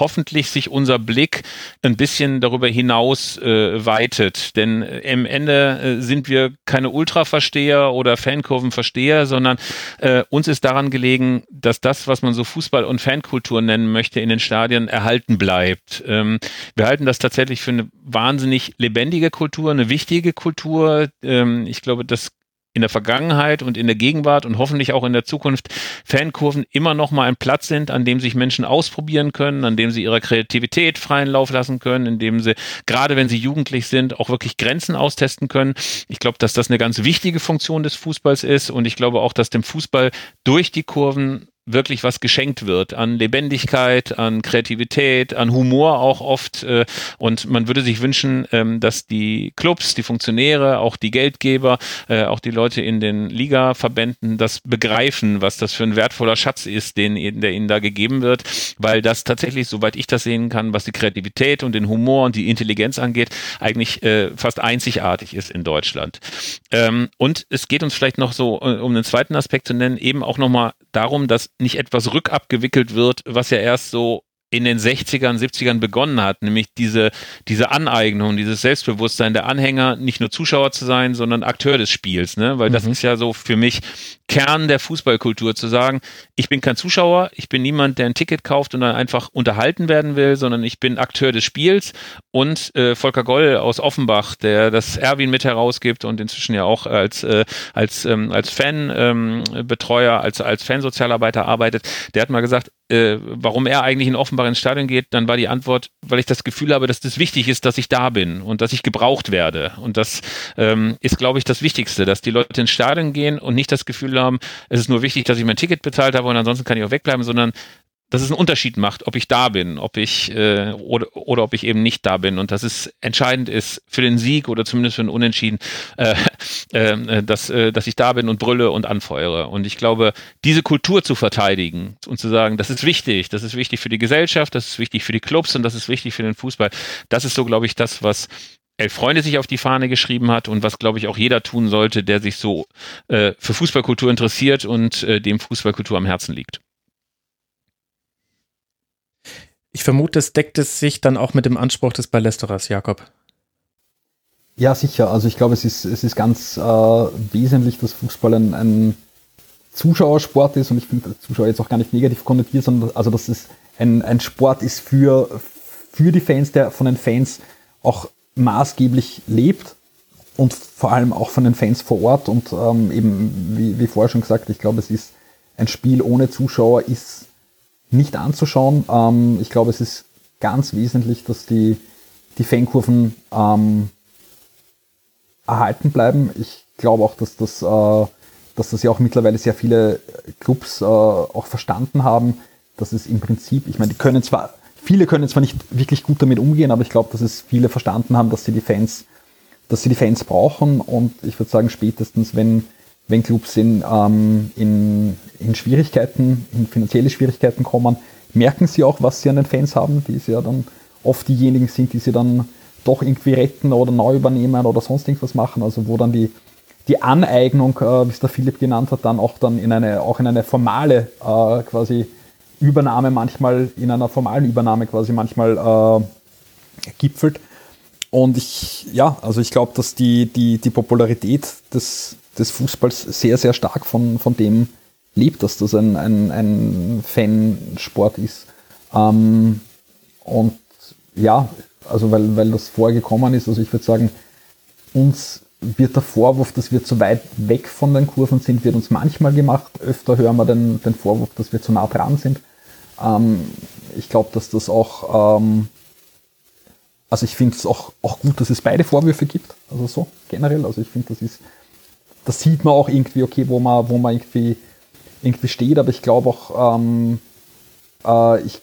Speaker 3: hoffentlich sich unser Blick ein bisschen darüber hinaus äh, weitet. Denn äh, im Ende äh, sind wir keine Ultra-Versteher oder Fankurven-Versteher, sondern äh, uns ist daran gelegen, dass das, was man so Fußball- und Fankultur nennen möchte, in den Stadien erhalten bleibt. Ähm, wir halten das tatsächlich für eine wahnsinnig lebendige Kultur, eine wichtige Kultur. Ähm, ich glaube, das in der Vergangenheit und in der Gegenwart und hoffentlich auch in der Zukunft Fankurven immer noch mal ein Platz sind, an dem sich Menschen ausprobieren können, an dem sie ihrer Kreativität freien Lauf lassen können, in dem sie, gerade wenn sie jugendlich sind, auch wirklich Grenzen austesten können. Ich glaube, dass das eine ganz wichtige Funktion des Fußballs ist und ich glaube auch, dass dem Fußball durch die Kurven wirklich was geschenkt wird an Lebendigkeit, an Kreativität, an Humor auch oft. Äh, und man würde sich wünschen, ähm, dass die Clubs, die Funktionäre, auch die Geldgeber, äh, auch die Leute in den Ligaverbänden das begreifen, was das für ein wertvoller Schatz ist, den, der ihnen da gegeben wird, weil das tatsächlich, soweit ich das sehen kann, was die Kreativität und den Humor und die Intelligenz angeht, eigentlich äh, fast einzigartig ist in Deutschland. Ähm, und es geht uns vielleicht noch so, um einen zweiten Aspekt zu nennen, eben auch nochmal darum, dass nicht etwas rückabgewickelt wird, was ja erst so in den 60ern, 70ern begonnen hat, nämlich diese, diese Aneignung, dieses Selbstbewusstsein der Anhänger, nicht nur Zuschauer zu sein, sondern Akteur des Spiels, ne? Weil mhm. das ist ja so für mich Kern der Fußballkultur, zu sagen, ich bin kein Zuschauer, ich bin niemand, der ein Ticket kauft und dann einfach unterhalten werden will, sondern ich bin Akteur des Spiels und äh, Volker Goll aus Offenbach, der das Erwin mit herausgibt und inzwischen ja auch als, äh, als, ähm, als Fanbetreuer, ähm, als, als Fansozialarbeiter arbeitet, der hat mal gesagt, äh, warum er eigentlich in Offenbach ins Stadion geht, dann war die Antwort, weil ich das Gefühl habe, dass das wichtig ist, dass ich da bin und dass ich gebraucht werde. Und das ähm, ist, glaube ich, das Wichtigste, dass die Leute ins Stadion gehen und nicht das Gefühl haben, es ist nur wichtig, dass ich mein Ticket bezahlt habe und ansonsten kann ich auch wegbleiben, sondern dass es einen Unterschied macht, ob ich da bin, ob ich äh, oder, oder ob ich eben nicht da bin und dass es entscheidend ist für den Sieg oder zumindest für den Unentschieden, äh, äh, dass, äh, dass ich da bin und brülle und anfeuere. Und ich glaube, diese Kultur zu verteidigen und zu sagen, das ist wichtig, das ist wichtig für die Gesellschaft, das ist wichtig für die Clubs und das ist wichtig für den Fußball, das ist so, glaube ich, das, was Elf Freunde sich auf die Fahne geschrieben hat und was, glaube ich, auch jeder tun sollte, der sich so äh, für Fußballkultur interessiert und äh, dem Fußballkultur am Herzen liegt.
Speaker 4: Ich vermute, es deckt es sich dann auch mit dem Anspruch des Ballesteros, Jakob.
Speaker 5: Ja, sicher. Also ich glaube, es ist, es ist ganz äh, wesentlich, dass Fußball ein, ein, Zuschauersport ist und ich finde Zuschauer jetzt auch gar nicht negativ konnotiert, sondern also dass es ein, ein Sport ist für, für die Fans, der von den Fans auch maßgeblich lebt und vor allem auch von den Fans vor Ort und ähm, eben, wie, wie vorher schon gesagt, ich glaube, es ist ein Spiel ohne Zuschauer ist nicht anzuschauen. Ähm, ich glaube, es ist ganz wesentlich, dass die, die Fankurven ähm, erhalten bleiben. Ich glaube auch, dass das, äh, dass das ja auch mittlerweile sehr viele Clubs äh, auch verstanden haben, dass es im Prinzip, ich meine, die können zwar, viele können zwar nicht wirklich gut damit umgehen, aber ich glaube, dass es viele verstanden haben, dass sie die Fans, dass sie die Fans brauchen und ich würde sagen, spätestens wenn wenn Clubs in, ähm, in, in Schwierigkeiten, in finanzielle Schwierigkeiten kommen, merken sie auch, was sie an den Fans haben, die ja dann oft diejenigen sind, die sie dann doch irgendwie retten oder neu übernehmen oder sonst irgendwas machen, also wo dann die, die Aneignung, äh, wie es der Philipp genannt hat, dann auch dann in eine, auch in eine formale äh, quasi Übernahme manchmal, in einer formalen Übernahme quasi manchmal äh, gipfelt. Und ich, ja, also ich glaube, dass die, die, die Popularität des, des Fußballs sehr, sehr stark von, von dem lebt, dass das ein, ein, ein Fansport ist. Ähm, und ja, also weil, weil das vorgekommen ist, also ich würde sagen, uns wird der Vorwurf, dass wir zu weit weg von den Kurven sind, wird uns manchmal gemacht. Öfter hören wir den, den Vorwurf, dass wir zu nah dran sind. Ähm, ich glaube, dass das auch, ähm, also ich finde es auch, auch gut, dass es beide Vorwürfe gibt. Also so generell. Also ich finde, das ist, das sieht man auch irgendwie, okay, wo man, wo man irgendwie, irgendwie steht. Aber ich glaube auch, ähm, äh, ich,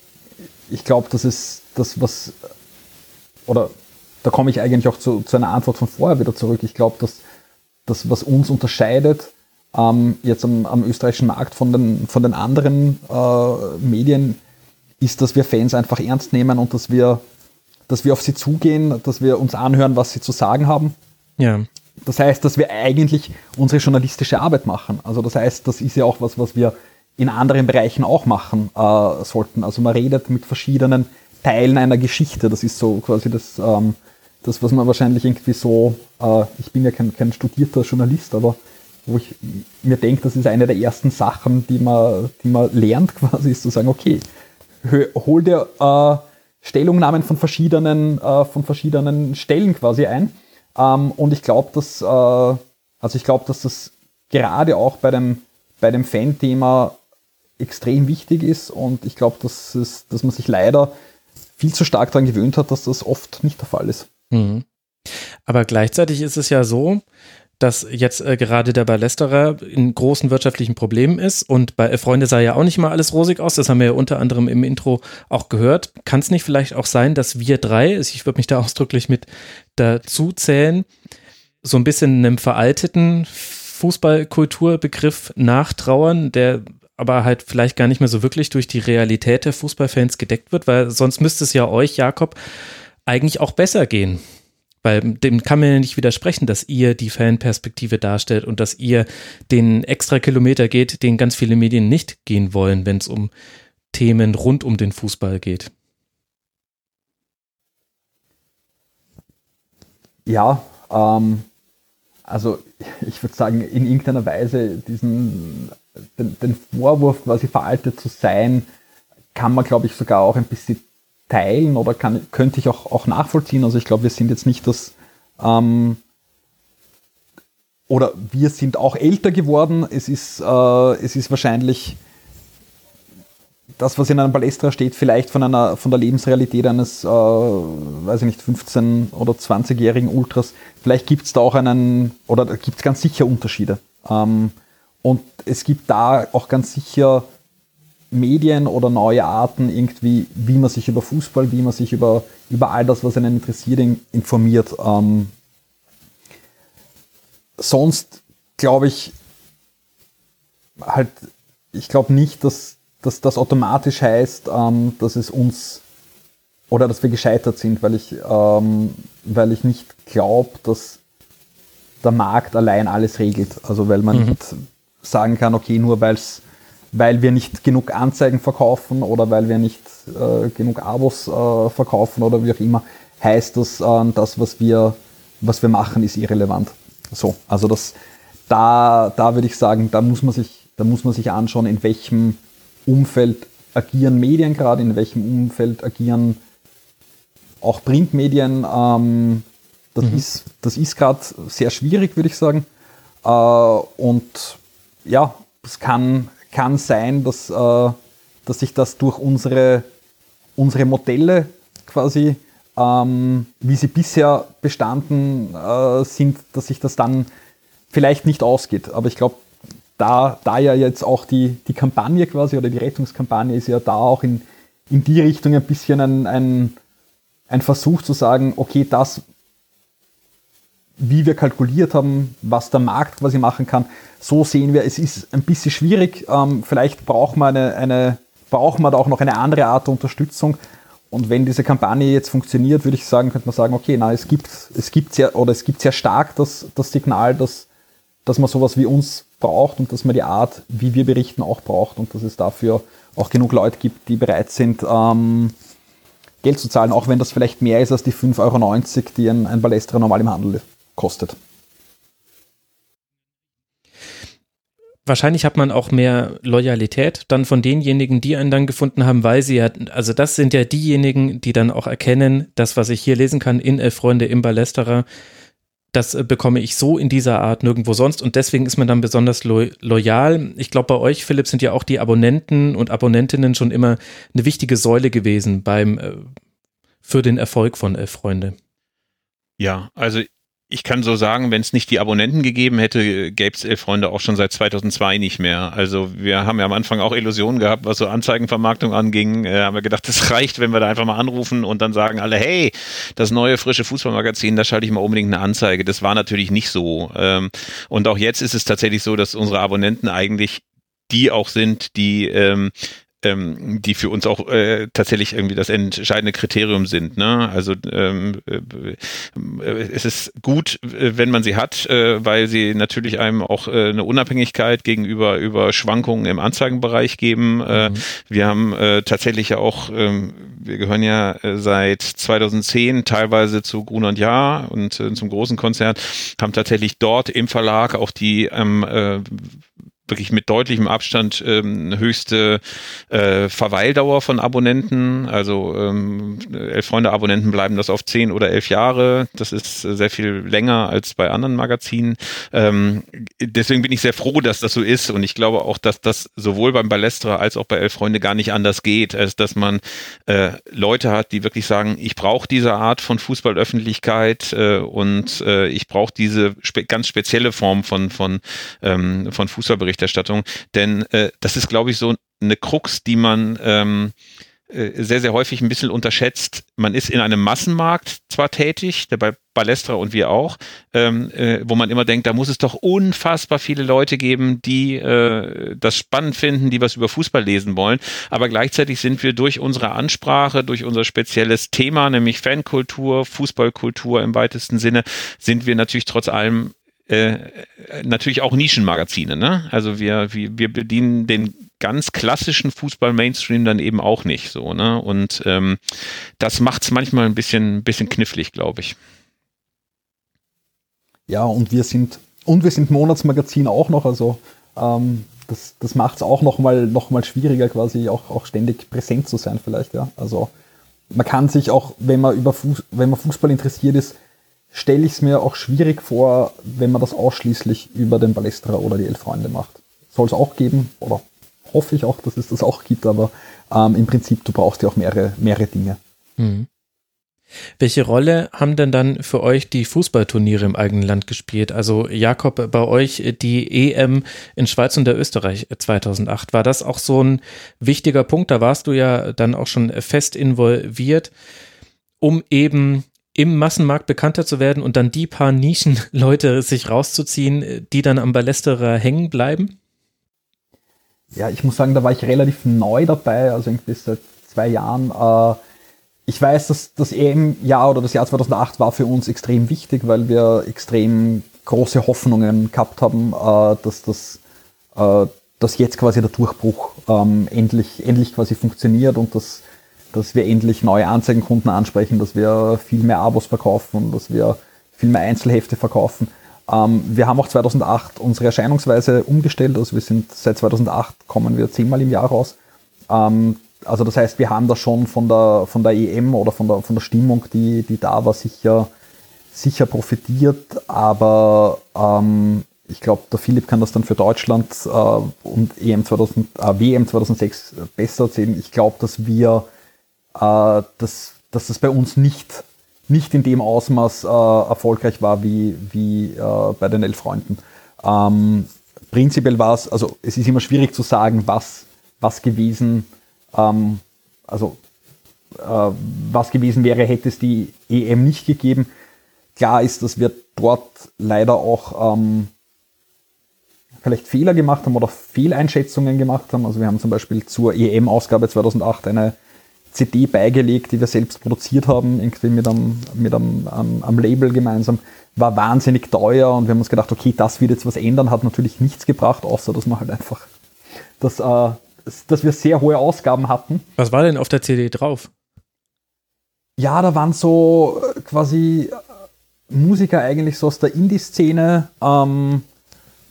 Speaker 5: ich glaube, dass es das, was, oder da komme ich eigentlich auch zu, zu, einer Antwort von vorher wieder zurück. Ich glaube, dass das, was uns unterscheidet, ähm, jetzt am, am, österreichischen Markt von den, von den anderen äh, Medien, ist, dass wir Fans einfach ernst nehmen und dass wir, dass wir auf sie zugehen, dass wir uns anhören, was sie zu sagen haben.
Speaker 4: Ja.
Speaker 5: Das heißt, dass wir eigentlich unsere journalistische Arbeit machen. Also das heißt, das ist ja auch was, was wir in anderen Bereichen auch machen äh, sollten. Also man redet mit verschiedenen Teilen einer Geschichte. Das ist so quasi das, ähm, das was man wahrscheinlich irgendwie so, äh, ich bin ja kein, kein studierter Journalist, aber wo ich mir denke, das ist eine der ersten Sachen, die man, die man lernt quasi, ist zu sagen, okay, hol dir äh, Stellungnahmen von verschiedenen, äh, von verschiedenen Stellen quasi ein. Ähm, und ich glaube, dass, äh, also ich dass das gerade auch bei dem, bei dem Fan-Thema extrem wichtig ist und ich glaube, dass, dass man sich leider viel zu stark daran gewöhnt hat, dass das oft nicht der Fall ist.
Speaker 4: Mhm. Aber gleichzeitig ist es ja so, dass jetzt äh, gerade der Ballesterer in großen wirtschaftlichen Problemen ist und bei Freunde sah ja auch nicht mal alles rosig aus. Das haben wir ja unter anderem im Intro auch gehört. Kann es nicht vielleicht auch sein, dass wir drei, also ich würde mich da ausdrücklich mit dazu zählen, so ein bisschen einem veralteten Fußballkulturbegriff nachtrauern, der aber halt vielleicht gar nicht mehr so wirklich durch die Realität der Fußballfans gedeckt wird, weil sonst müsste es ja euch, Jakob, eigentlich auch besser gehen. Weil dem kann man ja nicht widersprechen, dass ihr die Fanperspektive darstellt und dass ihr den extra Kilometer geht, den ganz viele Medien nicht gehen wollen, wenn es um Themen rund um den Fußball geht.
Speaker 5: Ja, ähm, also ich würde sagen, in irgendeiner Weise diesen, den, den Vorwurf quasi veraltet zu sein, kann man, glaube ich, sogar auch ein bisschen teilen oder kann, könnte ich auch, auch nachvollziehen. Also ich glaube, wir sind jetzt nicht das, ähm, oder wir sind auch älter geworden. Es ist, äh, es ist wahrscheinlich das, was in einem Palästra steht, vielleicht von einer von der Lebensrealität eines, äh, weiß ich nicht, 15- oder 20-jährigen Ultras. Vielleicht gibt es da auch einen, oder da gibt es ganz sicher Unterschiede. Ähm, und es gibt da auch ganz sicher Medien oder neue Arten irgendwie, wie man sich über Fußball, wie man sich über, über all das, was einen interessiert, informiert. Ähm, sonst glaube ich halt, ich glaube nicht, dass, dass das automatisch heißt, ähm, dass es uns oder dass wir gescheitert sind, weil ich, ähm, weil ich nicht glaube, dass der Markt allein alles regelt. Also weil man mhm. nicht sagen kann, okay, nur weil es weil wir nicht genug Anzeigen verkaufen oder weil wir nicht äh, genug Abos äh, verkaufen oder wie auch immer, heißt das, äh, das, was wir, was wir machen, ist irrelevant. So, also das, da, da würde ich sagen, da muss man sich, da muss man sich anschauen, in welchem Umfeld agieren Medien gerade, in welchem Umfeld agieren auch Printmedien. Ähm, das, mhm. ist, das ist gerade sehr schwierig, würde ich sagen. Äh, und ja, es kann, kann sein, dass, äh, dass sich das durch unsere, unsere Modelle quasi, ähm, wie sie bisher bestanden äh, sind, dass sich das dann vielleicht nicht ausgeht. Aber ich glaube, da, da ja jetzt auch die, die Kampagne quasi oder die Rettungskampagne ist ja da auch in, in die Richtung ein bisschen ein, ein, ein Versuch zu sagen, okay, das, wie wir kalkuliert haben, was der Markt quasi machen kann, so sehen wir, es ist ein bisschen schwierig. Ähm, vielleicht braucht man, eine, eine, braucht man da auch noch eine andere Art der Unterstützung. Und wenn diese Kampagne jetzt funktioniert, würde ich sagen, könnte man sagen, okay, na, es gibt, es gibt sehr, oder es gibt sehr stark das, das Signal, dass, dass man sowas wie uns braucht und dass man die Art, wie wir berichten, auch braucht und dass es dafür auch genug Leute gibt, die bereit sind, ähm, Geld zu zahlen, auch wenn das vielleicht mehr ist als die 5,90 Euro, die ein, ein Ballestra normal im Handel kostet.
Speaker 4: wahrscheinlich hat man auch mehr Loyalität dann von denjenigen, die einen dann gefunden haben, weil sie ja, also das sind ja diejenigen, die dann auch erkennen, das, was ich hier lesen kann in Elf Freunde im Ballesterer, das äh, bekomme ich so in dieser Art nirgendwo sonst und deswegen ist man dann besonders lo loyal. Ich glaube, bei euch, Philipp, sind ja auch die Abonnenten und Abonnentinnen schon immer eine wichtige Säule gewesen beim, äh, für den Erfolg von Elf Freunde.
Speaker 3: Ja, also ich kann so sagen, wenn es nicht die Abonnenten gegeben hätte, gäbe es Elf Freunde auch schon seit 2002 nicht mehr. Also wir haben ja am Anfang auch Illusionen gehabt, was so Anzeigenvermarktung anging. Äh, haben wir gedacht, das reicht, wenn wir da einfach mal anrufen und dann sagen alle, hey, das neue frische Fußballmagazin, da schalte ich mal unbedingt eine Anzeige. Das war natürlich nicht so. Ähm, und auch jetzt ist es tatsächlich so, dass unsere Abonnenten eigentlich die auch sind, die ähm, ähm, die für uns auch äh, tatsächlich irgendwie das entscheidende Kriterium sind. Ne? Also ähm, äh, es ist gut, äh, wenn man sie hat, äh, weil sie natürlich einem auch äh, eine Unabhängigkeit gegenüber über Schwankungen im Anzeigenbereich geben. Äh, mhm. Wir haben äh, tatsächlich ja auch, äh, wir gehören ja äh, seit 2010 teilweise zu Gruner und Jahr und äh, zum großen Konzern, haben tatsächlich dort im Verlag auch die ähm, äh, wirklich mit deutlichem Abstand ähm, höchste äh, Verweildauer von Abonnenten. Also ähm, elf Freunde Abonnenten bleiben das auf zehn oder elf Jahre. Das ist äh, sehr viel länger als bei anderen Magazinen. Ähm, deswegen bin ich sehr froh, dass das so ist. Und ich glaube auch, dass das sowohl beim Ballestra als auch bei elf Freunde gar nicht anders geht, als dass man äh, Leute hat, die wirklich sagen, ich brauche diese Art von Fußballöffentlichkeit äh, und äh, ich brauche diese spe ganz spezielle Form von, von, ähm, von Fußballbericht Berichterstattung. Denn äh, das ist, glaube ich, so eine Krux, die man ähm, äh, sehr, sehr häufig ein bisschen unterschätzt. Man ist in einem Massenmarkt zwar tätig, der bei Balestra und wir auch, ähm, äh, wo man immer denkt, da muss es doch unfassbar viele Leute geben, die äh, das spannend finden, die was über Fußball lesen wollen. Aber gleichzeitig sind wir durch unsere Ansprache, durch unser spezielles Thema, nämlich Fankultur, Fußballkultur im weitesten Sinne, sind wir natürlich trotz allem äh, natürlich auch Nischenmagazine. Ne? Also wir, wir, wir bedienen den ganz klassischen Fußball-Mainstream dann eben auch nicht so. Ne? Und ähm, das macht es manchmal ein bisschen, bisschen knifflig, glaube ich.
Speaker 5: Ja, und wir sind, und wir sind Monatsmagazin auch noch, also ähm, das, das macht es auch nochmal noch mal schwieriger, quasi auch, auch ständig präsent zu sein, vielleicht, ja. Also man kann sich auch, wenn man über Fuß, wenn man Fußball interessiert ist, stelle ich es mir auch schwierig vor, wenn man das ausschließlich über den Ballestra oder die Elf Freunde macht. Soll es auch geben, oder hoffe ich auch, dass es das auch gibt, aber ähm, im Prinzip, du brauchst ja auch mehrere, mehrere Dinge. Mhm.
Speaker 4: Welche Rolle haben denn dann für euch die Fußballturniere im eigenen Land gespielt? Also Jakob, bei euch die EM in Schweiz und der Österreich 2008, war das auch so ein wichtiger Punkt? Da warst du ja dann auch schon fest involviert, um eben im Massenmarkt bekannter zu werden und dann die paar Nischenleute sich rauszuziehen, die dann am Ballesterer hängen bleiben?
Speaker 5: Ja, ich muss sagen, da war ich relativ neu dabei, also irgendwie seit zwei Jahren. Äh, ich weiß, dass das EM-Jahr oder das Jahr 2008 war für uns extrem wichtig, weil wir extrem große Hoffnungen gehabt haben, äh, dass das äh, dass jetzt quasi der Durchbruch ähm, endlich, endlich quasi funktioniert und dass dass wir endlich neue Anzeigenkunden ansprechen, dass wir viel mehr Abos verkaufen dass wir viel mehr Einzelhefte verkaufen. Ähm, wir haben auch 2008 unsere Erscheinungsweise umgestellt, also wir sind seit 2008 kommen wir zehnmal im Jahr raus. Ähm, also das heißt, wir haben da schon von der, von der EM oder von der, von der Stimmung, die, die da war, sicher, sicher profitiert, aber ähm, ich glaube, der Philipp kann das dann für Deutschland äh, und EM 2000, äh, WM 2006 besser erzählen. Ich glaube, dass wir dass, dass das bei uns nicht, nicht in dem Ausmaß äh, erfolgreich war wie, wie äh, bei den elf Freunden. Ähm, prinzipiell war es, also es ist immer schwierig zu sagen, was, was gewesen, ähm, also äh, was gewesen wäre, hätte es die EM nicht gegeben. Klar ist, dass wir dort leider auch ähm, vielleicht Fehler gemacht haben oder Fehleinschätzungen gemacht haben. Also wir haben zum Beispiel zur EM-Ausgabe 2008 eine CD beigelegt, die wir selbst produziert haben, irgendwie mit einem, mit einem, einem, einem Label gemeinsam. War wahnsinnig teuer und wir haben uns gedacht, okay, das wird jetzt was ändern, hat natürlich nichts gebracht, außer dass man halt einfach, dass, äh, dass wir sehr hohe Ausgaben hatten.
Speaker 4: Was war denn auf der CD drauf?
Speaker 5: Ja, da waren so äh, quasi Musiker eigentlich so aus der Indie-Szene, ähm,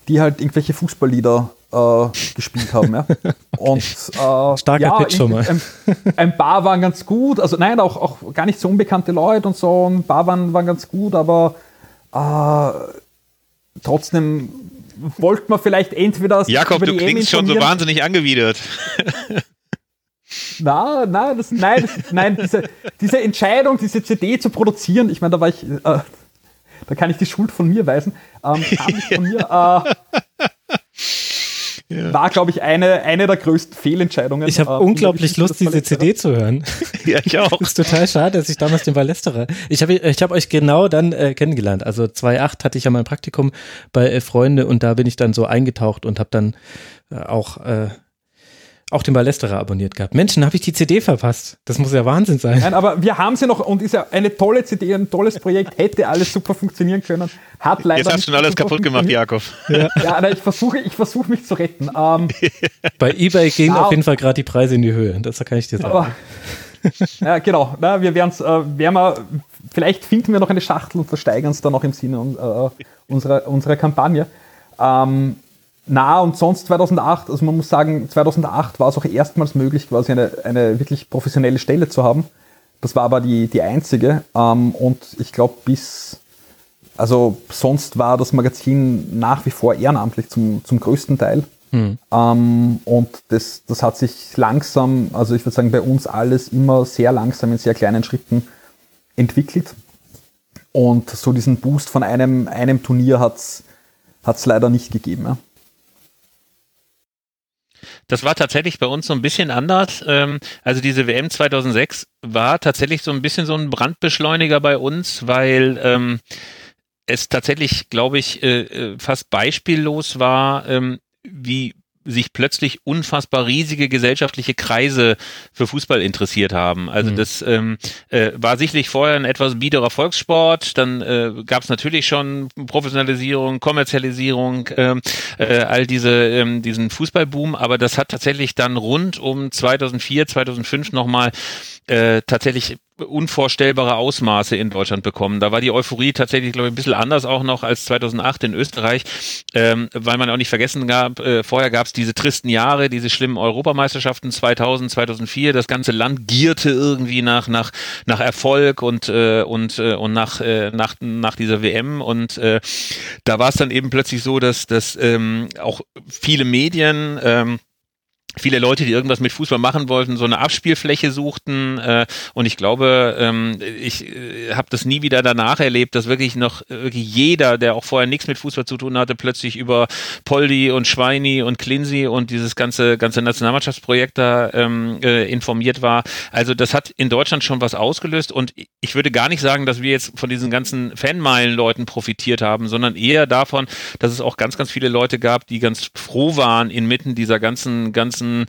Speaker 5: die halt irgendwelche Fußballlieder äh, gespielt haben. Ja. okay. Und
Speaker 4: äh, starker ja, Pitch schon mal.
Speaker 5: Ein, ein, paar waren ganz gut, also nein, auch, auch gar nicht so unbekannte Leute und so. Ein paar waren, waren ganz gut, aber äh, trotzdem wollte man vielleicht entweder.
Speaker 3: Jakob, du klingst schon so wahnsinnig angewidert.
Speaker 5: Na, na, das, nein, das, nein, diese, diese Entscheidung, diese CD zu produzieren, ich meine, da war ich, äh, da kann ich die Schuld von mir weisen, ähm, kam nicht von mir, äh, ja. war, glaube ich, eine, eine der größten Fehlentscheidungen.
Speaker 4: Ich habe äh, unglaublich Lust, diese CD zu hören.
Speaker 3: ja, ich auch.
Speaker 4: Ist total schade, dass ich damals den Ballesterer. Ich habe ich hab euch genau dann äh, kennengelernt. Also 2008 hatte ich ja mein Praktikum bei äh, Freunde und da bin ich dann so eingetaucht und habe dann äh, auch äh, auch den Ballesterer abonniert gehabt. Menschen, habe ich die CD verpasst. Das muss ja Wahnsinn sein.
Speaker 5: Nein, aber wir haben sie noch und ist ja eine tolle CD, ein tolles Projekt, hätte alles super funktionieren können. Hat leider
Speaker 3: Jetzt hast du schon alles kaputt gemacht, Jakob.
Speaker 5: Ja, ja nein, ich versuche ich versuch mich zu retten. Ähm,
Speaker 4: Bei eBay gehen auf jeden Fall gerade die Preise in die Höhe. Das kann ich dir sagen. Aber,
Speaker 5: ja, genau. Na, wir werden es, äh, werden wir, vielleicht finden wir noch eine Schachtel und versteigern es dann noch im Sinne äh, unserer, unserer Kampagne. Ähm, na, und sonst 2008, also man muss sagen, 2008 war es auch erstmals möglich, quasi eine, eine wirklich professionelle Stelle zu haben. Das war aber die, die einzige. Ähm, und ich glaube, bis, also sonst war das Magazin nach wie vor ehrenamtlich zum, zum größten Teil. Mhm. Ähm, und das, das hat sich langsam, also ich würde sagen, bei uns alles immer sehr langsam in sehr kleinen Schritten entwickelt. Und so diesen Boost von einem, einem Turnier hat es leider nicht gegeben. Ja.
Speaker 3: Das war tatsächlich bei uns so ein bisschen anders. Ähm, also diese WM 2006 war tatsächlich so ein bisschen so ein Brandbeschleuniger bei uns, weil ähm, es tatsächlich, glaube ich, äh, äh fast beispiellos war, ähm, wie sich plötzlich unfassbar riesige gesellschaftliche Kreise für Fußball interessiert haben. Also mhm. das ähm, äh, war sicherlich vorher ein etwas biederer Volkssport. Dann äh, gab es natürlich schon Professionalisierung, Kommerzialisierung, ähm, äh, all diese ähm, diesen Fußballboom. Aber das hat tatsächlich dann rund um 2004, 2005 nochmal äh, tatsächlich unvorstellbare Ausmaße in Deutschland bekommen. Da war die Euphorie tatsächlich, glaube ich, ein bisschen anders auch noch als 2008 in Österreich, ähm, weil man auch nicht vergessen gab, äh, vorher gab es diese tristen Jahre, diese schlimmen Europameisterschaften 2000, 2004. Das ganze Land gierte irgendwie nach nach nach Erfolg und äh, und äh, und nach äh, nach nach dieser WM und äh, da war es dann eben plötzlich so, dass dass ähm, auch viele Medien ähm, viele Leute, die irgendwas mit Fußball machen wollten, so eine Abspielfläche suchten. Äh, und ich glaube, ähm, ich äh, habe das nie wieder danach erlebt, dass wirklich noch wirklich jeder, der auch vorher nichts mit Fußball zu tun hatte, plötzlich über Poldi und Schweini und Klinsi und dieses ganze ganze Nationalmannschaftsprojekt da ähm, äh, informiert war. Also das hat in Deutschland schon was ausgelöst und ich würde gar nicht sagen, dass wir jetzt von diesen ganzen Fanmeilen-Leuten profitiert haben, sondern eher davon, dass es auch ganz, ganz viele Leute gab, die ganz froh waren inmitten dieser ganzen ganzen ganzen,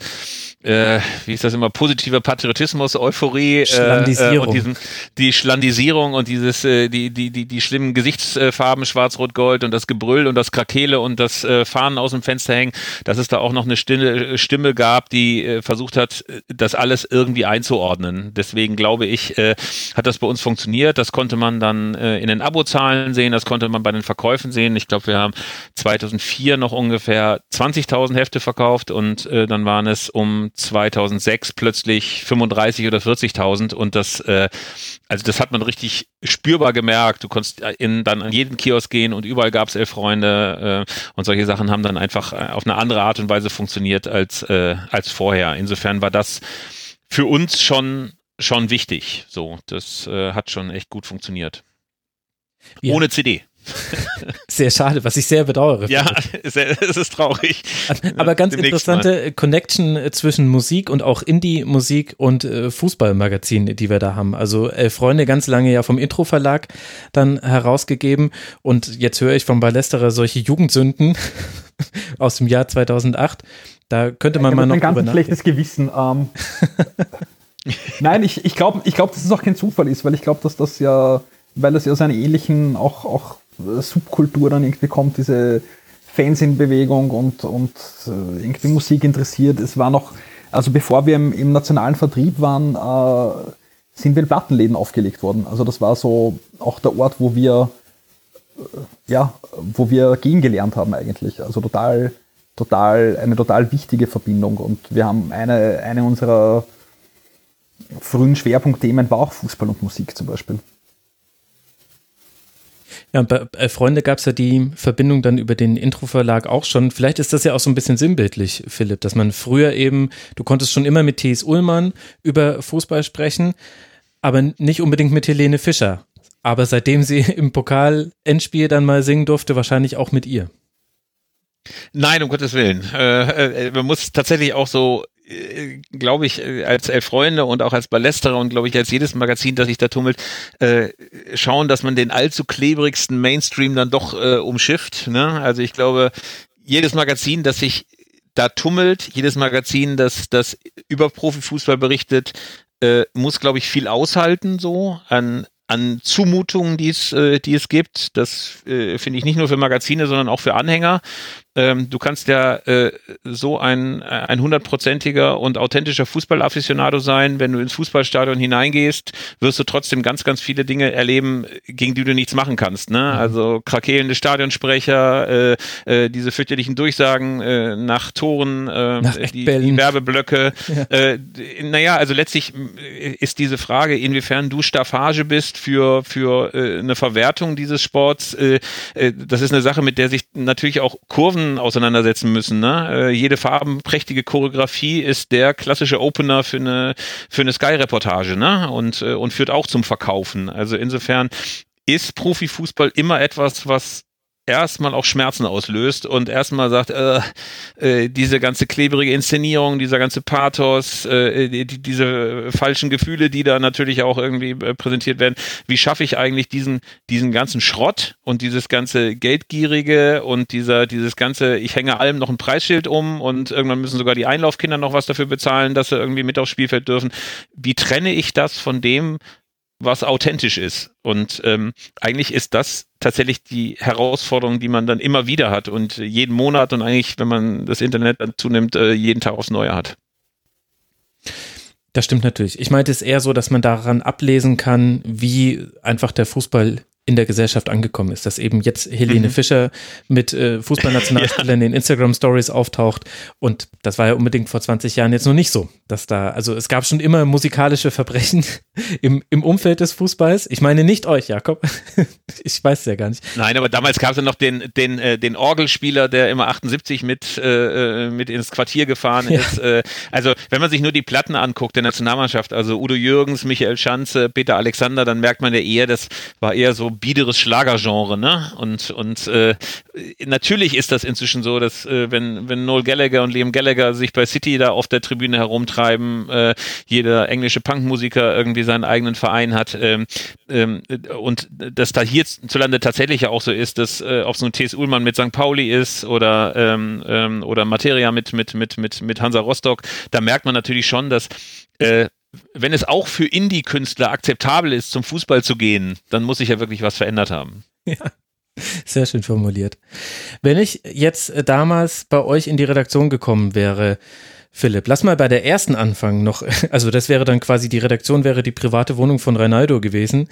Speaker 3: äh, wie ist das immer, positiver Patriotismus, Euphorie äh, und diesen, die Schlandisierung und dieses, äh, die, die, die, die schlimmen Gesichtsfarben Schwarz-Rot-Gold und das Gebrüll und das Krakele und das äh, Fahnen aus dem Fenster hängen, dass es da auch noch eine Stimme, Stimme gab, die äh, versucht hat, das alles irgendwie einzuordnen. Deswegen glaube ich, äh, hat das bei uns funktioniert. Das konnte man dann äh, in den Abozahlen sehen, das konnte man bei den Verkäufen sehen. Ich glaube, wir haben 2004 noch ungefähr 20.000 Hefte verkauft und äh, dann waren es um 2006 plötzlich 35 oder 40.000 und das, äh, also das hat man richtig spürbar gemerkt. Du konntest in, dann an jeden Kiosk gehen und überall gab es elf Freunde äh, und solche Sachen haben dann einfach äh, auf eine andere Art und Weise funktioniert als, äh, als vorher. Insofern war das für uns schon schon wichtig. So, das äh, hat schon echt gut funktioniert. Ja. Ohne CD.
Speaker 4: Sehr schade, was ich sehr bedauere.
Speaker 3: Ja, es ist traurig.
Speaker 4: Aber ganz Demnächst interessante mal. Connection äh, zwischen Musik und auch Indie-Musik und äh, Fußballmagazin, die wir da haben. Also äh, Freunde ganz lange ja vom Intro-Verlag dann herausgegeben und jetzt höre ich vom Ballesterer solche Jugendsünden aus dem Jahr 2008. Da könnte man ja, mal noch.
Speaker 5: Ein ganz schlechtes Gewissen. Ähm. Nein, ich, ich glaube, ich glaub, dass es auch kein Zufall ist, weil ich glaube, dass das ja, weil das ja so einen ähnlichen, auch, auch Subkultur dann irgendwie kommt, diese Fansin-Bewegung und, und äh, irgendwie Musik interessiert. Es war noch, also bevor wir im, im nationalen Vertrieb waren, äh, sind wir in Plattenläden aufgelegt worden. Also das war so auch der Ort, wo wir, äh, ja, wo wir gehen gelernt haben eigentlich. Also total, total, eine total wichtige Verbindung. Und wir haben eine, eine unserer frühen Schwerpunktthemen war auch Fußball und Musik zum Beispiel.
Speaker 4: Ja, bei Freunde gab es ja die Verbindung dann über den Intro-Verlag auch schon. Vielleicht ist das ja auch so ein bisschen sinnbildlich, Philipp, dass man früher eben, du konntest schon immer mit T.S. Ullmann über Fußball sprechen, aber nicht unbedingt mit Helene Fischer. Aber seitdem sie im Pokal-Endspiel dann mal singen durfte, wahrscheinlich auch mit ihr.
Speaker 3: Nein, um Gottes Willen. Äh, äh, man muss tatsächlich auch so äh, glaube ich, äh, als Elf Freunde und auch als Ballesterer und glaube ich als jedes Magazin, das sich da tummelt, äh, schauen, dass man den allzu klebrigsten Mainstream dann doch äh, umschifft. Ne? Also ich glaube, jedes Magazin, das sich da tummelt, jedes Magazin, das, das über Profifußball berichtet, äh, muss, glaube ich, viel aushalten so an an Zumutungen, die es, äh, die es gibt. Das äh, finde ich nicht nur für Magazine, sondern auch für Anhänger. Ähm, du kannst ja äh, so ein ein hundertprozentiger und authentischer Fußballafficionado sein. Wenn du ins Fußballstadion hineingehst, wirst du trotzdem ganz, ganz viele Dinge erleben, gegen die du nichts machen kannst. Ne? Mhm. Also krakelende Stadionsprecher, äh, äh, diese fürchterlichen Durchsagen äh, nach Toren, äh, nach die, die Werbeblöcke. Ja. Äh, naja, also letztlich äh, ist diese Frage, inwiefern du Staffage bist für, für äh, eine Verwertung dieses Sports, äh, äh, das ist eine Sache, mit der sich natürlich auch Kurven auseinandersetzen müssen. Ne? Äh, jede farbenprächtige Choreografie ist der klassische Opener für eine, für eine Sky-Reportage ne? und, äh, und führt auch zum Verkaufen. Also insofern ist Profifußball immer etwas, was erstmal auch Schmerzen auslöst und erstmal sagt, äh, äh, diese ganze klebrige Inszenierung, dieser ganze Pathos, äh, die, diese falschen Gefühle, die da natürlich auch irgendwie äh, präsentiert werden, wie schaffe ich eigentlich diesen, diesen ganzen Schrott und dieses ganze Geldgierige und dieser, dieses ganze, ich hänge allem noch ein Preisschild um und irgendwann müssen sogar die Einlaufkinder noch was dafür bezahlen, dass sie irgendwie mit aufs Spielfeld dürfen. Wie trenne ich das von dem, was authentisch ist. Und ähm, eigentlich ist das tatsächlich die Herausforderung, die man dann immer wieder hat und jeden Monat und eigentlich, wenn man das Internet dann zunimmt, äh, jeden Tag aufs Neue hat.
Speaker 4: Das stimmt natürlich. Ich meinte es eher so, dass man daran ablesen kann, wie einfach der Fußball in der Gesellschaft angekommen ist, dass eben jetzt Helene mhm. Fischer mit äh, Fußballnationalspielern ja. in Instagram Stories auftaucht und das war ja unbedingt vor 20 Jahren jetzt noch nicht so, dass da, also es gab schon immer musikalische Verbrechen im, im Umfeld des Fußballs. Ich meine nicht euch, Jakob. ich weiß es ja gar nicht.
Speaker 3: Nein, aber damals gab es ja noch den, den, äh, den Orgelspieler, der immer 78 mit, äh, äh, mit ins Quartier gefahren ja. ist. Äh, also wenn man sich nur die Platten anguckt der Nationalmannschaft, also Udo Jürgens, Michael Schanze, Peter Alexander, dann merkt man ja eher, das war eher so biederes Schlagergenre, ne? Und, und äh, natürlich ist das inzwischen so, dass äh, wenn, wenn Noel Gallagher und Liam Gallagher sich bei City da auf der Tribüne herumtreiben, äh, jeder englische Punkmusiker irgendwie seinen eigenen Verein hat ähm, ähm, und dass da hierzulande tatsächlich ja auch so ist, dass äh, ob es nun T.S. Ullmann mit St. Pauli ist oder ähm, ähm, oder Materia mit mit mit mit mit Hansa Rostock, da merkt man natürlich schon, dass äh, wenn es auch für Indie-Künstler akzeptabel ist, zum Fußball zu gehen, dann muss sich ja wirklich was verändert haben. Ja.
Speaker 4: Sehr schön formuliert. Wenn ich jetzt damals bei euch in die Redaktion gekommen wäre, Philipp, lass mal bei der ersten anfangen noch. Also das wäre dann quasi, die Redaktion wäre die private Wohnung von Reinaldo gewesen.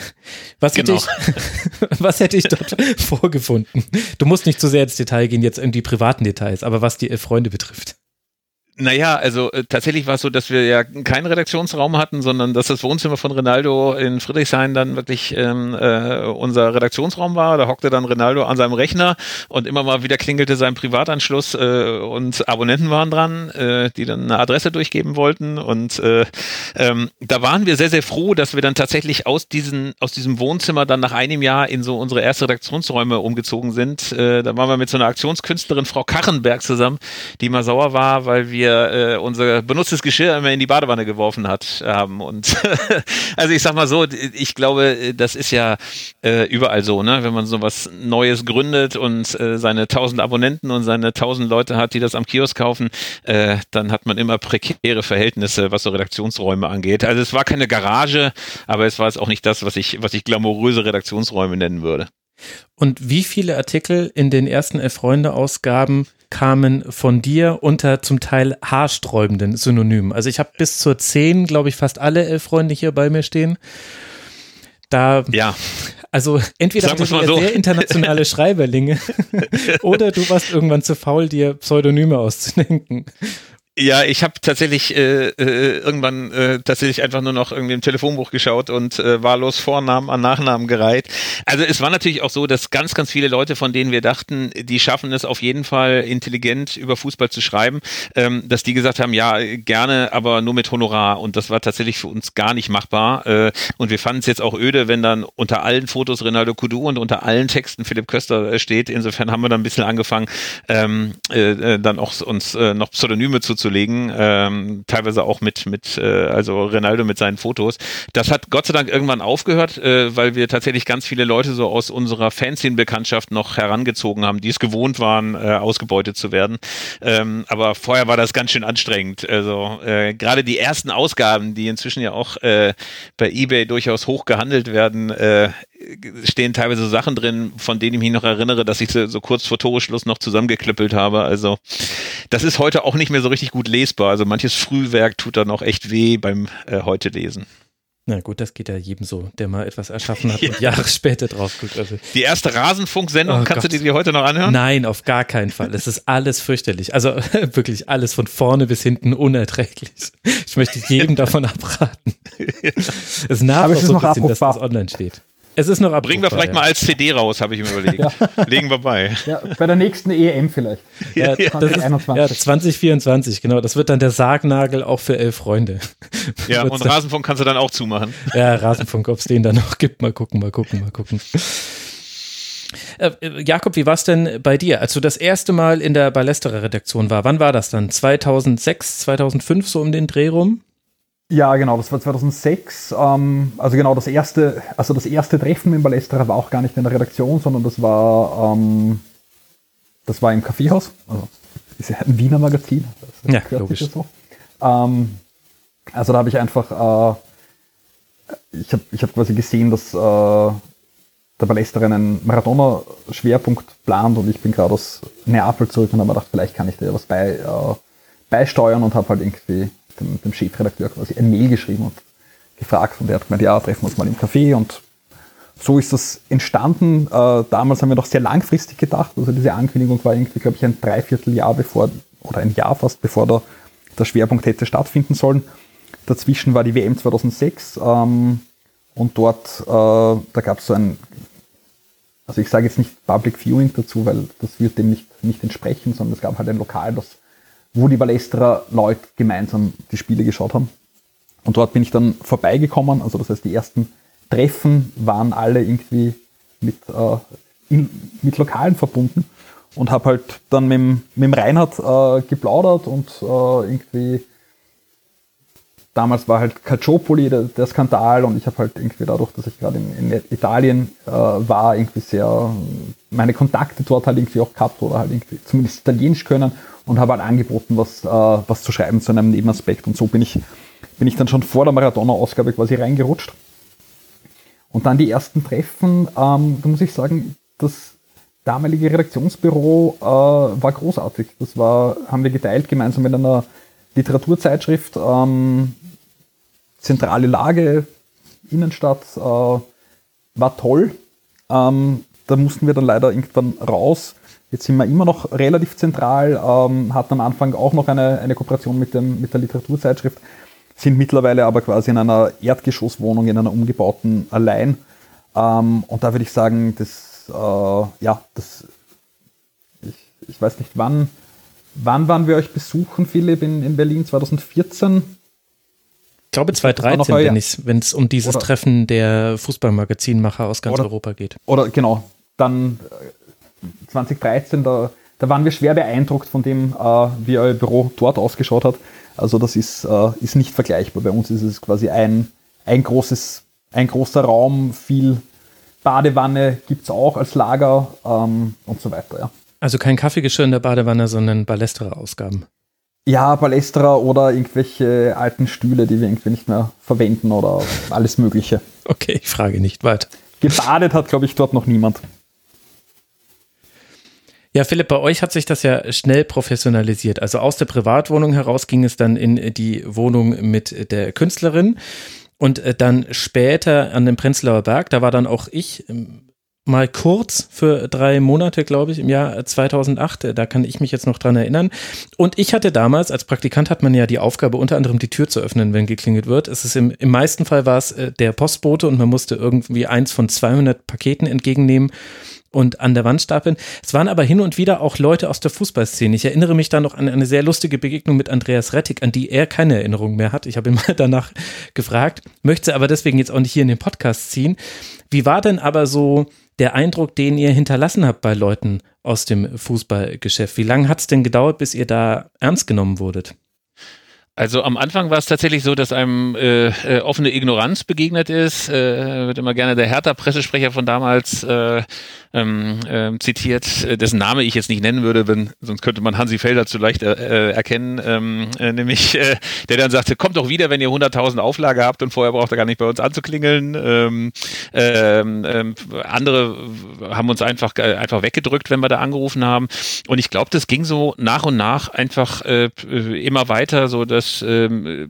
Speaker 4: Was, genau. hätte, ich, was hätte ich dort vorgefunden? Du musst nicht zu sehr ins Detail gehen, jetzt in die privaten Details, aber was die Freunde betrifft.
Speaker 3: Naja, also äh, tatsächlich war es so, dass wir ja keinen Redaktionsraum hatten, sondern dass das Wohnzimmer von Ronaldo in Friedrichshain dann wirklich ähm, äh, unser Redaktionsraum war. Da hockte dann Ronaldo an seinem Rechner und immer mal wieder klingelte sein Privatanschluss äh, und Abonnenten waren dran, äh, die dann eine Adresse durchgeben wollten. Und äh, ähm, da waren wir sehr, sehr froh, dass wir dann tatsächlich aus, diesen, aus diesem Wohnzimmer dann nach einem Jahr in so unsere erste Redaktionsräume umgezogen sind. Äh, da waren wir mit so einer Aktionskünstlerin, Frau Kachenberg, zusammen, die mal sauer war, weil wir wir äh, unser benutztes Geschirr immer in die Badewanne geworfen hat haben. Und also ich sag mal so, ich glaube, das ist ja äh, überall so, ne? Wenn man so was Neues gründet und äh, seine tausend Abonnenten und seine tausend Leute hat, die das am Kiosk kaufen, äh, dann hat man immer prekäre Verhältnisse, was so Redaktionsräume angeht. Also es war keine Garage, aber es war es auch nicht das, was ich, was ich glamouröse Redaktionsräume nennen würde.
Speaker 4: Und wie viele Artikel in den ersten Elf-Freunde-Ausgaben kamen von dir unter zum Teil haarsträubenden Synonymen? Also ich habe bis zur 10, glaube ich, fast alle Elf-Freunde hier bei mir stehen. da
Speaker 3: ja.
Speaker 4: Also entweder hattest du
Speaker 3: so.
Speaker 4: sehr internationale Schreiberlinge oder du warst irgendwann zu faul, dir Pseudonyme auszudenken.
Speaker 3: Ja, ich habe tatsächlich äh, äh, irgendwann äh, tatsächlich einfach nur noch irgendwie im Telefonbuch geschaut und äh, wahllos Vornamen an Nachnamen gereiht. Also es war natürlich auch so, dass ganz, ganz viele Leute, von denen wir dachten, die schaffen es auf jeden Fall intelligent über Fußball zu schreiben, ähm, dass die gesagt haben, ja, gerne, aber nur mit Honorar. Und das war tatsächlich für uns gar nicht machbar. Äh, und wir fanden es jetzt auch öde, wenn dann unter allen Fotos Ronaldo Kudu und unter allen Texten Philipp Köster äh, steht. Insofern haben wir dann ein bisschen angefangen, ähm, äh, äh, dann auch uns äh, noch Pseudonyme zuzulegen, ähm, teilweise auch mit, mit äh, also Ronaldo mit seinen Fotos. Das hat Gott sei Dank irgendwann aufgehört, äh, weil wir tatsächlich ganz viele Leute so aus unserer Fanszene-Bekanntschaft noch herangezogen haben, die es gewohnt waren, äh, ausgebeutet zu werden. Ähm, aber vorher war das ganz schön anstrengend. Also äh, gerade die ersten Ausgaben, die inzwischen ja auch äh, bei eBay durchaus hoch gehandelt werden, äh, stehen teilweise so Sachen drin, von denen ich mich noch erinnere, dass ich sie so kurz vor Toreschluss noch zusammengeklöppelt habe. Also das ist heute auch nicht mehr so richtig gut lesbar. Also manches Frühwerk tut dann auch echt weh beim äh, heute lesen.
Speaker 4: Na gut, das geht ja jedem so, der mal etwas erschaffen hat und Jahre später drauf guckt. Also,
Speaker 3: Die erste Rasenfunk-Sendung,
Speaker 4: Oh
Speaker 3: kannst
Speaker 4: Gott.
Speaker 3: du dir die heute noch anhören?
Speaker 4: nein, auf gar keinen Fall. Es ist alles fürchterlich. Also wirklich alles von vorne bis hinten unerträglich. Ich möchte jedem davon abraten. Es
Speaker 5: Aber
Speaker 4: nervt
Speaker 5: es
Speaker 4: auch
Speaker 5: ist
Speaker 4: so ein
Speaker 5: noch
Speaker 4: bisschen, dass das online steht. Es ist noch abrufbar.
Speaker 3: Bringen wir vielleicht
Speaker 4: ja.
Speaker 3: mal als CD raus, habe ich mir überlegt. Legen wir bei.
Speaker 5: Ja, bei der nächsten EM vielleicht.
Speaker 4: Ja, das ist,
Speaker 5: 2021.
Speaker 4: ja, 2024, genau. Das wird dann der Sargnagel auch für elf Freunde.
Speaker 3: Ja, und
Speaker 4: dann-
Speaker 3: Rasenfunk kannst du dann auch zumachen.
Speaker 4: Ja, Rasenfunk, ob es den dann noch gibt. Mal gucken, mal gucken, mal gucken. Äh, äh, Jakob, wie war es denn bei dir, als du das erste Mal in der Ballesterer-Redaktion war? Wann war das dann? 2006, 2005, so um den Dreh rum?
Speaker 5: Ja, genau, das war 2006. Ähm, also genau, das erste, also das erste Treffen mit Ballesterer war auch gar nicht in der Redaktion, sondern das war, ähm, das war im Kaffeehaus. Also ist ja ein Wiener Magazin. Das
Speaker 4: Ja, logisch.
Speaker 5: So. Ähm, also da habe ich einfach, äh, ich habe ich hab quasi gesehen, dass äh, der Ballesterer einen Maradona-Schwerpunkt plant und ich bin gerade aus Neapel zurück und habe mir gedacht, vielleicht kann ich da ja was bei, äh, beisteuern und habe halt irgendwie dem, dem Chefredakteur quasi ein Mail geschrieben und gefragt und er hat gemeint, ja, treffen wir uns mal im Café und so ist das entstanden. Äh, damals haben wir noch sehr langfristig gedacht. Also diese Ankündigung war irgendwie, glaube ich, ein Dreivierteljahr bevor, oder ein Jahr fast, bevor der, der Schwerpunkt hätte stattfinden sollen. Dazwischen war die WM 2006 ähm, und dort, äh, da gab es so ein, also ich sage jetzt nicht Public Viewing dazu, weil das wird dem nicht, nicht entsprechen, sondern es gab halt ein Lokal, das, wo die Ballesterer Leute gemeinsam die Spiele geschaut haben. Und dort bin ich dann vorbeigekommen, also das heißt, die ersten Treffen waren alle irgendwie mit, äh, in, mit Lokalen verbunden. Und habe halt dann mit, mit dem Reinhard äh, geplaudert und äh, irgendwie damals war halt Calciopoli der, der Skandal und ich habe halt irgendwie dadurch, dass ich gerade in, in Italien äh, war, irgendwie sehr meine Kontakte dort halt irgendwie auch gehabt oder halt irgendwie zumindest Italienisch können und habe halt angeboten, was, äh, was zu schreiben zu einem Nebenaspekt und so bin ich, bin ich dann schon vor der Maradona-Ausgabe quasi reingerutscht. Und dann die ersten Treffen, ähm, da muss ich sagen, das damalige Redaktionsbüro äh, war großartig. Das war, haben wir geteilt gemeinsam mit einer Literaturzeitschrift. Ähm, zentrale Lage, Innenstadt, äh, war toll. Ähm, da mussten wir dann leider irgendwann raus. Jetzt sind wir immer noch relativ zentral, ähm, hatten am Anfang auch noch eine, eine Kooperation mit, dem, mit der Literaturzeitschrift, sind mittlerweile aber quasi in einer Erdgeschosswohnung, in einer umgebauten allein. Ähm, und da würde ich sagen, das, äh, ja, das, ich, ich weiß nicht, wann, wann waren wir euch besuchen, Philipp, in, in Berlin? 2014?
Speaker 4: Ich glaube
Speaker 5: war noch
Speaker 4: 2013,
Speaker 5: heuer.
Speaker 4: wenn es wenn es um dieses
Speaker 5: Oder-
Speaker 4: Treffen der Fußballmagazinmacher aus ganz
Speaker 5: Oder-
Speaker 4: Europa geht.
Speaker 5: Oder genau, dann 2013, da, da waren wir schwer beeindruckt von dem, äh, wie euer Büro dort ausgeschaut hat. Also das ist, äh, ist nicht vergleichbar. Bei uns ist es quasi ein, ein, großes, ein großer Raum, viel Badewanne gibt es auch als Lager ähm, und so weiter. Ja.
Speaker 4: Also kein Kaffeegeschirr in der Badewanne, sondern Ballesterer-Ausgaben.
Speaker 5: Ja, Palästra oder irgendwelche alten Stühle, die wir irgendwie nicht mehr verwenden oder alles Mögliche.
Speaker 4: Okay, ich frage nicht weiter.
Speaker 5: Gebadet hat, glaube ich, dort noch niemand.
Speaker 4: Ja, Philipp, bei euch hat sich das ja schnell professionalisiert. Also aus der Privatwohnung heraus ging es dann in die Wohnung mit der Künstlerin. Und äh, dann später an dem Prenzlauer Berg, da war dann auch ich ähm, mal kurz für drei Monate, glaube ich, im Jahr 2008. Da kann ich mich jetzt noch dran erinnern. Und ich hatte damals, als Praktikant hat man ja die Aufgabe, unter anderem die Tür zu öffnen, wenn geklingelt wird. Es ist im, im meisten Fall war es äh, der Postbote und man musste irgendwie eins von 200 Paketen entgegennehmen und an der Wand stapeln. Es waren aber hin und wieder auch Leute aus der Fußballszene. Ich erinnere mich da noch an eine sehr lustige Begegnung mit Andreas Rettig, an die er keine Erinnerung mehr hat. Ich habe ihn mal danach gefragt, möchte aber deswegen jetzt auch nicht hier in den Podcast ziehen. Wie war denn aber so der Eindruck, den ihr hinterlassen habt bei Leuten aus dem Fußballgeschäft? Wie lange hat es denn gedauert, bis ihr da ernst genommen wurdet?
Speaker 3: Also am Anfang war es tatsächlich so, dass einem äh, äh, offene Ignoranz begegnet ist. Äh, wird immer gerne der Hertha-Pressesprecher von damals äh, ähm, äh, zitiert, äh, dessen Name ich jetzt nicht nennen würde, wenn, sonst könnte man Hansi Felder zu leicht äh, erkennen, ähm, äh, nämlich äh, der dann sagte, kommt doch wieder, wenn ihr 100.000 Auflage habt und vorher braucht ihr gar nicht bei uns anzuklingeln. Ähm, ähm, ähm, andere haben uns einfach, äh, einfach weggedrückt, wenn wir da angerufen haben. Und ich glaube, das ging so nach und nach einfach äh, immer weiter, so dass ähm,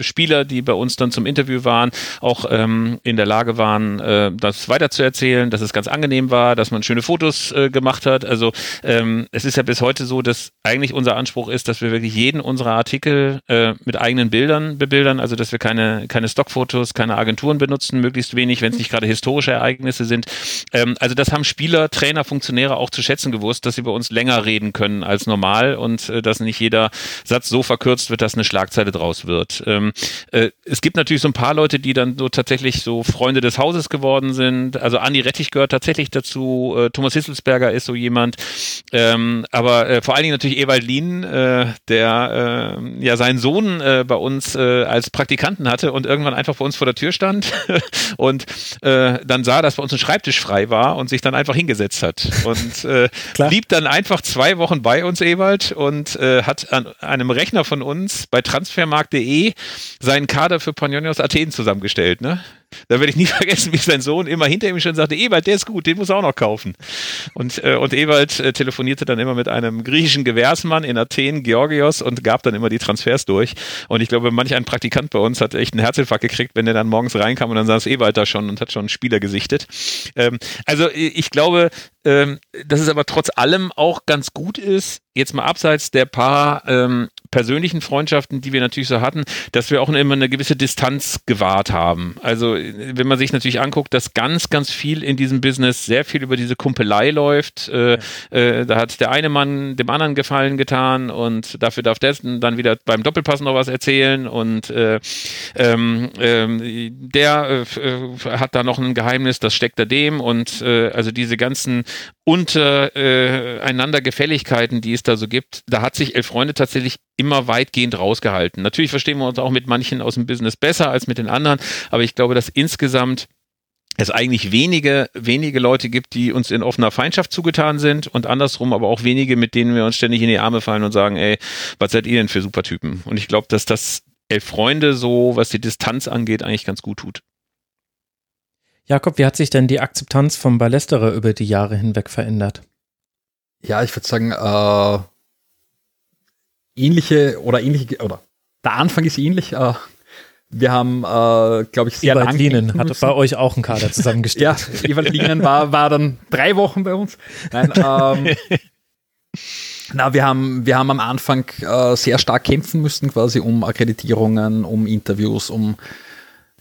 Speaker 3: Spieler, die bei uns dann zum Interview waren, auch ähm, in der Lage waren, äh, das weiterzuerzählen, dass es ganz angenehm war, dass man schöne Fotos äh, gemacht hat. Also ähm, es ist ja bis heute so, dass eigentlich unser Anspruch ist, dass wir wirklich jeden unserer Artikel äh, mit eigenen Bildern bebildern, also dass wir keine, keine Stockfotos, keine Agenturen benutzen, möglichst wenig, wenn es nicht gerade historische Ereignisse sind. Ähm, also das haben Spieler, Trainer, Funktionäre auch zu schätzen gewusst, dass sie bei uns länger reden können als normal und äh, dass nicht jeder Satz so verkürzt wird, dass eine Schlagzeile draus wird. Ähm, äh, es gibt natürlich so ein paar Leute, die dann so tatsächlich so Freunde des Hauses geworden sind. Also Andi Rettich gehört tatsächlich dazu. Äh, Thomas Hisselsberger ist so jemand. Ähm, aber äh, vor allen Dingen natürlich Ewald Lien, äh, der äh, ja seinen Sohn äh, bei uns äh, als Praktikanten hatte und irgendwann einfach bei uns vor der Tür stand und äh, dann sah, dass bei uns ein Schreibtisch frei war und sich dann einfach hingesetzt hat. Und äh, blieb dann einfach zwei Wochen bei uns, Ewald, und äh, hat an einem Rechner von uns bei transfermarkt.de seinen Kader für Panionios Athen zusammengestellt. Ne? Da werde ich nie vergessen, wie sein Sohn immer hinter ihm schon sagte, Ewald, der ist gut, den muss er auch noch kaufen. Und, äh, und Ewald äh, telefonierte dann immer mit einem griechischen Gewährsmann in Athen, Georgios, und gab dann immer die Transfers durch. Und ich glaube, manch ein Praktikant bei uns hat echt einen Herzinfarkt gekriegt, wenn der dann morgens reinkam und dann saß Ewald da schon und hat schon einen Spieler gesichtet. Ähm, also ich glaube, ähm, dass es aber trotz allem auch ganz gut ist, jetzt mal abseits der paar ähm, persönlichen Freundschaften, die wir natürlich so hatten, dass wir auch immer eine gewisse Distanz gewahrt haben. Also wenn man sich natürlich anguckt, dass ganz, ganz viel in diesem Business sehr viel über diese Kumpelei läuft. Äh, äh, da hat der eine Mann dem anderen Gefallen getan und dafür darf der dann wieder beim Doppelpass noch was erzählen und äh, ähm, ähm, der äh, hat da noch ein Geheimnis, das steckt da dem und äh, also diese ganzen untereinander äh, Gefälligkeiten, die es da so gibt, da hat sich Elf Freunde tatsächlich immer weitgehend rausgehalten. Natürlich verstehen wir uns auch mit manchen aus dem Business besser als mit den anderen, aber ich glaube, dass insgesamt es eigentlich wenige, wenige Leute gibt, die uns in offener Feindschaft zugetan sind und andersrum aber auch wenige, mit denen wir uns ständig in die Arme fallen und sagen, ey, was seid ihr denn für Supertypen? Und ich glaube, dass das Elf Freunde so, was die Distanz angeht, eigentlich ganz gut tut.
Speaker 4: Jakob, wie hat sich denn die Akzeptanz vom Ballesterer über die Jahre hinweg verändert?
Speaker 5: Ja, ich würde sagen, äh, ähnliche oder ähnliche, oder der Anfang ist ähnlich. Äh, wir haben, äh, glaube ich,
Speaker 4: sehr Ewald Lienen hat bei euch auch einen Kader zusammengestellt.
Speaker 5: ja, Ewald Lienen war, war dann drei Wochen bei uns. Nein, ähm, na, wir haben, wir haben am Anfang äh, sehr stark kämpfen müssen, quasi um Akkreditierungen, um Interviews, um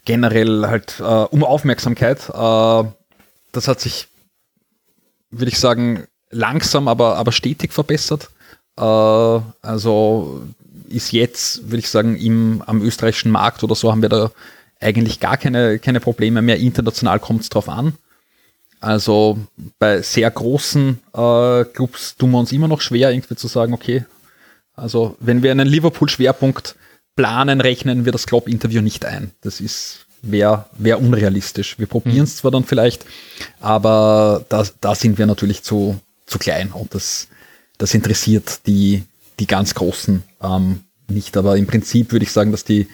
Speaker 5: generell halt äh, um Aufmerksamkeit. Äh, das hat sich, würde ich sagen, langsam, aber, aber stetig verbessert. Äh, also ist jetzt, würde ich sagen, im, am österreichischen Markt oder so haben wir da eigentlich gar keine, keine Probleme mehr. International kommt es drauf an. Also bei sehr großen äh, Clubs tun wir uns immer noch schwer, irgendwie zu sagen, okay, also wenn wir einen Liverpool-Schwerpunkt planen, rechnen wir das Klopp-Interview nicht ein. Das ist wäre wär unrealistisch. Wir probieren es mhm. zwar dann vielleicht, aber da, da sind wir natürlich zu, zu klein und das, das interessiert die, die ganz Großen ähm, nicht. Aber im Prinzip würde ich sagen, dass die,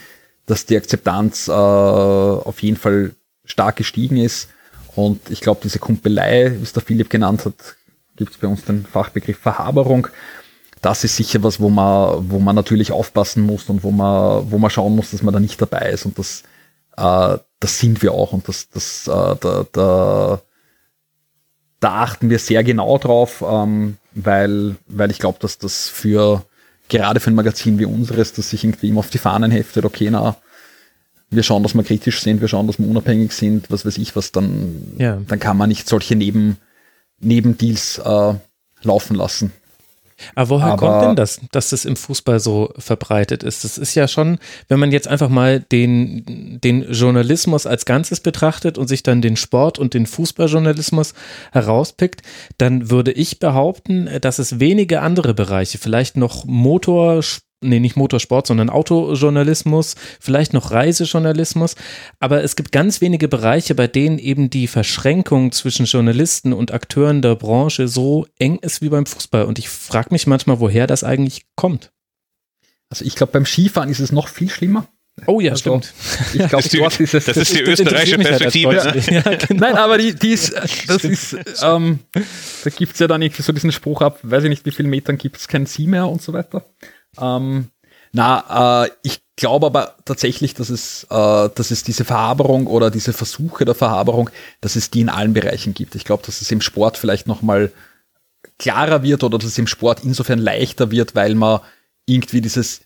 Speaker 5: dass die Akzeptanz äh, auf jeden Fall stark gestiegen ist. Und ich glaube, diese Kumpelei, wie es der Philipp genannt hat, gibt es bei uns den Fachbegriff Verhaberung. Das ist sicher was, wo man, wo man natürlich aufpassen muss und wo man, wo man schauen muss, dass man da nicht dabei ist. Und das äh, das sind wir auch und das, das, äh, da, da, da achten wir sehr genau drauf, ähm, weil, weil ich glaube, dass das für gerade für ein Magazin wie unseres, das sich irgendwie immer auf die Fahnen heftet, okay, na, wir schauen, dass wir kritisch sind, wir schauen, dass wir unabhängig sind, was weiß ich was, dann, ja. dann kann man nicht solche Neben, Nebendeals äh, laufen lassen.
Speaker 4: Aber woher Aber kommt denn das, dass das im Fußball so verbreitet ist? Das ist ja schon, wenn man jetzt einfach mal den, den Journalismus als Ganzes betrachtet und sich dann den Sport und den Fußballjournalismus herauspickt, dann würde ich behaupten, dass es wenige andere Bereiche, vielleicht noch Motorsport, nee, nicht Motorsport, sondern Autojournalismus, vielleicht noch Reisejournalismus. Aber es gibt ganz wenige Bereiche, bei denen eben die Verschränkung zwischen Journalisten und Akteuren der Branche so eng ist wie beim Fußball. Und ich frage mich manchmal, woher das eigentlich kommt.
Speaker 5: Also ich glaube, beim Skifahren ist es noch viel schlimmer.
Speaker 4: Oh ja, also, stimmt.
Speaker 5: Ich glaube, dort ist es.
Speaker 3: Das ist die österreichische halt Perspektive.
Speaker 5: Halt ja, genau. Nein, aber die, die ist, das ist, ähm, da gibt es ja dann irgendwie so diesen Spruch ab, weiß ich nicht, wie viele Metern gibt es kein Sie mehr und so weiter. Ähm, na, äh, ich glaube aber tatsächlich, dass es, äh, dass es diese Verhaberung oder diese Versuche der Verhaberung, dass es die in allen Bereichen gibt. Ich glaube, dass es im Sport vielleicht nochmal klarer wird oder dass es im Sport insofern leichter wird, weil man irgendwie dieses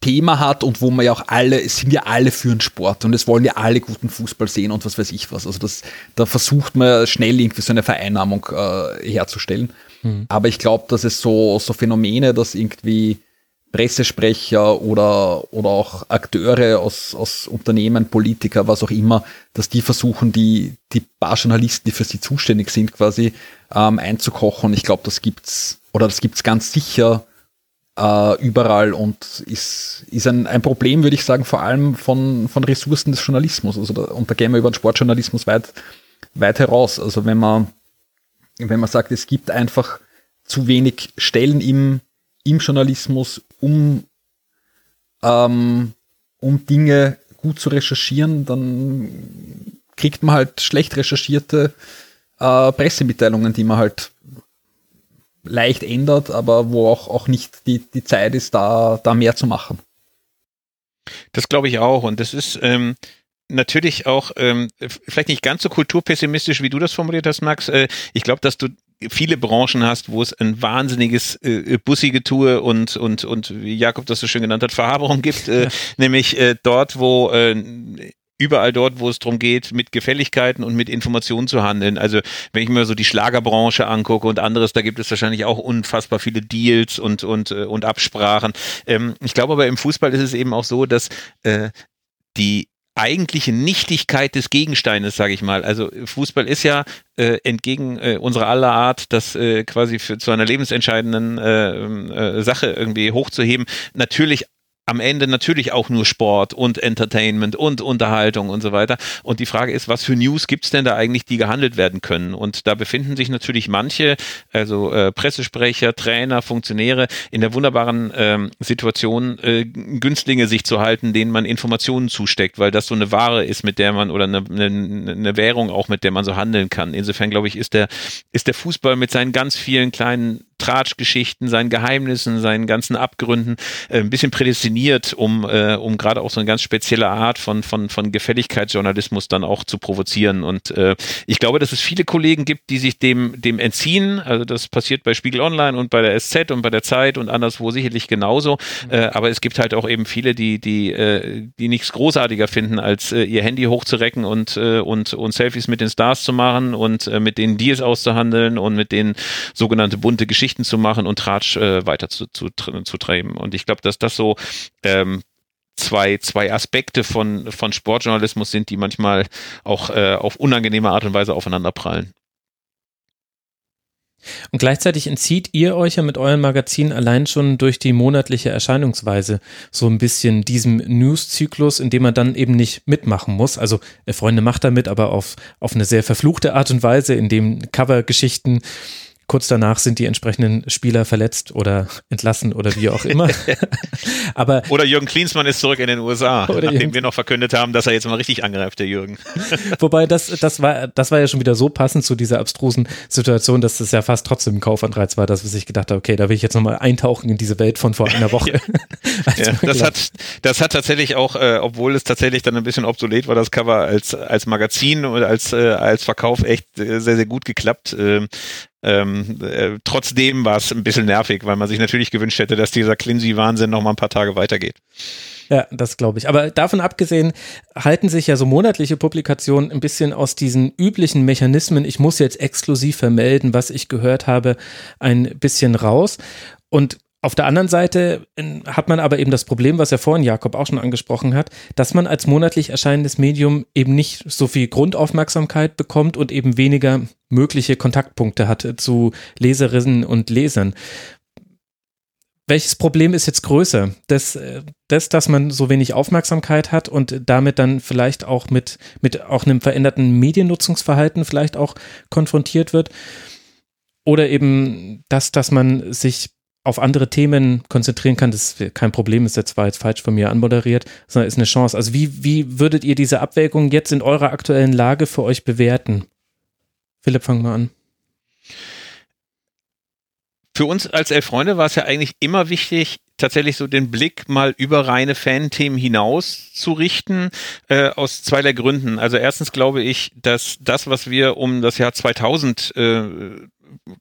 Speaker 5: Thema hat und wo man ja auch alle, es sind ja alle für den Sport und es wollen ja alle guten Fußball sehen und was weiß ich was. Also das, da versucht man schnell irgendwie so eine Vereinnahmung äh, herzustellen. Mhm. Aber ich glaube, dass es so, so Phänomene, dass irgendwie Pressesprecher oder, oder auch Akteure aus, aus Unternehmen, Politiker, was auch immer, dass die versuchen, die, die paar Journalisten, die für sie zuständig sind, quasi ähm, einzukochen. Ich glaube, das gibt's, oder das gibt's ganz sicher äh, überall und ist, ist ein, ein Problem, würde ich sagen, vor allem von, von Ressourcen des Journalismus. Also da, und da gehen wir über den Sportjournalismus weit, weit heraus. Also wenn man, wenn man sagt, es gibt einfach zu wenig Stellen im, im Journalismus, um, ähm, um Dinge gut zu recherchieren, dann kriegt man halt schlecht recherchierte äh, Pressemitteilungen, die man halt leicht ändert, aber wo auch, auch nicht die, die Zeit ist, da, da mehr zu machen.
Speaker 3: Das glaube ich auch. Und das ist ähm, natürlich auch ähm, vielleicht nicht ganz so kulturpessimistisch, wie du das formuliert hast, Max. Äh, ich glaube, dass du viele Branchen hast, wo es ein wahnsinniges äh, Bussi-Getue und, und, und, wie Jakob das so schön genannt hat, Verhaberung gibt, äh, nämlich äh, dort, wo äh, überall dort, wo es darum geht, mit Gefälligkeiten und mit Informationen zu handeln. Also wenn ich mir so die Schlagerbranche angucke und anderes, da gibt es wahrscheinlich auch unfassbar viele Deals und, und, äh, und Absprachen. Ähm, ich glaube aber im Fußball ist es eben auch so, dass äh, die eigentliche Nichtigkeit des Gegensteines, sage ich mal. Also Fußball ist ja äh, entgegen äh, unserer aller Art, das äh, quasi für zu einer lebensentscheidenden äh, äh, Sache irgendwie hochzuheben, natürlich am Ende natürlich auch nur Sport und Entertainment und Unterhaltung und so weiter. Und die Frage ist, was für News gibt's denn da eigentlich, die gehandelt werden können? Und da befinden sich natürlich manche, also äh, Pressesprecher, Trainer, Funktionäre in der wunderbaren ähm, Situation, äh, Günstlinge sich zu halten, denen man Informationen zusteckt, weil das so eine Ware ist, mit der man oder eine, eine, eine Währung auch, mit der man so handeln kann. Insofern glaube ich, ist der, ist der Fußball mit seinen ganz vielen kleinen Tratschgeschichten, seinen Geheimnissen, seinen ganzen Abgründen äh, ein bisschen prädestiniert, um, äh, um gerade auch so eine ganz spezielle Art von, von, von Gefälligkeitsjournalismus dann auch zu provozieren. Und äh, ich glaube, dass es viele Kollegen gibt, die sich dem, dem entziehen. Also das passiert bei Spiegel Online und bei der SZ und bei der Zeit und anderswo sicherlich genauso. Mhm. Äh, aber es gibt halt auch eben viele, die, die, äh, die nichts großartiger finden, als äh, ihr Handy hochzurecken und, und, und Selfies mit den Stars zu machen und mit denen Deals auszuhandeln und mit denen sogenannte bunte Geschichten Geschichten zu machen und Tratsch äh, weiter zu, zu, zu treiben. Und ich glaube, dass das so ähm, zwei, zwei Aspekte von, von Sportjournalismus sind, die manchmal auch äh, auf unangenehme Art und Weise aufeinanderprallen.
Speaker 4: Und gleichzeitig entzieht ihr euch ja mit eurem Magazin allein schon durch die monatliche Erscheinungsweise so ein bisschen diesem News-Zyklus, in dem man dann eben nicht mitmachen muss. Also äh, Freunde macht da mit, aber auf, auf eine sehr verfluchte Art und Weise, in dem Covergeschichten kurz danach sind die entsprechenden Spieler verletzt oder entlassen oder wie auch immer.
Speaker 3: Aber oder Jürgen Klinsmann ist zurück in den USA, nachdem Jürgen. wir noch verkündet haben, dass er jetzt mal richtig angreift, der Jürgen.
Speaker 4: Wobei das, das war, das war ja schon wieder so passend zu dieser abstrusen Situation, dass es ja fast trotzdem ein Kaufanreiz war, dass sich gedacht hat, okay, da will ich jetzt nochmal eintauchen in diese Welt von vor einer Woche.
Speaker 3: ja, das hat, das hat tatsächlich auch, äh, obwohl es tatsächlich dann ein bisschen obsolet war, das Cover als, als Magazin oder als, äh, als Verkauf echt äh, sehr, sehr gut geklappt. Ähm, ähm, äh, trotzdem war es ein bisschen nervig, weil man sich natürlich gewünscht hätte, dass dieser Clincy-Wahnsinn noch mal ein paar Tage weitergeht.
Speaker 4: Ja, das glaube ich. Aber davon abgesehen halten sich ja so monatliche Publikationen ein bisschen aus diesen üblichen Mechanismen, ich muss jetzt exklusiv vermelden, was ich gehört habe, ein bisschen raus. Und auf der anderen Seite ähm, hat man aber eben das Problem, was ja vorhin Jakob auch schon angesprochen hat, dass man als monatlich erscheinendes Medium eben nicht so viel Grundaufmerksamkeit bekommt und eben weniger mögliche Kontaktpunkte hat zu Leserinnen und Lesern. Welches Problem ist jetzt größer? Das, äh, das, dass man so wenig Aufmerksamkeit hat und damit dann vielleicht auch mit, mit auch einem veränderten Mediennutzungsverhalten vielleicht auch konfrontiert wird? Oder eben das, dass man sich auf andere Themen konzentrieren kann, das ist kein Problem, ist jetzt zwar jetzt falsch von mir anmoderiert, sondern ist eine Chance. Also wie, wie würdet ihr diese Abwägung jetzt in eurer aktuellen Lage für euch bewerten? Philipp, fang mal an.
Speaker 3: Für uns als Elf Freunde war es ja eigentlich immer wichtig, tatsächlich so den Blick mal über reine Fan-Themen hinaus zu richten, äh, aus zweierlei Gründen. Also erstens glaube ich, dass das, was wir um das Jahr 2000 äh,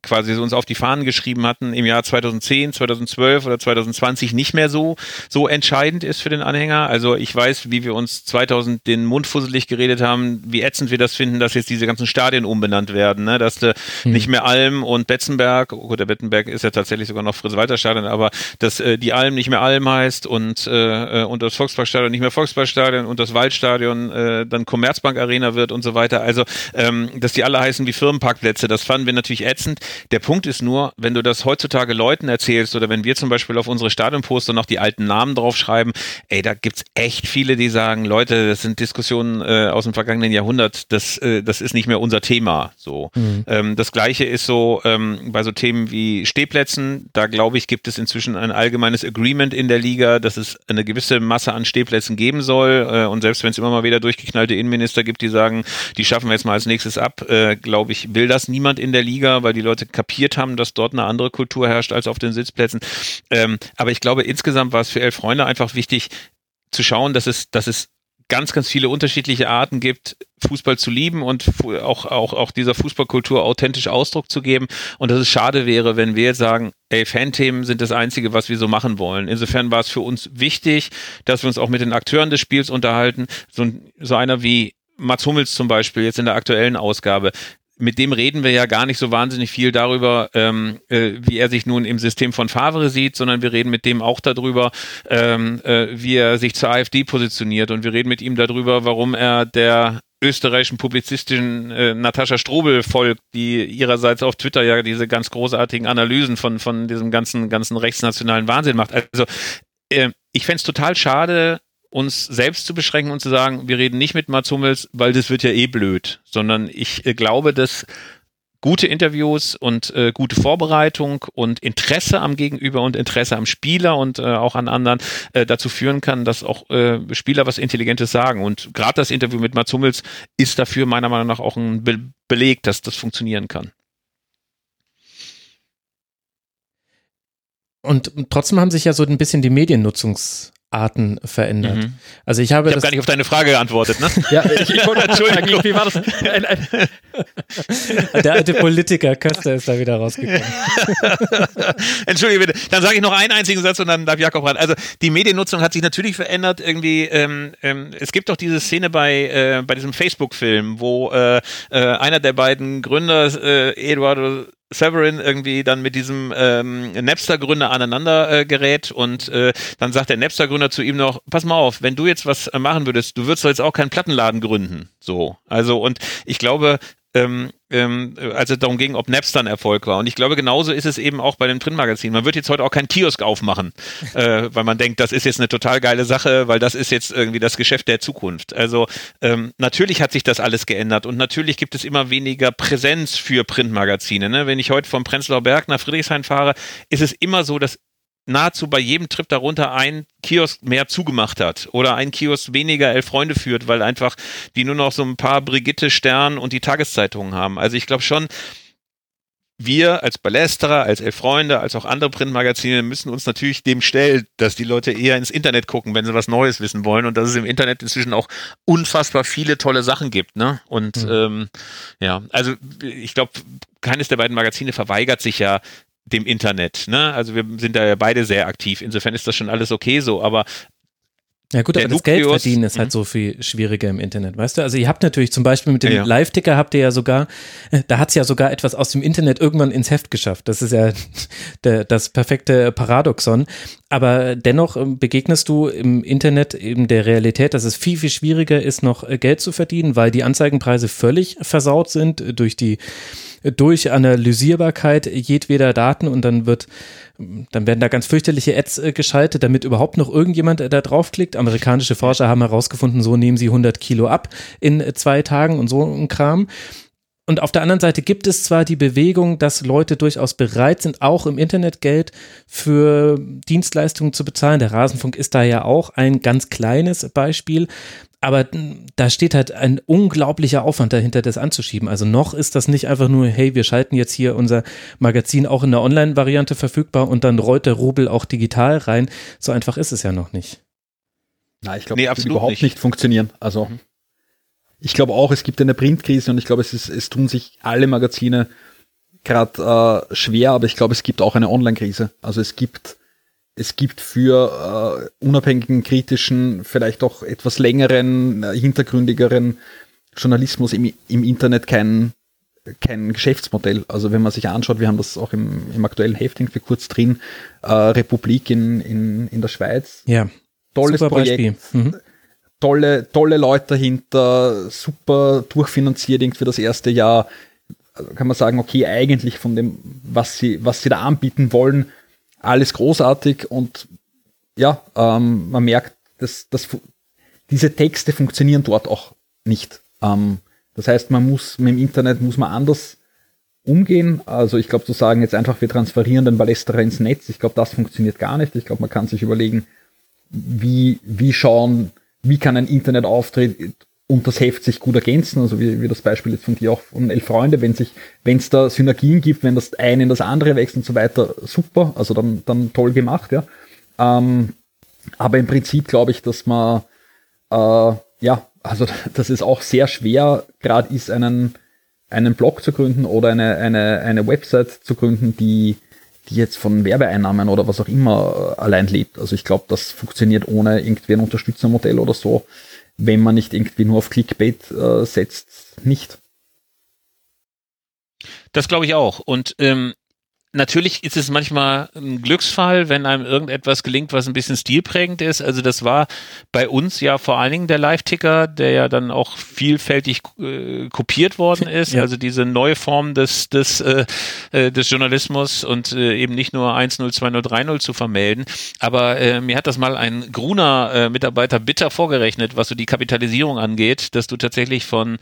Speaker 3: quasi uns auf die Fahnen geschrieben hatten, im Jahr 2010, 2012 oder 2020 nicht mehr so, so entscheidend ist für den Anhänger. Also ich weiß, wie wir uns 2000 den Mund fusselig geredet haben, wie ätzend wir das finden, dass jetzt diese ganzen Stadien umbenannt werden, ne? dass de hm. nicht mehr Alm und Betzenberg, oh gut, der Betzenberg ist ja tatsächlich sogar noch Fritz-Walter-Stadion, aber dass äh, die Alm nicht mehr Alm heißt und, äh, und das Volksparkstadion nicht mehr Volksparkstadion und das Waldstadion äh, dann Commerzbank Arena wird und so weiter. Also, ähm, dass die alle heißen wie Firmenparkplätze, das fanden wir natürlich ätzend ätzend. Der Punkt ist nur, wenn du das heutzutage Leuten erzählst oder wenn wir zum Beispiel auf unsere Stadionposter noch die alten Namen draufschreiben, ey, da gibt's echt viele, die sagen, Leute, das sind Diskussionen äh, aus dem vergangenen Jahrhundert, das, äh, das ist nicht mehr unser Thema. So. Mhm. Ähm, das gleiche ist so ähm, bei so Themen wie Stehplätzen, da glaube ich, gibt es inzwischen ein allgemeines Agreement in der Liga, dass es eine gewisse Masse an Stehplätzen geben soll. Äh, und selbst wenn es immer mal wieder durchgeknallte Innenminister gibt, die sagen, die schaffen wir jetzt mal als nächstes ab, äh, glaube ich, will das niemand in der Liga, weil die Leute kapiert haben, dass dort eine andere Kultur herrscht als auf den Sitzplätzen. Ähm, aber ich glaube, insgesamt war es für Elf Freunde einfach wichtig zu schauen, dass es, dass es ganz, ganz viele unterschiedliche Arten gibt, Fußball zu lieben und auch, auch, auch dieser Fußballkultur authentisch Ausdruck zu geben. Und dass es schade wäre, wenn wir jetzt sagen, ey, Fanthemen sind das Einzige, was wir so machen wollen. Insofern war es für uns wichtig, dass wir uns auch mit den Akteuren des Spiels unterhalten. So, so einer wie Mats Hummels zum Beispiel jetzt in der aktuellen Ausgabe, mit dem reden wir ja gar nicht so wahnsinnig viel darüber, ähm, äh, wie er sich nun im System von Favre sieht, sondern wir reden mit dem auch darüber, ähm, äh, wie er sich zur AfD positioniert und wir reden mit ihm darüber, warum er der österreichischen Publizistin äh, Natascha Strobel folgt, die ihrerseits auf Twitter ja diese ganz großartigen Analysen von, von diesem ganzen, ganzen rechtsnationalen Wahnsinn macht. Also äh, ich fände es total schade, uns selbst zu beschränken und zu sagen, wir reden nicht mit Mats Hummels, weil das wird ja eh blöd, sondern ich äh, glaube, dass gute Interviews und äh, gute Vorbereitung und Interesse am Gegenüber und Interesse am Spieler und äh, auch an anderen äh, dazu führen kann, dass auch äh, Spieler was Intelligentes sagen. Und gerade das Interview mit Mats Hummels ist dafür meiner Meinung nach auch ein Be Beleg, dass das funktionieren kann.
Speaker 4: Und trotzdem haben sich ja so ein bisschen die Mediennutzungs Arten verändert. Mhm. Also ich habe
Speaker 3: ich hab gar nicht auf deine Frage geantwortet, ne?
Speaker 4: ja, ich, ich wollte Entschuldigung, wie war das? Der alte Politiker Köster ist da wieder rausgekommen.
Speaker 3: Entschuldige bitte. Dann sage ich noch einen einzigen Satz und dann darf Jakob ran. Also die Mediennutzung hat sich natürlich verändert. Irgendwie, ähm, ähm, es gibt doch diese Szene bei äh, bei diesem Facebook-Film, wo äh, äh, einer der beiden Gründer, äh, Eduardo Severin irgendwie dann mit diesem ähm, Napster-Gründer aneinander äh, gerät und äh, dann sagt der Napster-Gründer zu ihm noch, pass mal auf, wenn du jetzt was äh, machen würdest, du würdest doch jetzt auch keinen Plattenladen gründen. So. Also, und ich glaube, ähm, ähm, als es darum ging, ob Napster ein Erfolg war. Und ich glaube, genauso ist es eben auch bei dem Printmagazin. Man wird jetzt heute auch keinen Kiosk aufmachen, äh, weil man denkt, das ist jetzt eine total geile Sache, weil das ist jetzt irgendwie das Geschäft der Zukunft. Also ähm, natürlich hat sich das alles geändert und natürlich gibt es immer weniger Präsenz für Printmagazine. Ne? Wenn ich heute vom Prenzlauer Berg nach Friedrichshain fahre, ist es immer so, dass nahezu bei jedem Trip darunter ein Kiosk mehr zugemacht hat oder ein Kiosk weniger Elf Freunde führt, weil einfach die nur noch so ein paar Brigitte Stern und die Tageszeitungen haben. Also ich glaube schon, wir als Ballesterer, als Elf Freunde, als auch andere Printmagazine müssen uns natürlich dem stellen, dass die Leute eher ins Internet gucken, wenn sie was Neues wissen wollen und dass es im Internet inzwischen auch unfassbar viele tolle Sachen gibt. Ne? Und mhm. ähm, ja, also ich glaube, keines der beiden Magazine verweigert sich ja dem Internet. Ne? Also wir sind da ja beide sehr aktiv. Insofern ist das schon alles okay so. Aber
Speaker 4: ja gut, aber das Geld verdienen ist halt mhm. so viel schwieriger im Internet, weißt du? Also ihr habt natürlich zum Beispiel mit dem ja, ja. Live-Ticker habt ihr ja sogar, äh, da hat es ja sogar etwas aus dem Internet irgendwann ins Heft geschafft. Das ist ja der, das perfekte Paradoxon. Aber dennoch ähm, begegnest du im Internet eben der Realität, dass es viel, viel schwieriger ist, noch äh, Geld zu verdienen, weil die Anzeigenpreise völlig versaut sind durch die durch Analysierbarkeit jedweder Daten und dann wird dann werden da ganz fürchterliche Ads geschaltet, damit überhaupt noch irgendjemand da draufklickt. Amerikanische Forscher haben herausgefunden, so nehmen sie 100 Kilo ab in zwei Tagen und so ein Kram. Und auf der anderen Seite gibt es zwar die Bewegung, dass Leute durchaus bereit sind, auch im Internet Geld für Dienstleistungen zu bezahlen. Der Rasenfunk ist da ja auch ein ganz kleines Beispiel aber da steht halt ein unglaublicher Aufwand dahinter, das anzuschieben. Also noch ist das nicht einfach nur, hey, wir schalten jetzt hier unser Magazin auch in der Online-Variante verfügbar und dann rollt der Rubel auch digital rein. So einfach ist es ja noch nicht.
Speaker 5: Na, ich glaube, nee, das wird überhaupt nicht. nicht funktionieren. Also mhm. ich glaube auch, es gibt eine Printkrise und ich glaube, es, ist, es tun sich alle Magazine gerade äh, schwer, aber ich glaube, es gibt auch eine Online-Krise. Also es gibt es gibt für äh, unabhängigen, kritischen, vielleicht auch etwas längeren, äh, hintergründigeren Journalismus im, im Internet kein, kein Geschäftsmodell. Also wenn man sich anschaut, wir haben das auch im, im aktuellen Hefting für kurz drin, äh, Republik in, in, in der Schweiz.
Speaker 4: Ja.
Speaker 5: Tolles super Projekt. Mhm. Tolle, tolle Leute dahinter, super durchfinanziert irgendwie das erste Jahr. Also kann man sagen, okay, eigentlich von dem, was sie, was sie da anbieten wollen, alles großartig und ja, ähm, man merkt, dass, dass diese Texte funktionieren dort auch nicht. Ähm, das heißt, man muss mit dem Internet muss man anders umgehen. Also ich glaube zu sagen, jetzt einfach wir transferieren den Ballesterer ins Netz, ich glaube, das funktioniert gar nicht. Ich glaube, man kann sich überlegen, wie, wie schauen, wie kann ein Internetauftritt und das Heft sich gut ergänzen, also wie, wie das Beispiel jetzt von dir auch von Elf Freunde, wenn sich, wenn es da Synergien gibt, wenn das eine in das andere wächst und so weiter, super, also dann, dann toll gemacht, ja. Ähm, aber im Prinzip glaube ich, dass man, äh, ja, also dass es auch sehr schwer gerade ist, einen, einen Blog zu gründen oder eine, eine, eine Website zu gründen, die, die jetzt von Werbeeinnahmen oder was auch immer allein lebt. Also ich glaube, das funktioniert ohne irgendwie ein Unterstützermodell oder so wenn man nicht irgendwie nur auf Clickbait äh, setzt, nicht.
Speaker 3: Das glaube ich auch. Und ähm, natürlich ist es manchmal ein Glücksfall, wenn einem irgendetwas gelingt, was ein bisschen stilprägend ist. Also das war bei uns ja vor allen Dingen der Live-Ticker, der ja dann auch vielfältig äh, kopiert worden ist. Ja. Also diese neue Form des, des, äh, äh des Journalismus und äh, eben nicht nur 1-0, 2-0, 3-0 zu vermelden. Aber äh, mir hat das mal ein Gruner-Mitarbeiter bitter vorgerechnet, was so die Kapitalisierung angeht, dass du tatsächlich von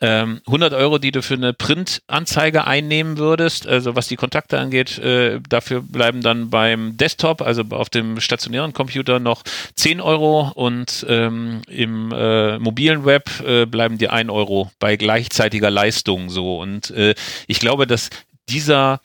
Speaker 3: ähm, 100 Euro, die du für eine Printanzeige einnehmen würdest, also was die Kontakte angeht, äh, dafür bleiben dann beim Desktop, also auf dem stationären Computer noch 10 Euro und ähm, im äh, mobilen Web äh, bleiben dir 1 Euro bei gleichzeitiger Leistung so. Und äh, ich glaube, dass dieser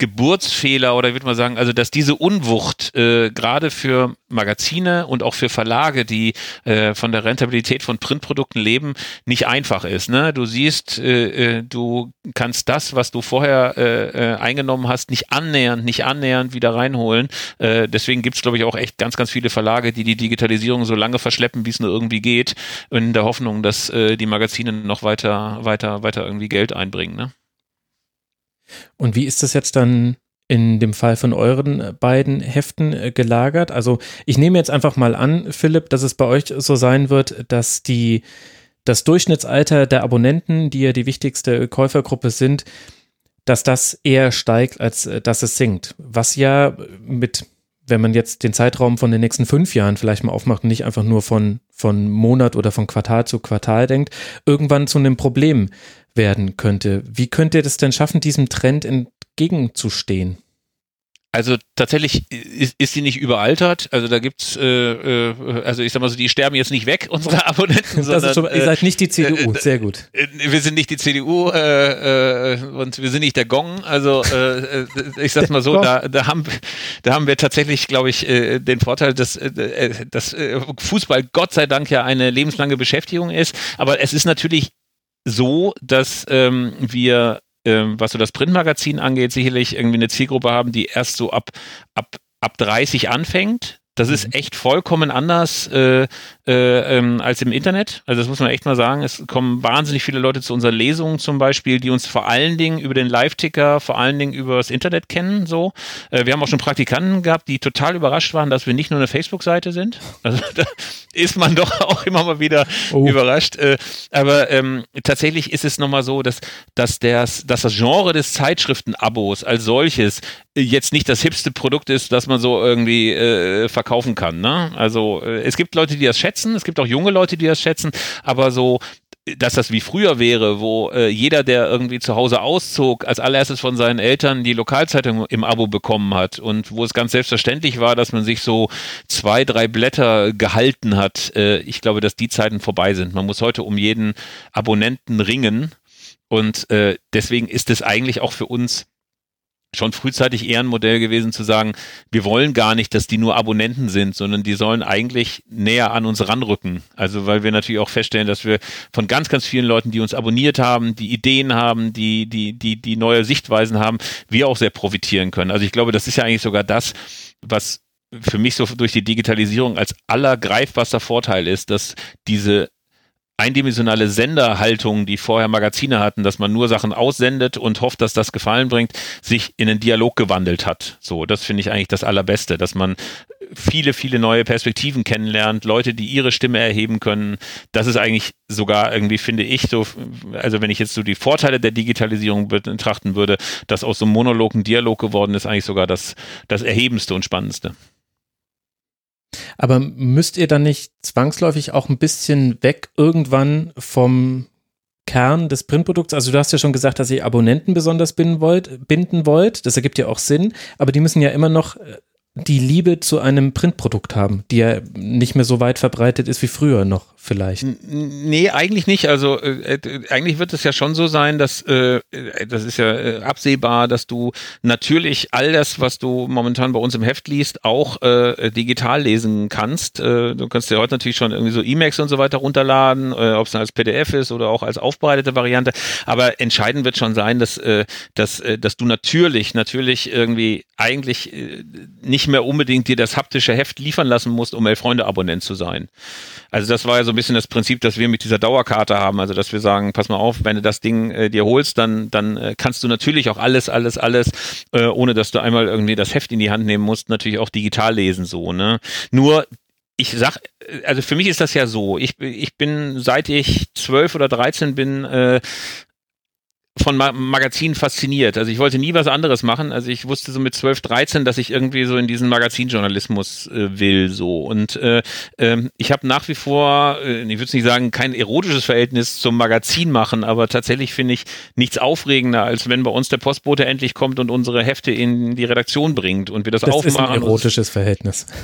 Speaker 3: Geburtsfehler oder würde man sagen, also dass diese Unwucht äh, gerade für Magazine und auch für Verlage, die äh, von der Rentabilität von Printprodukten leben, nicht einfach ist. Ne? Du siehst, äh, äh du kannst das, was du vorher äh, äh, eingenommen hast, nicht annähernd, nicht annähernd wieder reinholen. Äh, deswegen gibt es, glaube ich, auch echt ganz, ganz viele Verlage, die die Digitalisierung so lange verschleppen, wie es nur irgendwie geht, in der Hoffnung, dass äh, die Magazine noch weiter, weiter, weiter irgendwie Geld einbringen. Ne?
Speaker 4: Und wie ist das jetzt dann in dem Fall von euren beiden Heften äh, gelagert? Also ich nehme jetzt einfach mal an, Philipp, dass es bei euch so sein wird, dass die das Durchschnittsalter der Abonnenten, die ja die wichtigste Käufergruppe sind, dass das eher steigt, als äh, dass es sinkt. Was ja mit, wenn man jetzt den Zeitraum von den nächsten fünf Jahren vielleicht mal aufmacht und nicht einfach nur von, von Monat oder von Quartal zu Quartal denkt, irgendwann zu einem Problem werden könnte. Wie könnt ihr das denn schaffen, diesem Trend entgegenzustehen?
Speaker 3: Also tatsächlich ist, ist sie nicht überaltert. Also da gibt's, äh, äh, also ich sag mal so, die sterben jetzt nicht weg, unsere Abonnenten. sondern,
Speaker 4: schon, ihr seid nicht die CDU, äh, sehr gut.
Speaker 3: Äh, wir sind nicht die CDU äh, äh, und wir sind nicht der Gong. Also äh, ich sag's mal so, da, da haben da haben wir tatsächlich, glaube ich, äh, den Vorteil, dass, äh, dass äh, Fußball Gott sei Dank ja eine lebenslange Beschäftigung ist. Aber es ist natürlich so, dass ähm, wir ähm, was so das Printmagazin angeht, sicherlich irgendwie eine Zielgruppe haben, die erst so ab, ab, ab 30 anfängt. Das ist mhm. echt vollkommen anders äh, äh, ähm, als im Internet. Also das muss man echt mal sagen. Es kommen wahnsinnig viele Leute zu unseren Lesungen zum Beispiel, die uns vor allen Dingen über den Live-Ticker, vor allen Dingen über das Internet kennen. So, äh, wir haben auch schon Praktikanten gehabt, die total überrascht waren, dass wir nicht nur eine Facebook-Seite sind. Also da ist man doch auch immer mal wieder oh. überrascht. Äh, aber ähm, tatsächlich ist es nochmal so, dass, dass, das, dass das Genre des Zeitschriften-Abos als solches jetzt nicht das hipste Produkt ist, das man so irgendwie äh, verkaufen kann. Ne? Also äh, es gibt Leute, die das schätzen, es gibt auch junge Leute, die das schätzen, aber so dass das wie früher wäre, wo äh, jeder, der irgendwie zu Hause auszog, als allererstes von seinen Eltern die Lokalzeitung im Abo bekommen hat und wo es ganz selbstverständlich war, dass man sich so zwei, drei Blätter gehalten hat. Äh, ich glaube, dass die Zeiten vorbei sind. Man muss heute um jeden Abonnenten ringen und äh, deswegen ist es eigentlich auch für uns schon frühzeitig eher ein Modell gewesen zu sagen, wir wollen gar nicht, dass die nur Abonnenten sind, sondern die sollen eigentlich näher an uns ranrücken. Also weil wir natürlich auch feststellen, dass wir von ganz, ganz vielen Leuten, die uns abonniert haben, die Ideen haben, die, die, die, die neue Sichtweisen haben, wir auch sehr profitieren können. Also ich glaube, das ist ja eigentlich sogar das, was für mich so durch die Digitalisierung als allergreifbarster Vorteil ist, dass diese eindimensionale Senderhaltung, die vorher Magazine hatten, dass man nur Sachen aussendet und hofft, dass das Gefallen bringt, sich in einen Dialog gewandelt hat. So, das finde ich eigentlich das Allerbeste, dass man viele, viele neue Perspektiven kennenlernt, Leute, die ihre Stimme erheben können. Das ist eigentlich sogar irgendwie, finde ich, so, also wenn ich jetzt so die Vorteile der Digitalisierung betrachten würde, dass aus so einem Monolog ein Dialog geworden ist, eigentlich sogar das, das Erhebendste und Spannendste.
Speaker 4: Aber müsst ihr dann nicht zwangsläufig auch ein bisschen weg irgendwann vom Kern des Printprodukts? Also du hast ja schon gesagt, dass ihr Abonnenten besonders binden wollt, binden wollt. Das ergibt ja auch Sinn. Aber die müssen ja immer noch äh, die Liebe zu einem Printprodukt haben, die ja nicht mehr so weit verbreitet ist wie früher noch vielleicht.
Speaker 3: Nee, eigentlich nicht. Also äh, äh, eigentlich wird es ja schon so sein, dass äh, das ist ja äh, absehbar, dass du natürlich all das, was du momentan bei uns im Heft liest, auch äh, digital lesen kannst. Äh, du kannst dir heute natürlich schon irgendwie so E-Mails und so weiter runterladen, äh, ob es als PDF ist oder auch als aufbereitete Variante. Aber entscheidend wird schon sein, dass, äh, dass, äh, dass du natürlich, natürlich irgendwie eigentlich äh, nicht mehr unbedingt dir das haptische Heft liefern lassen musst, um Elf-Freunde-Abonnent zu sein. Also das war ja so ein bisschen das Prinzip, dass wir mit dieser Dauerkarte haben, also dass wir sagen, pass mal auf, wenn du das Ding äh, dir holst, dann, dann äh, kannst du natürlich auch alles, alles, alles, äh, ohne dass du einmal irgendwie das Heft in die Hand nehmen musst, natürlich auch digital lesen so. Ne? Nur ich sag, also für mich ist das ja so. Ich, ich bin, seit ich zwölf oder dreizehn bin, äh, von Ma Magazinen fasziniert. Also ich wollte nie was anderes machen. Also ich wusste so mit 12, 13, dass ich irgendwie so in diesen Magazinjournalismus äh, will. so Und äh, äh, ich habe nach wie vor, äh, ich würde nicht sagen, kein erotisches Verhältnis zum Magazin machen, aber tatsächlich finde ich nichts aufregender, als wenn bei uns der Postbote endlich kommt und unsere Hefte in die Redaktion bringt und wir das, das aufmachen. Das
Speaker 4: ist ein erotisches Verhältnis.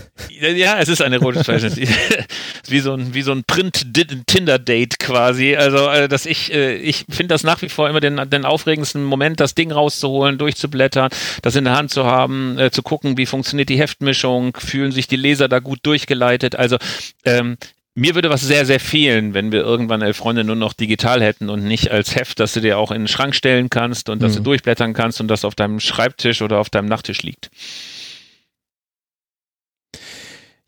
Speaker 3: Ja, es ist ein erotisches Verhältnis. wie so ein, wie so ein Print-Tinder-Date quasi. Also, äh, dass ich, äh, ich finde das nach wie vor immer den den aufregendsten Moment, das Ding rauszuholen, durchzublättern, das in der Hand zu haben, äh, zu gucken, wie funktioniert die Heftmischung, fühlen sich die Leser da gut durchgeleitet. Also ähm, mir würde was sehr, sehr fehlen, wenn wir irgendwann elf Freunde nur noch digital hätten und nicht als Heft, dass du dir auch in den Schrank stellen kannst und dass mhm. du durchblättern kannst und das auf deinem Schreibtisch oder auf deinem Nachttisch liegt.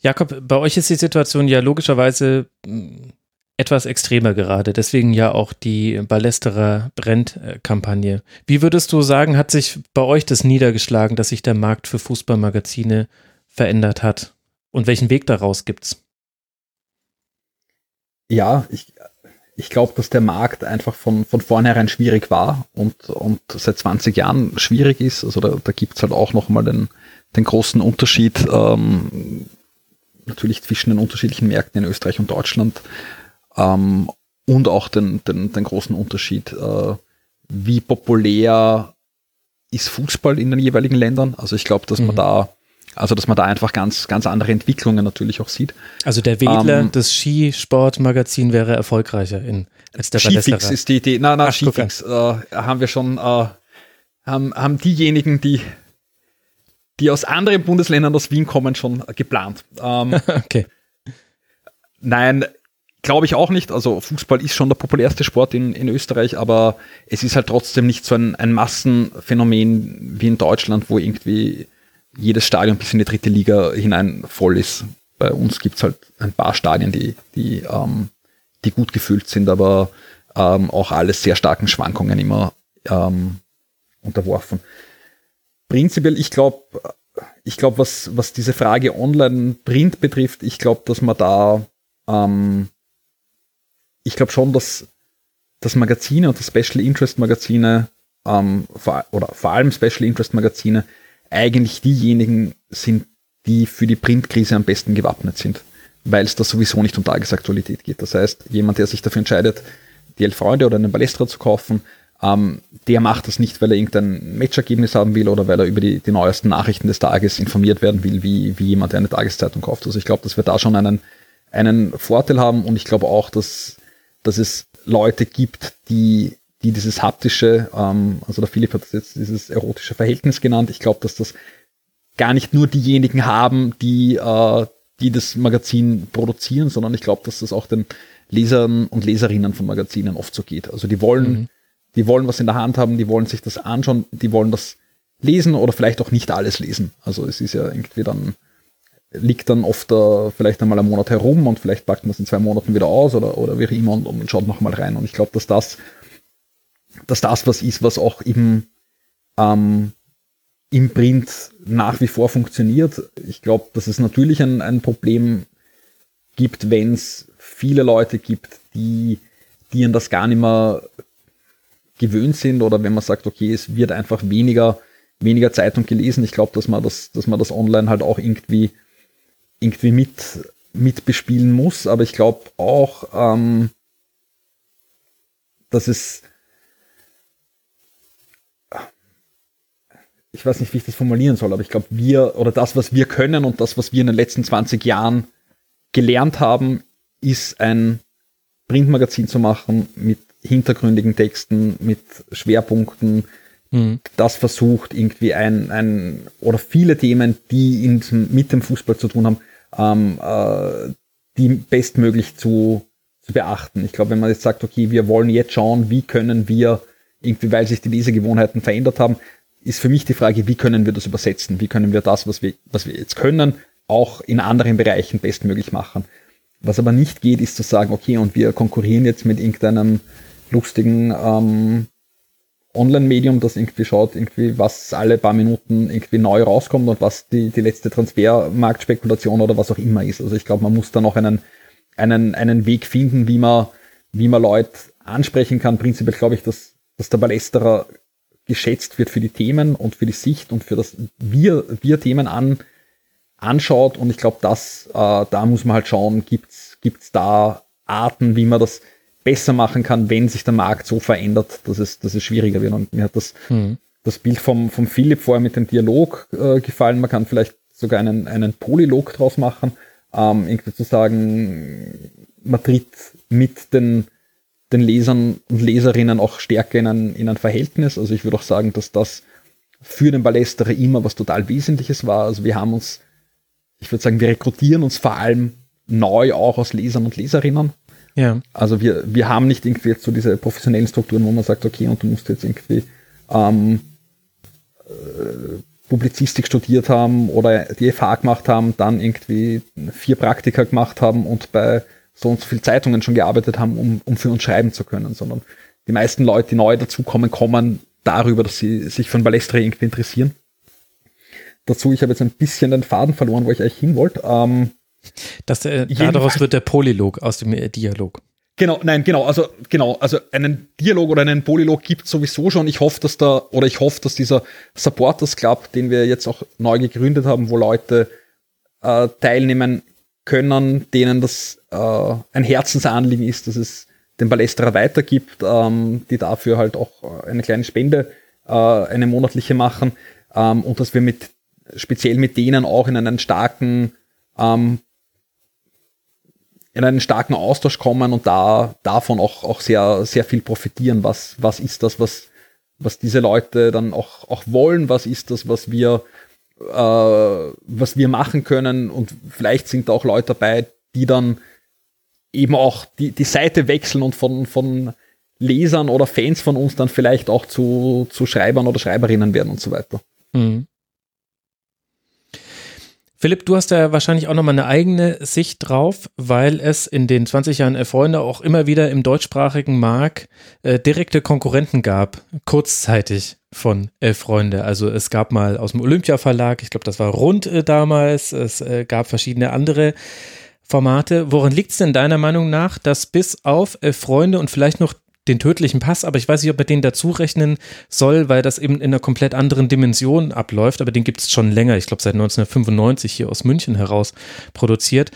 Speaker 4: Jakob, bei euch ist die Situation ja logischerweise hm, etwas extremer gerade. Deswegen ja auch die Ballesterer Brennt-Kampagne. Wie würdest du sagen, hat sich bei euch das niedergeschlagen, dass sich der Markt für Fußballmagazine verändert hat? Und welchen Weg daraus gibt's?
Speaker 5: Ja, ich, ich glaube, dass der Markt einfach von, von vornherein schwierig war und, und seit 20 Jahren schwierig ist. Also da, da gibt es halt auch nochmal den, den großen Unterschied, ähm, natürlich zwischen den unterschiedlichen Märkten in Österreich und Deutschland ähm, und auch den, den, den großen Unterschied, äh, wie populär ist Fußball in den jeweiligen Ländern. Also ich glaube, dass mhm. man da also, dass man da einfach ganz, ganz andere Entwicklungen natürlich auch sieht.
Speaker 4: Also, der Wedler, ähm, das Skisportmagazin wäre erfolgreicher in, als der
Speaker 5: Skifix ist die Idee. Na, Ach, Skifix äh, haben wir schon, äh, haben, haben diejenigen, die, die aus anderen Bundesländern aus Wien kommen, schon geplant. Ähm,
Speaker 4: okay.
Speaker 5: Nein, glaube ich auch nicht. Also Fußball ist schon der populärste Sport in, in Österreich, aber es ist halt trotzdem nicht so ein, ein Massenphänomen wie in Deutschland, wo irgendwie jedes Stadion bis in die dritte Liga hinein voll ist. Bei uns gibt es halt ein paar Stadien, die, die, ähm, die gut gefüllt sind, aber ähm, auch alles sehr starken Schwankungen immer ähm, unterworfen. Prinzipiell, ich glaube, ich glaube, was, was diese Frage Online-Print betrifft, ich glaube, dass man da, ähm, ich glaube schon, dass, dass Magazine und das Special Interest Magazine ähm, vor, oder vor allem Special Interest Magazine eigentlich diejenigen sind, die für die Printkrise am besten gewappnet sind, weil es da sowieso nicht um Tagesaktualität geht. Das heißt, jemand, der sich dafür entscheidet, die Elf Freunde oder einen Balestra zu kaufen, ähm, der macht das nicht, weil er irgendein Matchergebnis haben will oder weil er über die, die neuesten Nachrichten des Tages informiert werden will, wie, wie jemand, der eine Tageszeitung kauft. Also ich glaube, dass wir da schon einen, einen Vorteil haben und ich glaube auch, dass, dass es Leute gibt, die die dieses haptische, ähm, also der Philipp hat jetzt dieses erotische Verhältnis genannt. Ich glaube, dass das gar nicht nur diejenigen haben, die, äh, die das Magazin produzieren, sondern ich glaube, dass das auch den Lesern und Leserinnen von Magazinen oft so geht. Also die wollen, mhm. die wollen was in der Hand haben, die wollen sich das anschauen, die wollen das lesen oder vielleicht auch nicht alles lesen. Also es ist ja irgendwie dann, liegt dann oft uh, vielleicht einmal einen Monat herum und vielleicht packt man es in zwei Monaten wieder aus oder, oder wie immer und, und schaut nochmal rein. Und ich glaube, dass das dass das was ist, was auch im, ähm, im Print nach wie vor funktioniert. Ich glaube, dass es natürlich ein, ein Problem gibt, wenn es viele Leute gibt, die, die an das gar nicht mehr gewöhnt sind oder wenn man sagt, okay, es wird einfach weniger, weniger Zeitung gelesen. Ich glaube, dass man das, dass man das online halt auch irgendwie, irgendwie mit, mit bespielen muss. Aber ich glaube auch, ähm, dass es, ich weiß nicht, wie ich das formulieren soll, aber ich glaube, wir oder das, was wir können und das, was wir in den letzten 20 Jahren gelernt haben, ist ein Printmagazin zu machen mit hintergründigen Texten, mit Schwerpunkten, mhm. das versucht irgendwie ein, ein oder viele Themen, die in, mit dem Fußball zu tun haben, ähm, äh, die bestmöglich zu, zu beachten. Ich glaube, wenn man jetzt sagt, okay, wir wollen jetzt schauen, wie können wir irgendwie, weil sich die Lesegewohnheiten verändert haben, ist für mich die Frage, wie können wir das übersetzen? Wie können wir das, was wir, was wir jetzt können, auch in anderen Bereichen bestmöglich machen? Was aber nicht geht, ist zu sagen, okay, und wir konkurrieren jetzt mit irgendeinem lustigen ähm, Online-Medium, das irgendwie schaut, irgendwie, was alle paar Minuten irgendwie neu rauskommt und was die, die letzte Transfermarktspekulation oder was auch immer ist. Also ich glaube, man muss da noch einen, einen, einen Weg finden, wie man, wie man Leute ansprechen kann. Prinzipiell glaube ich, dass, dass der Ballesterer geschätzt wird für die Themen und für die Sicht und für das, wie wir Themen an, anschaut. Und ich glaube, dass äh, da muss man halt schauen, gibt's gibt's da Arten, wie man das besser machen kann, wenn sich der Markt so verändert, dass es, dass es schwieriger wird. Und mir hat das, mhm. das Bild vom, vom Philipp vorher mit dem Dialog äh, gefallen. Man kann vielleicht sogar einen, einen Polylog draus machen, ähm, irgendwie zu sagen, man tritt mit den den Lesern und Leserinnen auch stärker in ein, in ein Verhältnis. Also ich würde auch sagen, dass das für den Ballesterer immer was total Wesentliches war. Also wir haben uns, ich würde sagen, wir rekrutieren uns vor allem neu auch aus Lesern und Leserinnen. Ja. Also wir, wir haben nicht irgendwie jetzt so diese professionellen Strukturen, wo man sagt, okay, und du musst jetzt irgendwie ähm, äh, Publizistik studiert haben oder die FH gemacht haben, dann irgendwie vier Praktika gemacht haben und bei so und so viele Zeitungen schon gearbeitet haben, um, um für uns schreiben zu können, sondern die meisten Leute, die neu dazukommen, kommen darüber, dass sie sich für Balestre irgendwie interessieren. Dazu, ich habe jetzt ein bisschen den Faden verloren, wo ich eigentlich hin wollte. Ähm,
Speaker 4: das, äh, daraus wird der Polylog aus dem äh, Dialog.
Speaker 5: Genau, nein, genau, also genau, also einen Dialog oder einen Polylog gibt es sowieso schon. Ich hoffe, dass da, oder ich hoffe, dass dieser Supporters Club, den wir jetzt auch neu gegründet haben, wo Leute äh, teilnehmen können, denen das äh, ein Herzensanliegen ist, dass es den Ballesterer weitergibt, ähm, die dafür halt auch eine kleine Spende, äh, eine monatliche machen ähm, und dass wir mit speziell mit denen auch in einen starken ähm, in einen starken Austausch kommen und da davon auch, auch sehr, sehr viel profitieren. Was, was ist das, was, was diese Leute dann auch, auch wollen? Was ist das, was wir, äh, was wir machen können? Und vielleicht sind da auch Leute dabei, die dann eben auch die, die Seite wechseln und von, von Lesern oder Fans von uns dann vielleicht auch zu, zu Schreibern oder Schreiberinnen werden und so weiter. Mhm.
Speaker 4: Philipp, du hast ja wahrscheinlich auch nochmal eine eigene Sicht drauf, weil es in den 20 Jahren Freunde auch immer wieder im deutschsprachigen Markt äh, direkte Konkurrenten gab, kurzzeitig von Elf Freunde. Also es gab mal aus dem Olympia Verlag, ich glaube, das war Rund äh, damals, es äh, gab verschiedene andere Formate. Woran liegt es denn deiner Meinung nach, dass bis auf Elf Freunde und vielleicht noch den tödlichen Pass, aber ich weiß nicht, ob man den dazu rechnen soll, weil das eben in einer komplett anderen Dimension abläuft, aber den gibt es schon länger, ich glaube seit 1995 hier aus München heraus produziert.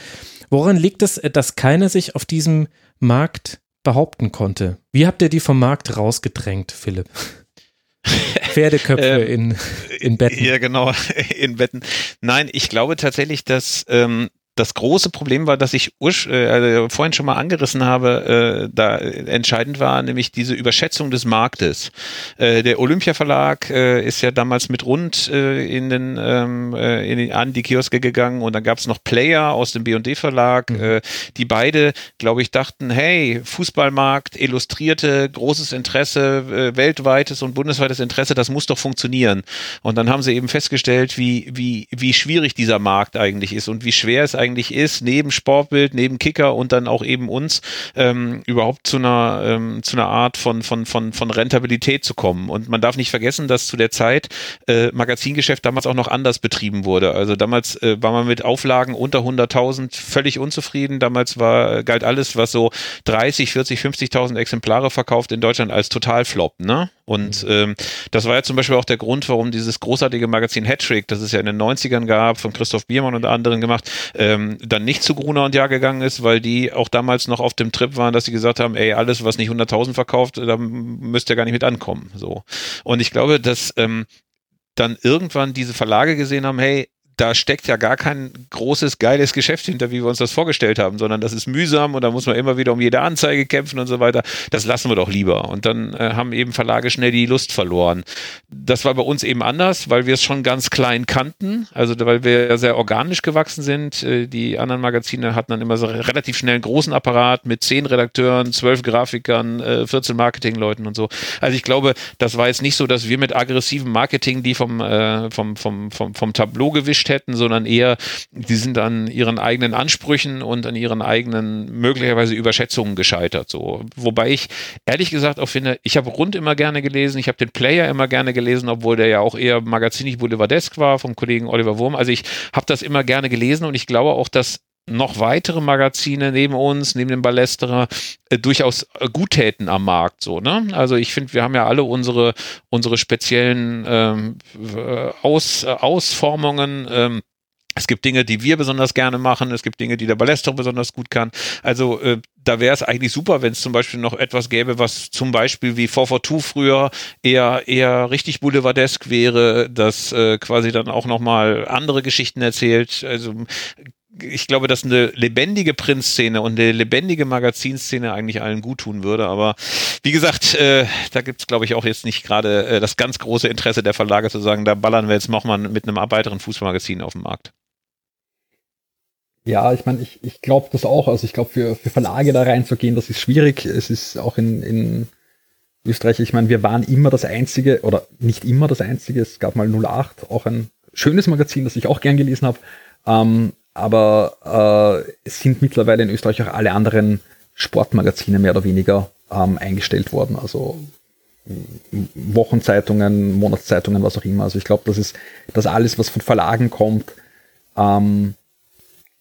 Speaker 4: Woran liegt es, dass keiner sich auf diesem Markt behaupten konnte? Wie habt ihr die vom Markt rausgedrängt, Philipp? Pferdeköpfe ähm, in, in Betten.
Speaker 3: Ja, genau, in Betten. Nein, ich glaube tatsächlich, dass ähm, das große Problem war, dass ich äh, vorhin schon mal angerissen habe, äh, da entscheidend war, nämlich diese Überschätzung des Marktes. Äh, der Olympia Verlag äh, ist ja damals mit rund äh, in den, ähm, äh, in die, an die Kioske gegangen und dann gab es noch Player aus dem B&D Verlag, mhm. äh, die beide, glaube ich, dachten, hey, Fußballmarkt, Illustrierte, großes Interesse, äh, weltweites und bundesweites Interesse, das muss doch funktionieren. Und dann haben sie eben festgestellt, wie, wie, wie schwierig dieser Markt eigentlich ist und wie schwer es eigentlich ist, neben Sportbild, neben Kicker und dann auch eben uns ähm, überhaupt zu einer ähm, zu einer Art von von von von Rentabilität zu kommen. Und man darf nicht vergessen, dass zu der Zeit äh, Magazingeschäft damals auch noch anders betrieben wurde. Also damals äh, war man mit Auflagen unter 100.000 völlig unzufrieden. Damals war galt alles, was so 30, 40, 50.000 Exemplare verkauft in Deutschland als Totalflop. Ne? Und mhm. ähm, das war ja zum Beispiel auch der Grund, warum dieses großartige Magazin Hattrick, das es ja in den 90ern gab, von Christoph Biermann und anderen gemacht, ähm, dann nicht zu Gruner und Jahr gegangen ist, weil die auch damals noch auf dem Trip waren, dass sie gesagt haben, ey, alles, was nicht 100.000 verkauft, da müsst ihr gar nicht mit ankommen. So. Und ich glaube, dass ähm, dann irgendwann diese Verlage gesehen haben, hey, da steckt ja gar kein großes, geiles Geschäft hinter, wie wir uns das vorgestellt haben, sondern das ist mühsam und da muss man immer wieder um jede Anzeige kämpfen und so weiter. Das lassen wir doch lieber. Und dann äh, haben eben Verlage schnell die Lust verloren. Das war bei uns eben anders, weil wir es schon ganz klein kannten, also weil wir sehr organisch gewachsen sind. Äh, die anderen Magazine hatten dann immer so relativ schnell einen großen Apparat mit zehn Redakteuren, zwölf Grafikern, äh, 14 Marketingleuten und so. Also ich glaube, das war jetzt nicht so, dass wir mit aggressivem Marketing die vom, äh, vom, vom, vom, vom Tableau gewischt hätten, sondern eher, die sind an ihren eigenen Ansprüchen und an ihren eigenen möglicherweise Überschätzungen gescheitert. So. Wobei ich ehrlich gesagt auch finde, ich habe Rund immer gerne gelesen, ich habe den Player immer gerne gelesen, obwohl der ja auch eher magazinig boulevardesk war vom Kollegen Oliver Wurm. Also ich habe das immer gerne gelesen und ich glaube auch, dass noch weitere Magazine neben uns, neben dem Ballesterer, äh, durchaus äh, gut täten am Markt. So, ne? Also ich finde, wir haben ja alle unsere, unsere speziellen ähm, äh, Aus, äh, Ausformungen. Ähm, es gibt Dinge, die wir besonders gerne machen. Es gibt Dinge, die der Ballester besonders gut kann. Also äh, da wäre es eigentlich super, wenn es zum Beispiel noch etwas gäbe, was zum Beispiel wie 442 früher eher eher richtig boulevardesk wäre, das äh, quasi dann auch noch mal andere Geschichten erzählt. Also ich glaube, dass eine lebendige Printszene und eine lebendige Magazinszene eigentlich allen gut tun würde. Aber wie gesagt, äh, da gibt es, glaube ich, auch jetzt nicht gerade äh, das ganz große Interesse der Verlage zu sagen, da ballern wir jetzt nochmal mit einem weiteren Fußballmagazin auf den Markt.
Speaker 5: Ja, ich meine, ich, ich glaube das auch. Also ich glaube, für, für Verlage da reinzugehen, das ist schwierig. Es ist auch in, in Österreich, ich meine, wir waren immer das Einzige, oder nicht immer das Einzige, es gab mal 08, auch ein schönes Magazin, das ich auch gern gelesen habe. Ähm, aber äh, es sind mittlerweile in Österreich auch alle anderen Sportmagazine mehr oder weniger ähm, eingestellt worden. Also Wochenzeitungen, Monatszeitungen, was auch immer. Also ich glaube, das ist das alles, was von Verlagen kommt, ähm,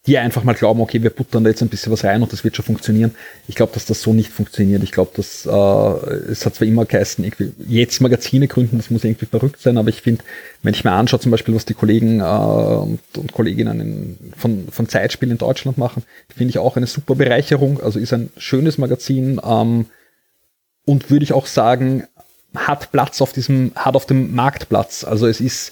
Speaker 5: die einfach mal glauben, okay, wir buttern da jetzt ein bisschen was rein und das wird schon funktionieren. Ich glaube, dass das so nicht funktioniert. Ich glaube, dass äh, es hat zwar immer geheißen, irgendwie jetzt Magazine gründen, das muss irgendwie verrückt sein, aber ich finde, wenn ich mir anschaue, zum Beispiel, was die Kollegen äh, und, und Kolleginnen in, von, von Zeitspielen in Deutschland machen, finde ich auch eine super Bereicherung. Also ist ein schönes Magazin ähm, und würde ich auch sagen, hat Platz auf diesem, hat auf dem Marktplatz. Also es ist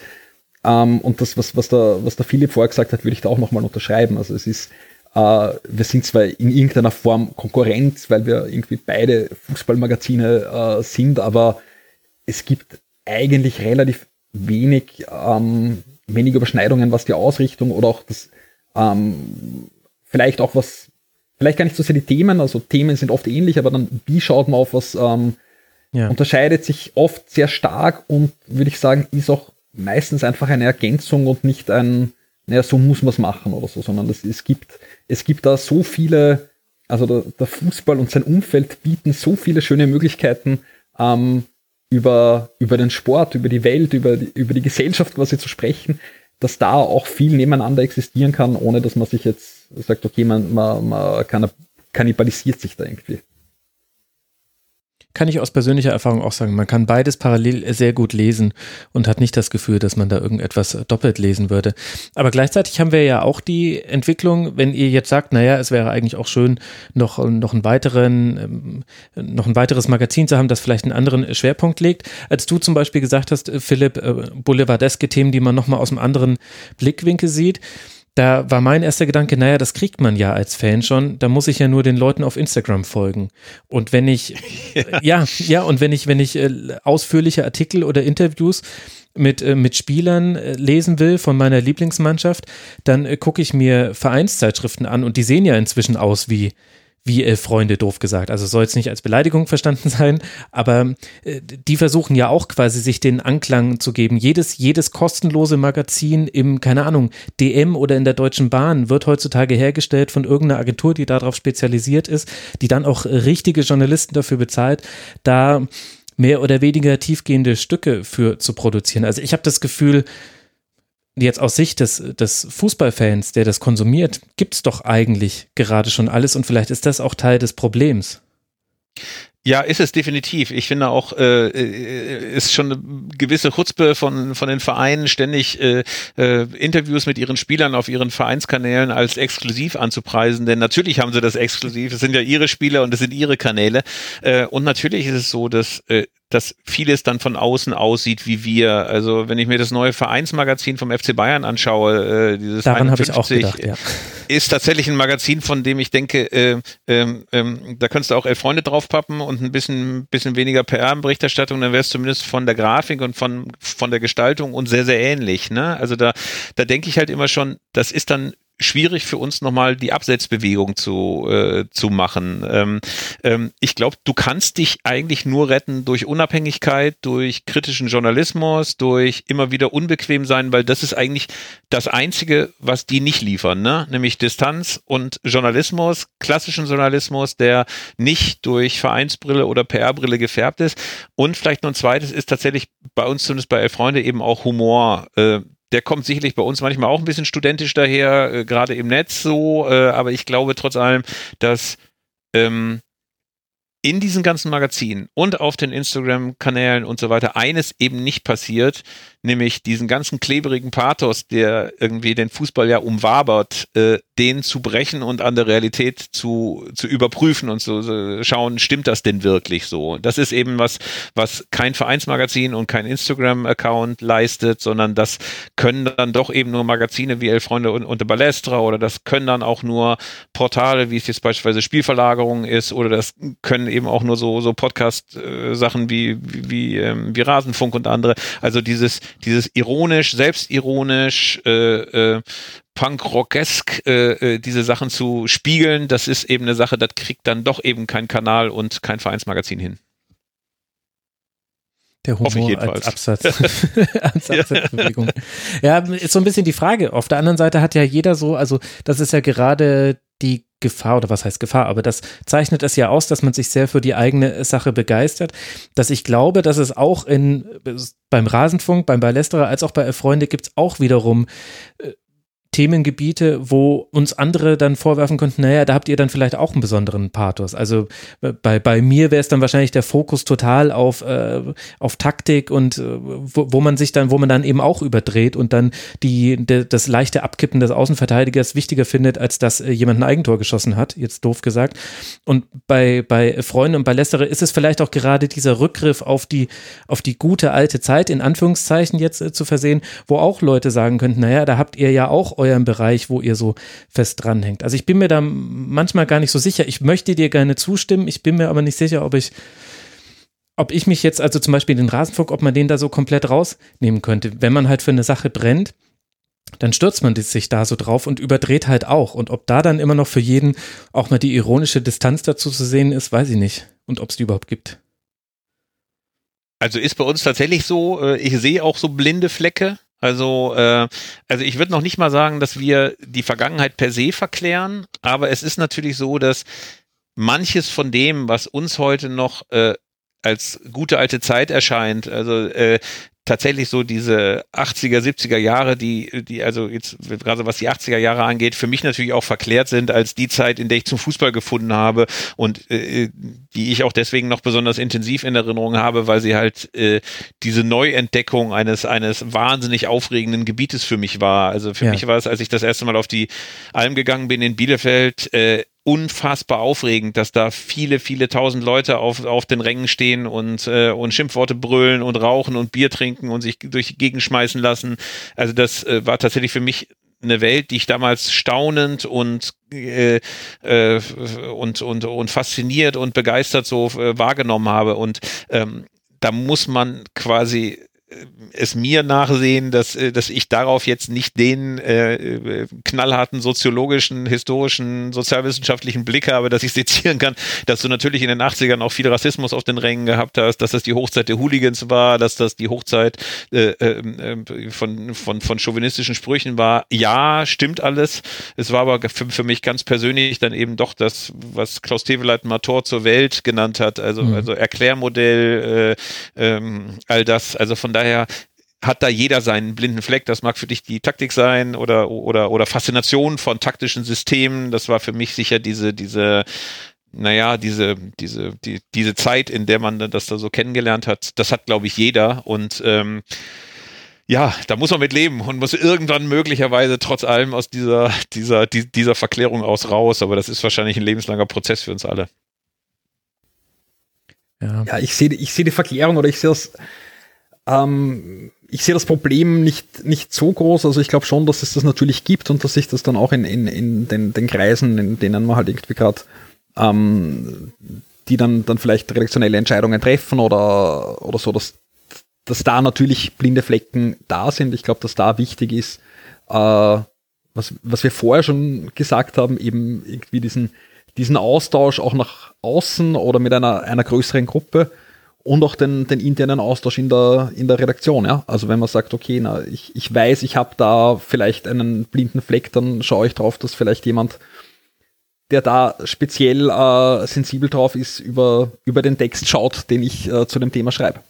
Speaker 5: ähm, und das, was, was, der, was der Philipp vorher gesagt hat, würde ich da auch nochmal unterschreiben. Also es ist, äh, wir sind zwar in irgendeiner Form Konkurrenz, weil wir irgendwie beide Fußballmagazine äh, sind, aber es gibt eigentlich relativ wenig, ähm, wenig Überschneidungen, was die Ausrichtung oder auch das, ähm, vielleicht auch was, vielleicht gar nicht so sehr die Themen, also Themen sind oft ähnlich, aber dann, wie schaut man auf was, ähm, ja. unterscheidet sich oft sehr stark und würde ich sagen, ist auch meistens einfach eine Ergänzung und nicht ein, naja, so muss man es machen oder so, sondern es, es, gibt, es gibt da so viele, also der, der Fußball und sein Umfeld bieten so viele schöne Möglichkeiten, ähm, über, über den Sport, über die Welt, über die, über die Gesellschaft quasi zu sprechen, dass da auch viel nebeneinander existieren kann, ohne dass man sich jetzt sagt, okay, man, man, man kannibalisiert sich da irgendwie
Speaker 4: kann ich aus persönlicher Erfahrung auch sagen, man kann beides parallel sehr gut lesen und hat nicht das Gefühl, dass man da irgendetwas doppelt lesen würde. Aber gleichzeitig haben wir ja auch die Entwicklung, wenn ihr jetzt sagt, naja, es wäre eigentlich auch schön, noch, noch einen weiteren, ähm, noch ein weiteres Magazin zu haben, das vielleicht einen anderen Schwerpunkt legt. Als du zum Beispiel gesagt hast, Philipp, äh, boulevardeske Themen, die man nochmal aus einem anderen Blickwinkel sieht, da war mein erster Gedanke, naja, das kriegt man ja als Fan schon, da muss ich ja nur den Leuten auf Instagram folgen. Und wenn ich, ja, ja, ja und wenn ich, wenn ich äh, ausführliche Artikel oder Interviews mit, äh, mit Spielern äh, lesen will von meiner Lieblingsmannschaft, dann gucke ich mir Vereinszeitschriften an und die sehen ja inzwischen aus wie wie elf Freunde, doof gesagt. Also soll jetzt nicht als Beleidigung verstanden sein, aber äh, die versuchen ja auch quasi sich den Anklang zu geben. Jedes, jedes kostenlose Magazin im, keine Ahnung, DM oder in der Deutschen Bahn wird heutzutage hergestellt von irgendeiner Agentur, die darauf spezialisiert ist, die dann auch richtige Journalisten dafür bezahlt, da mehr oder weniger tiefgehende Stücke für zu produzieren. Also ich habe das Gefühl, jetzt aus Sicht des, des Fußballfans, der das konsumiert, gibt es doch eigentlich gerade schon alles und vielleicht ist das auch Teil des Problems.
Speaker 3: Ja, ist es definitiv. Ich finde auch, äh, äh, ist schon eine gewisse Chutzpe von, von den Vereinen, ständig äh, äh, Interviews mit ihren Spielern auf ihren Vereinskanälen als exklusiv anzupreisen. Denn natürlich haben sie das exklusiv. Es sind ja ihre Spieler und es sind ihre Kanäle. Äh, und natürlich ist es so, dass äh, dass vieles dann von außen aussieht wie wir. Also wenn ich mir das neue Vereinsmagazin vom FC Bayern anschaue, äh, dieses
Speaker 4: Daran habe ich auch gedacht, ja.
Speaker 3: ist tatsächlich ein Magazin, von dem ich denke, äh, ähm, ähm, da könntest du auch elf Freunde draufpappen und ein bisschen, bisschen weniger PR-Berichterstattung, dann wäre es zumindest von der Grafik und von, von der Gestaltung und sehr, sehr ähnlich. Ne? Also da, da denke ich halt immer schon, das ist dann schwierig für uns nochmal die Absetzbewegung zu, äh, zu machen. Ähm, ähm, ich glaube, du kannst dich eigentlich nur retten durch Unabhängigkeit, durch kritischen Journalismus, durch immer wieder unbequem sein, weil das ist eigentlich das Einzige, was die nicht liefern, ne? nämlich Distanz und Journalismus, klassischen Journalismus, der nicht durch Vereinsbrille oder PR-Brille gefärbt ist. Und vielleicht noch ein zweites ist tatsächlich bei uns zumindest bei Elf Freunde eben auch Humor. Äh, der kommt sicherlich bei uns manchmal auch ein bisschen studentisch daher, äh, gerade im Netz so, äh, aber ich glaube trotz allem, dass ähm, in diesen ganzen Magazinen und auf den Instagram-Kanälen und so weiter eines eben nicht passiert, nämlich diesen ganzen klebrigen Pathos, der irgendwie den Fußball ja umwabert, äh, den zu brechen und an der Realität zu, zu überprüfen und zu so schauen, stimmt das denn wirklich so? Das ist eben was, was kein Vereinsmagazin und kein Instagram-Account leistet, sondern das können dann doch eben nur Magazine wie Elf Freunde und, und Balestra oder das können dann auch nur Portale, wie es jetzt beispielsweise Spielverlagerung ist oder das können eben auch nur so, so Podcast-Sachen äh, wie, wie, wie, ähm, wie Rasenfunk und andere. Also dieses, dieses ironisch, selbstironisch, äh, äh, Punk-Rockesk, äh, äh, diese Sachen zu spiegeln, das ist eben eine Sache, das kriegt dann doch eben kein Kanal und kein Vereinsmagazin hin.
Speaker 4: Der Humor als Absatz, als Absatzbewegung. Ja. ja, ist so ein bisschen die Frage. Auf der anderen Seite hat ja jeder so, also das ist ja gerade die Gefahr, oder was heißt Gefahr, aber das zeichnet es ja aus, dass man sich sehr für die eigene Sache begeistert, dass ich glaube, dass es auch in, beim Rasenfunk, beim Ballesterer als auch bei Freunde gibt es auch wiederum äh, Themengebiete, wo uns andere dann vorwerfen könnten, naja, da habt ihr dann vielleicht auch einen besonderen Pathos. Also äh, bei, bei mir wäre es dann wahrscheinlich der Fokus total auf, äh, auf Taktik und äh, wo, wo man sich dann, wo man dann eben auch überdreht und dann die, de, das leichte Abkippen des Außenverteidigers wichtiger findet, als dass äh, jemand ein Eigentor geschossen hat, jetzt doof gesagt. Und bei, bei Freunden und bei Lästere ist es vielleicht auch gerade dieser Rückgriff auf die, auf die gute alte Zeit, in Anführungszeichen jetzt äh, zu versehen, wo auch Leute sagen könnten, naja, da habt ihr ja auch euren Bereich, wo ihr so fest dranhängt. Also ich bin mir da manchmal gar nicht so sicher. Ich möchte dir gerne zustimmen, ich bin mir aber nicht sicher, ob ich ob ich mich jetzt, also zum Beispiel den Rasenfunk, ob man den da so komplett rausnehmen könnte. Wenn man halt für eine Sache brennt, dann stürzt man sich da so drauf und überdreht halt auch. Und ob da dann immer noch für jeden auch mal die ironische Distanz dazu zu sehen ist, weiß ich nicht. Und ob es die überhaupt gibt.
Speaker 3: Also ist bei uns tatsächlich so, äh, ich sehe auch so blinde Flecke. Also, äh, also ich würde noch nicht mal sagen, dass wir die Vergangenheit per se verklären, aber es ist natürlich so, dass manches von dem, was uns heute noch äh, als gute alte Zeit erscheint, also äh, tatsächlich so diese 80er, 70er Jahre, die, die also jetzt gerade was die 80er Jahre angeht, für mich natürlich auch verklärt sind als die Zeit, in der ich zum Fußball gefunden habe und äh, die ich auch deswegen noch besonders intensiv in Erinnerung habe, weil sie halt äh, diese Neuentdeckung eines eines wahnsinnig aufregenden Gebietes für mich war. Also für ja. mich war es, als ich das erste Mal auf die Alm gegangen bin in Bielefeld, äh, unfassbar aufregend, dass da viele, viele tausend Leute auf, auf den Rängen stehen und, äh, und Schimpfworte brüllen und rauchen und Bier trinken und sich durch die Gegend schmeißen lassen. Also das äh, war tatsächlich für mich eine Welt, die ich damals staunend und äh, äh, und, und, und fasziniert und begeistert so äh, wahrgenommen habe. Und ähm, da muss man quasi es mir nachsehen, dass, äh, dass ich darauf jetzt nicht den äh, knallharten soziologischen, historischen, sozialwissenschaftlichen Blick habe, dass ich sezieren kann, dass du natürlich in den 80ern auch viel Rassismus auf den Rängen gehabt hast, dass das die Hochzeit der Hooligans war, dass das die Hochzeit äh, äh, von, von, von chauvinistischen Sprüchen war. Ja, stimmt alles. Es war aber für, für mich ganz persönlich dann eben doch das, was Klaus Teweleit Mator zur Welt genannt hat, also, mhm. also Erklärmodell, äh, ähm, all das. Also von daher hat da jeder seinen blinden Fleck. Das mag für dich die Taktik sein oder, oder, oder Faszination von taktischen Systemen. Das war für mich sicher diese, diese, naja, diese, diese, die, diese Zeit, in der man das da so kennengelernt hat. Das hat, glaube ich, jeder. Und ähm, ja, da muss man mit leben und muss irgendwann möglicherweise trotz allem aus dieser, dieser, dieser Verklärung aus raus. Aber das ist wahrscheinlich ein lebenslanger Prozess für uns alle.
Speaker 5: Ja, ja ich sehe ich seh die Verklärung oder ich sehe das ähm, ich sehe das Problem nicht, nicht so groß. Also ich glaube schon, dass es das natürlich gibt und dass sich das dann auch in, in, in den, den Kreisen, in denen man halt irgendwie gerade ähm, die dann, dann vielleicht redaktionelle Entscheidungen treffen oder, oder so, dass, dass da natürlich blinde Flecken da sind. Ich glaube, dass da wichtig ist, äh, was, was wir vorher schon gesagt haben, eben irgendwie diesen, diesen Austausch auch nach außen oder mit einer, einer größeren Gruppe und auch den, den internen Austausch in der, in der Redaktion. Ja? Also wenn man sagt, okay, na, ich, ich weiß, ich habe da vielleicht einen blinden Fleck, dann schaue ich drauf, dass vielleicht jemand, der da speziell äh, sensibel drauf ist, über, über den Text schaut, den ich äh, zu dem Thema schreibe.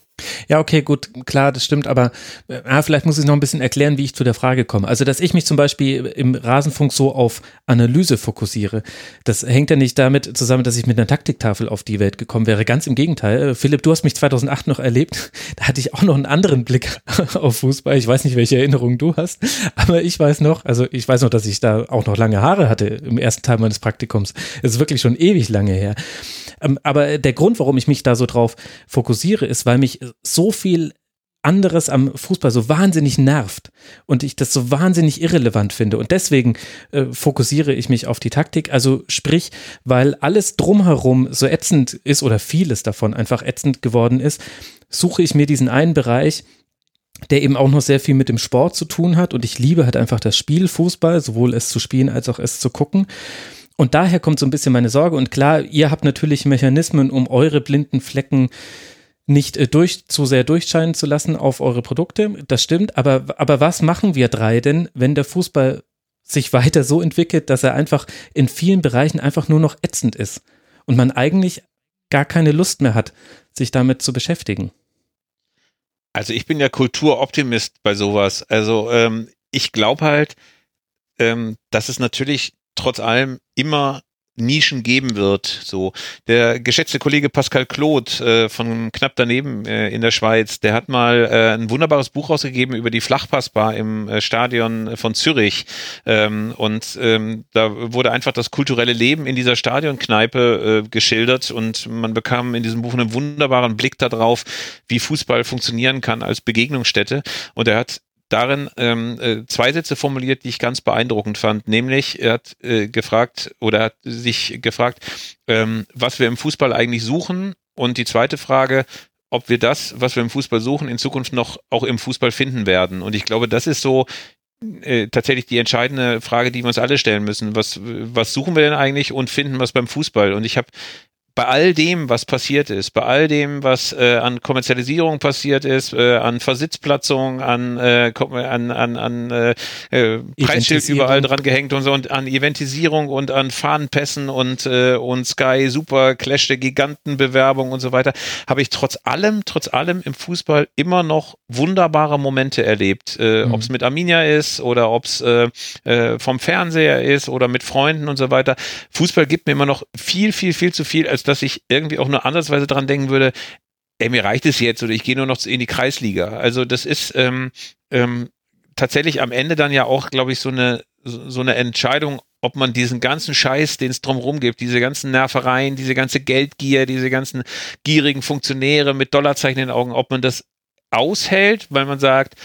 Speaker 4: Ja, okay, gut, klar, das stimmt, aber äh, vielleicht muss ich noch ein bisschen erklären, wie ich zu der Frage komme. Also, dass ich mich zum Beispiel im Rasenfunk so auf Analyse fokussiere, das hängt ja nicht damit zusammen, dass ich mit einer Taktiktafel auf die Welt gekommen wäre. Ganz im Gegenteil. Äh, Philipp, du hast mich 2008 noch erlebt. Da hatte ich auch noch einen anderen Blick auf Fußball. Ich weiß nicht, welche Erinnerungen du hast, aber ich weiß noch, also ich weiß noch, dass ich da auch noch lange Haare hatte im ersten Teil meines Praktikums. Das ist wirklich schon ewig lange her. Ähm, aber der Grund, warum ich mich da so drauf fokussiere, ist, weil mich so viel anderes am Fußball so wahnsinnig nervt und ich das so wahnsinnig irrelevant finde. Und deswegen äh, fokussiere ich mich auf die Taktik. Also sprich, weil alles drumherum so ätzend ist oder vieles davon einfach ätzend geworden ist, suche ich mir diesen einen Bereich, der eben auch noch sehr viel mit dem Sport zu tun hat. Und ich liebe halt einfach das Spiel Fußball, sowohl es zu spielen als auch es zu gucken. Und daher kommt so ein bisschen meine Sorge. Und klar, ihr habt natürlich Mechanismen, um eure blinden Flecken nicht äh, durch, zu sehr durchscheinen zu lassen auf eure Produkte. Das stimmt. Aber, aber was machen wir drei denn, wenn der Fußball sich weiter so entwickelt, dass er einfach in vielen Bereichen einfach nur noch ätzend ist und man eigentlich gar keine Lust mehr hat, sich damit zu beschäftigen?
Speaker 3: Also ich bin ja Kulturoptimist bei sowas. Also ähm, ich glaube halt, ähm, dass es natürlich trotz allem immer Nischen geben wird. So der geschätzte Kollege Pascal Claude äh, von knapp daneben äh, in der Schweiz, der hat mal äh, ein wunderbares Buch rausgegeben über die Flachpassbar im äh, Stadion von Zürich ähm, und ähm, da wurde einfach das kulturelle Leben in dieser Stadionkneipe äh, geschildert und man bekam in diesem Buch einen wunderbaren Blick darauf, wie Fußball funktionieren kann als Begegnungsstätte und er hat darin ähm, äh, zwei Sätze formuliert, die ich ganz beeindruckend fand. Nämlich, er hat äh, gefragt oder hat sich gefragt, ähm, was wir im Fußball eigentlich suchen. Und die zweite Frage, ob wir das, was wir im Fußball suchen, in Zukunft noch auch im Fußball finden werden. Und ich glaube, das ist so äh, tatsächlich die entscheidende Frage, die wir uns alle stellen müssen. Was, was suchen wir denn eigentlich und finden wir es beim Fußball? Und ich habe bei all dem, was passiert ist, bei all dem, was äh, an Kommerzialisierung passiert ist, äh, an Versitzplatzung, an, äh, an, an, an äh, äh Preisschild überall dran gehängt und so und an Eventisierung und an Fahnenpässen und, äh, und Sky Super Clash der Gigantenbewerbung und so weiter, habe ich trotz allem, trotz allem im Fußball immer noch wunderbare Momente erlebt. Äh, mhm. Ob es mit Arminia ist oder ob es äh, äh, vom Fernseher ist oder mit Freunden und so weiter. Fußball gibt mir immer noch viel, viel, viel zu viel, als dass ich irgendwie auch nur ansatzweise dran denken würde, ey, mir reicht es jetzt oder ich gehe nur noch in die Kreisliga. Also das ist ähm, ähm, tatsächlich am Ende dann ja auch, glaube ich, so eine, so eine Entscheidung, ob man diesen ganzen Scheiß, den es drumherum gibt, diese ganzen Nervereien, diese ganze Geldgier, diese ganzen gierigen Funktionäre mit Dollarzeichen in den Augen, ob man das aushält, weil man sagt,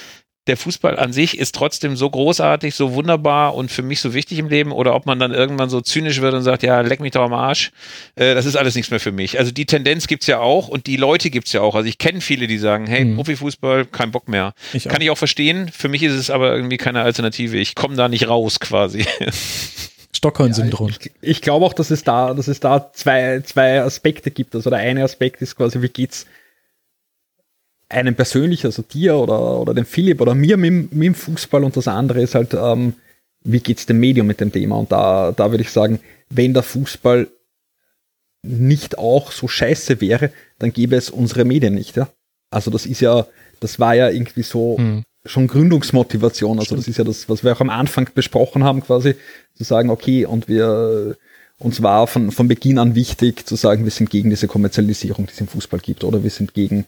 Speaker 3: der Fußball an sich ist trotzdem so großartig, so wunderbar und für mich so wichtig im Leben oder ob man dann irgendwann so zynisch wird und sagt, ja, leck mich doch am Arsch, äh, das ist alles nichts mehr für mich. Also die Tendenz gibt's ja auch und die Leute gibt's ja auch. Also ich kenne viele, die sagen, hey, mhm. Profifußball, kein Bock mehr. Ich Kann ich auch verstehen. Für mich ist es aber irgendwie keine Alternative. Ich komme da nicht raus quasi.
Speaker 5: Stockholm-Syndrom. Ja, ich, ich glaube auch, dass es da, dass es da zwei, zwei Aspekte gibt. Also der eine Aspekt ist quasi, wie geht's einem persönlich, also dir oder, oder dem Philipp oder mir mit, mit dem Fußball und das andere ist halt, ähm, wie geht's dem Medium mit dem Thema? Und da, da würde ich sagen, wenn der Fußball nicht auch so scheiße wäre, dann gäbe es unsere Medien nicht, ja. Also das ist ja, das war ja irgendwie so hm. schon Gründungsmotivation. Also Stimmt. das ist ja das, was wir auch am Anfang besprochen haben, quasi, zu sagen, okay, und wir, uns war von, von Beginn an wichtig zu sagen, wir sind gegen diese Kommerzialisierung, die es im Fußball gibt, oder wir sind gegen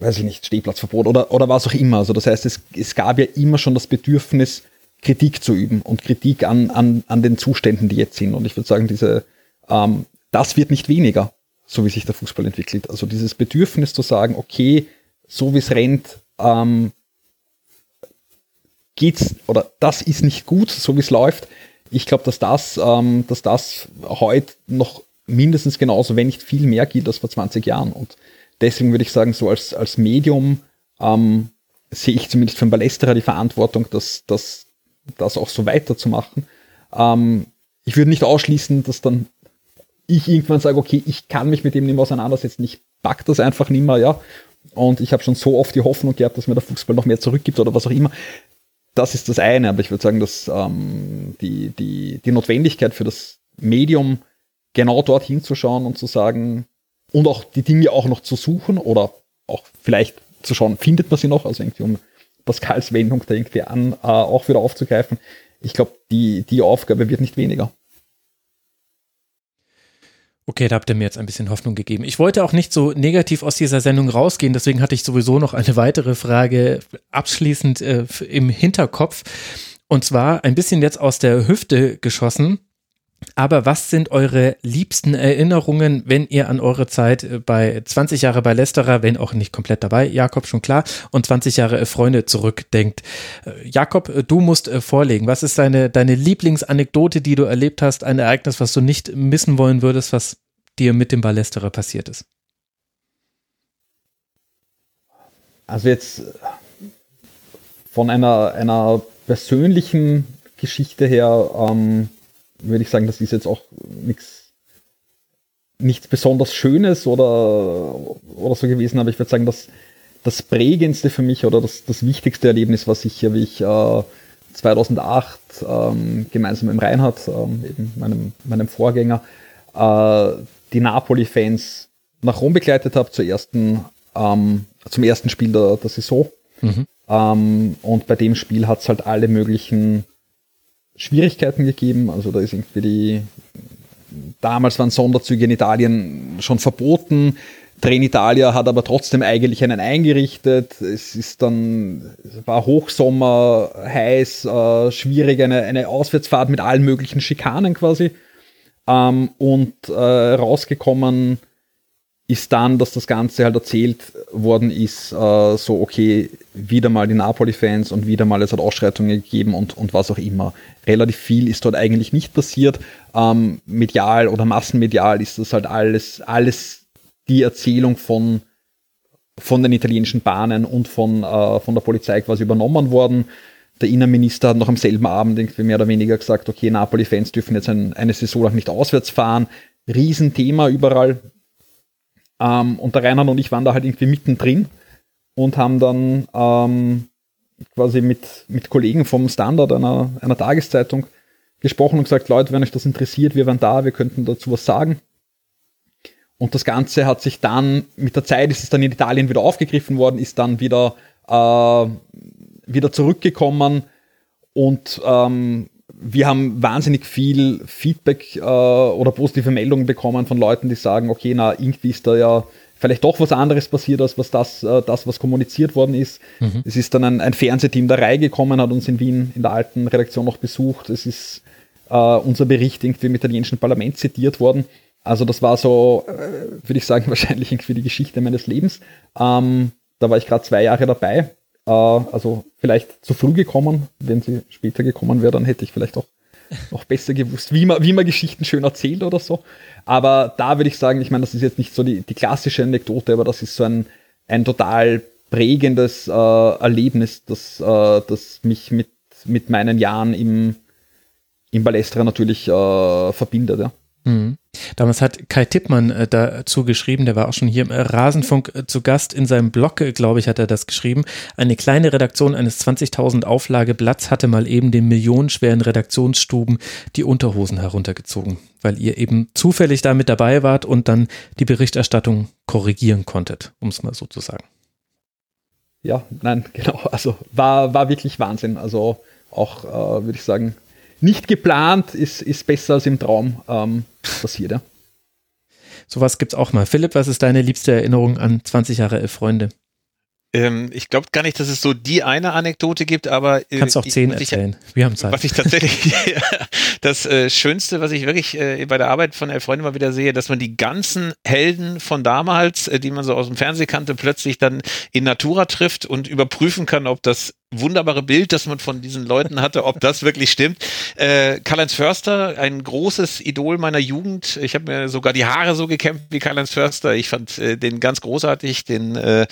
Speaker 5: weiß ich nicht, Stehplatzverbot oder, oder was auch immer. Also das heißt, es, es gab ja immer schon das Bedürfnis, Kritik zu üben und Kritik an, an, an den Zuständen, die jetzt sind. Und ich würde sagen, diese, ähm, das wird nicht weniger, so wie sich der Fußball entwickelt. Also dieses Bedürfnis zu sagen, okay, so wie es rennt, ähm, geht's oder das ist nicht gut, so wie es läuft. Ich glaube, dass das, ähm, dass das heute noch mindestens genauso, wenn nicht viel mehr gilt als vor 20 Jahren. Und deswegen würde ich sagen, so als, als Medium ähm, sehe ich zumindest für den Ballesterer die Verantwortung, das, das, das auch so weiterzumachen. Ähm, ich würde nicht ausschließen, dass dann ich irgendwann sage, okay, ich kann mich mit dem nicht mehr auseinandersetzen, ich pack das einfach nicht mehr, ja. Und ich habe schon so oft die Hoffnung gehabt, dass mir der Fußball noch mehr zurückgibt oder was auch immer. Das ist das eine, aber ich würde sagen, dass ähm, die, die, die Notwendigkeit für das Medium genau dort hinzuschauen und zu sagen, und auch die Dinge auch noch zu suchen oder auch vielleicht zu schauen, findet man sie noch, also irgendwie um Pascals Wendung da irgendwie an, äh, auch wieder aufzugreifen. Ich glaube, die, die Aufgabe wird nicht weniger.
Speaker 4: Okay, da habt ihr mir jetzt ein bisschen Hoffnung gegeben. Ich wollte auch nicht so negativ aus dieser Sendung rausgehen, deswegen hatte ich sowieso noch eine weitere Frage abschließend äh, im Hinterkopf. Und zwar ein bisschen jetzt aus der Hüfte geschossen. Aber was sind eure liebsten Erinnerungen, wenn ihr an eure Zeit äh, bei 20 Jahre bei Lesterer, wenn auch nicht komplett dabei, Jakob schon klar, und 20 Jahre Freunde zurückdenkt? Äh, Jakob, äh, du musst vorlegen. Was ist deine, deine Lieblingsanekdote, die du erlebt hast? Ein Ereignis, was du nicht missen wollen würdest, was dir mit dem Ballesterer passiert ist?
Speaker 5: Also jetzt von einer, einer persönlichen Geschichte her, ähm, würde ich sagen, das ist jetzt auch nichts nichts besonders Schönes oder, oder so gewesen, aber ich würde sagen, dass das prägendste für mich oder das, das wichtigste Erlebnis war sicher, wie ich äh, 2008 ähm, gemeinsam mit Reinhard, ähm, eben meinem, meinem Vorgänger, äh, die Napoli-Fans nach Rom begleitet habe zur ersten, ähm, zum ersten Spiel der, der Saison. Mhm. Ähm, und bei dem Spiel hat es halt alle möglichen Schwierigkeiten gegeben. Also da ist irgendwie die, damals waren Sonderzüge in Italien schon verboten. Trenitalia hat aber trotzdem eigentlich einen eingerichtet. Es ist dann, es war Hochsommer, heiß, äh, schwierig, eine, eine Auswärtsfahrt mit allen möglichen Schikanen quasi. Ähm, und äh, rausgekommen ist dann, dass das Ganze halt erzählt worden ist, äh, so okay, wieder mal die Napoli-Fans und wieder mal es hat Ausschreitungen gegeben und, und was auch immer. Relativ viel ist dort eigentlich nicht passiert. Ähm, medial oder massenmedial ist das halt alles, alles die Erzählung von, von den italienischen Bahnen und von, äh, von der Polizei quasi übernommen worden. Der Innenminister hat noch am selben Abend irgendwie mehr oder weniger gesagt, okay, Napoli-Fans dürfen jetzt ein, eine Saison lang nicht auswärts fahren. Riesenthema überall. Ähm, und der Reinhard und ich waren da halt irgendwie mittendrin und haben dann ähm, quasi mit, mit Kollegen vom Standard, einer, einer Tageszeitung, gesprochen und gesagt, Leute, wenn euch das interessiert, wir waren da, wir könnten dazu was sagen. Und das Ganze hat sich dann, mit der Zeit ist es dann in Italien wieder aufgegriffen worden, ist dann wieder, äh, wieder zurückgekommen und ähm, wir haben wahnsinnig viel Feedback äh, oder positive Meldungen bekommen von Leuten, die sagen, okay, na, irgendwie ist da ja vielleicht doch was anderes passiert, als was das, äh, das was kommuniziert worden ist. Mhm. Es ist dann ein, ein Fernsehteam der Reihe gekommen, hat uns in Wien in der alten Redaktion noch besucht. Es ist äh, unser Bericht irgendwie im italienischen Parlament zitiert worden. Also das war so, äh, würde ich sagen, wahrscheinlich irgendwie die Geschichte meines Lebens. Ähm, da war ich gerade zwei Jahre dabei. Äh, also vielleicht zu früh gekommen. Wenn sie später gekommen wäre, dann hätte ich vielleicht auch noch besser gewusst, wie man, wie man Geschichten schön erzählt oder so. Aber da würde ich sagen, ich meine, das ist jetzt nicht so die, die klassische Anekdote, aber das ist so ein, ein total prägendes äh, Erlebnis, das, äh, das mich mit, mit meinen Jahren im, im Ballestra natürlich äh, verbindet. Ja.
Speaker 4: Mhm. Damals hat Kai Tippmann äh, dazu geschrieben, der war auch schon hier im Rasenfunk äh, zu Gast. In seinem Blog, äh, glaube ich, hat er das geschrieben. Eine kleine Redaktion eines 20.000 Auflageblatts hatte mal eben den millionenschweren Redaktionsstuben die Unterhosen heruntergezogen, weil ihr eben zufällig da mit dabei wart und dann die Berichterstattung korrigieren konntet, um es mal so zu sagen.
Speaker 5: Ja, nein, genau. Also war, war wirklich Wahnsinn. Also auch, äh, würde ich sagen, nicht geplant ist, ist besser als im Traum ähm, passiert. Ja.
Speaker 4: Sowas gibt es auch mal. Philipp, was ist deine liebste Erinnerung an 20 Jahre Elf Freunde?
Speaker 3: Ähm, ich glaube gar nicht, dass es so die eine Anekdote gibt, aber.
Speaker 4: Äh, Kannst auch zehn erzählen.
Speaker 3: Ich, Wir haben Zeit. Was ich tatsächlich, das äh, Schönste, was ich wirklich äh, bei der Arbeit von Elf Freunde mal wieder sehe, dass man die ganzen Helden von damals, äh, die man so aus dem Fernsehen kannte, plötzlich dann in Natura trifft und überprüfen kann, ob das wunderbare Bild, das man von diesen Leuten hatte, ob das wirklich stimmt. Äh, Karl-Heinz Förster, ein großes Idol meiner Jugend. Ich habe mir sogar die Haare so gekämpft wie Karl-Heinz Förster. Ich fand äh, den ganz großartig, den, äh,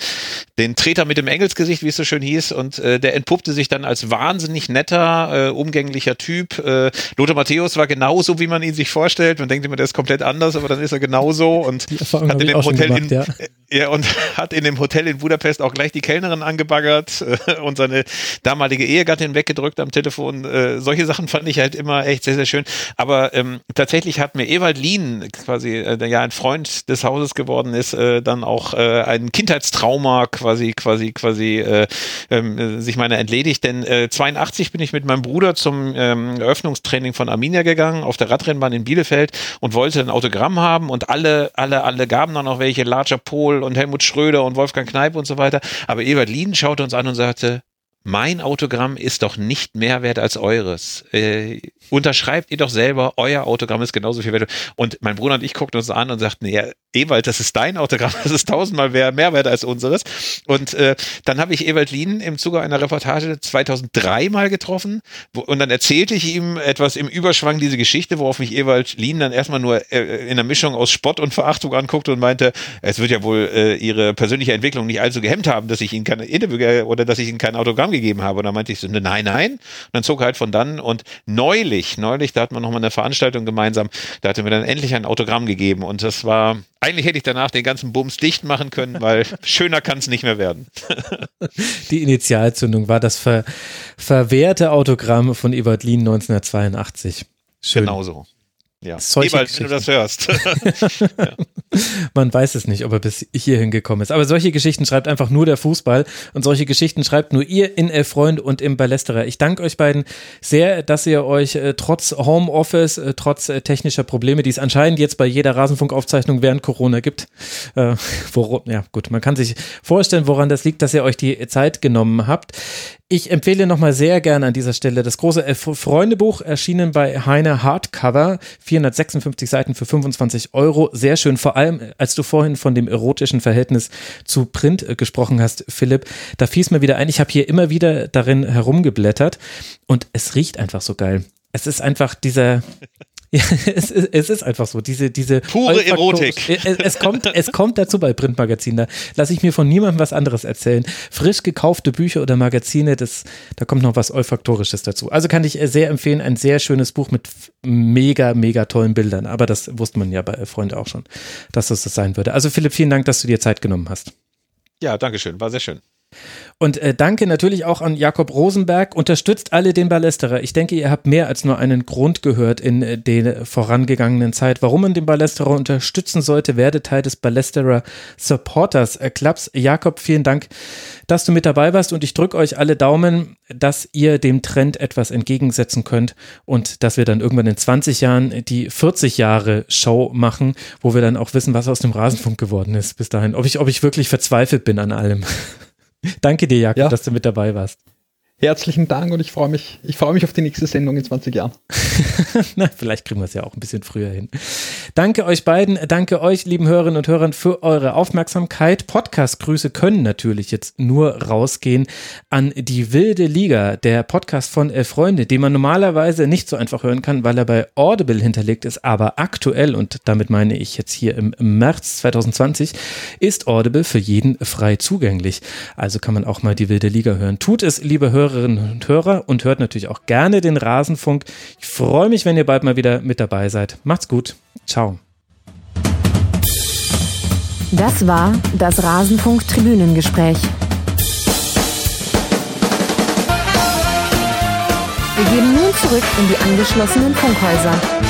Speaker 3: den Treter mit dem Engelsgesicht, wie es so schön hieß. Und äh, der entpuppte sich dann als wahnsinnig netter, äh, umgänglicher Typ. Äh, Lothar Matthäus war genauso, wie man ihn sich vorstellt. Man denkt immer, der ist komplett anders, aber dann ist er genauso und hat in dem Hotel gemacht, in, ja. ja. und hat in dem Hotel in Budapest auch gleich die Kellnerin angebaggert äh, und seine damalige Ehegattin weggedrückt am Telefon. Äh, solche Sachen fand ich halt immer echt sehr, sehr schön. Aber ähm, tatsächlich hat mir Ewald Lien, quasi, äh, der ja ein Freund des Hauses geworden ist, äh, dann auch äh, ein Kindheitstrauma quasi, quasi, quasi äh, äh, sich meiner entledigt. Denn äh, 82 bin ich mit meinem Bruder zum ähm, Eröffnungstraining von Arminia gegangen, auf der Radrennbahn in Bielefeld und wollte ein Autogramm haben und alle, alle, alle gaben dann noch welche, Larger Pohl und Helmut Schröder und Wolfgang Kneip und so weiter. Aber Ewald Lien schaute uns an und sagte, mein Autogramm ist doch nicht mehr wert als eures. Äh, unterschreibt ihr doch selber, euer Autogramm ist genauso viel wert. Und mein Bruder und ich guckten uns an und sagten, ja, Ewald, das ist dein Autogramm, das ist tausendmal mehr, wert als unseres. Und äh, dann habe ich Ewald Lien im Zuge einer Reportage 2003 mal getroffen wo, und dann erzählte ich ihm etwas im Überschwang diese Geschichte, worauf mich Ewald Lien dann erstmal nur äh, in einer Mischung aus Spott und Verachtung anguckte und meinte, es wird ja wohl äh, ihre persönliche Entwicklung nicht allzu gehemmt haben, dass ich ihnen keine Interview oder dass ich ihnen kein Autogramm gegeben habe. Und dann meinte ich so, nein, nein. Und dann zog er halt von dann und neulich, neulich, da hat man nochmal eine Veranstaltung gemeinsam, da hatte mir dann endlich ein Autogramm gegeben und das war eigentlich hätte ich danach den ganzen Bums dicht machen können, weil schöner kann es nicht mehr werden.
Speaker 4: Die Initialzündung war das ver verwehrte Autogramm von Ewald Lien 1982.
Speaker 3: Schön. Genau so. Ja. Ewald, wenn du das hörst.
Speaker 4: ja. Man weiß es nicht, ob er bis hierhin gekommen ist. Aber solche Geschichten schreibt einfach nur der Fußball und solche Geschichten schreibt nur ihr in Elf Freund und im Ballesterer. Ich danke euch beiden sehr, dass ihr euch äh, trotz Homeoffice, äh, trotz äh, technischer Probleme, die es anscheinend jetzt bei jeder Rasenfunkaufzeichnung während Corona gibt, äh, worum, ja gut, man kann sich vorstellen, woran das liegt, dass ihr euch die Zeit genommen habt. Ich empfehle nochmal sehr gerne an dieser Stelle das große Freundebuch, erschienen bei Heine Hardcover, 456 Seiten für 25 Euro. Sehr schön, vor allem als du vorhin von dem erotischen Verhältnis zu Print äh, gesprochen hast, Philipp, da fiel es mir wieder ein, ich habe hier immer wieder darin herumgeblättert und es riecht einfach so geil. Es ist einfach dieser, ja, es, ist, es ist einfach so. Diese, diese
Speaker 3: Pure Erotik.
Speaker 4: Es, es, kommt, es kommt dazu bei Printmagazinen. Da lasse ich mir von niemandem was anderes erzählen. Frisch gekaufte Bücher oder Magazine, das, da kommt noch was Olfaktorisches dazu. Also kann ich sehr empfehlen, ein sehr schönes Buch mit mega, mega tollen Bildern. Aber das wusste man ja bei Freunde auch schon, dass das das sein würde. Also Philipp, vielen Dank, dass du dir Zeit genommen hast.
Speaker 3: Ja, danke schön. War sehr schön.
Speaker 4: Und äh, danke natürlich auch an Jakob Rosenberg. Unterstützt alle den Ballesterer. Ich denke, ihr habt mehr als nur einen Grund gehört in äh, der vorangegangenen Zeit, warum man den Ballesterer unterstützen sollte. Werde Teil des Ballesterer Supporters äh, Clubs. Jakob, vielen Dank, dass du mit dabei warst und ich drücke euch alle Daumen, dass ihr dem Trend etwas entgegensetzen könnt und dass wir dann irgendwann in 20 Jahren die 40 Jahre Show machen, wo wir dann auch wissen, was aus dem Rasenfunk geworden ist bis dahin. Ob ich, ob ich wirklich verzweifelt bin an allem. Danke dir, Jakob, ja. dass du mit dabei warst.
Speaker 5: Herzlichen Dank und ich freue mich, ich freue mich auf die nächste Sendung in 20 Jahren.
Speaker 4: Na, vielleicht kriegen wir es ja auch ein bisschen früher hin. Danke euch beiden, danke euch, lieben Hörerinnen und Hörern, für eure Aufmerksamkeit. Podcast-Grüße können natürlich jetzt nur rausgehen an die wilde Liga, der Podcast von Elf Freunde, den man normalerweise nicht so einfach hören kann, weil er bei Audible hinterlegt ist, aber aktuell, und damit meine ich jetzt hier im März 2020, ist Audible für jeden frei zugänglich. Also kann man auch mal die wilde Liga hören. Tut es, liebe Hörer, Hörerinnen und Hörer und hört natürlich auch gerne den Rasenfunk. Ich freue mich, wenn ihr bald mal wieder mit dabei seid. Macht's gut. Ciao.
Speaker 1: Das war das Rasenfunk Tribünengespräch. Wir gehen nun zurück in die angeschlossenen Funkhäuser.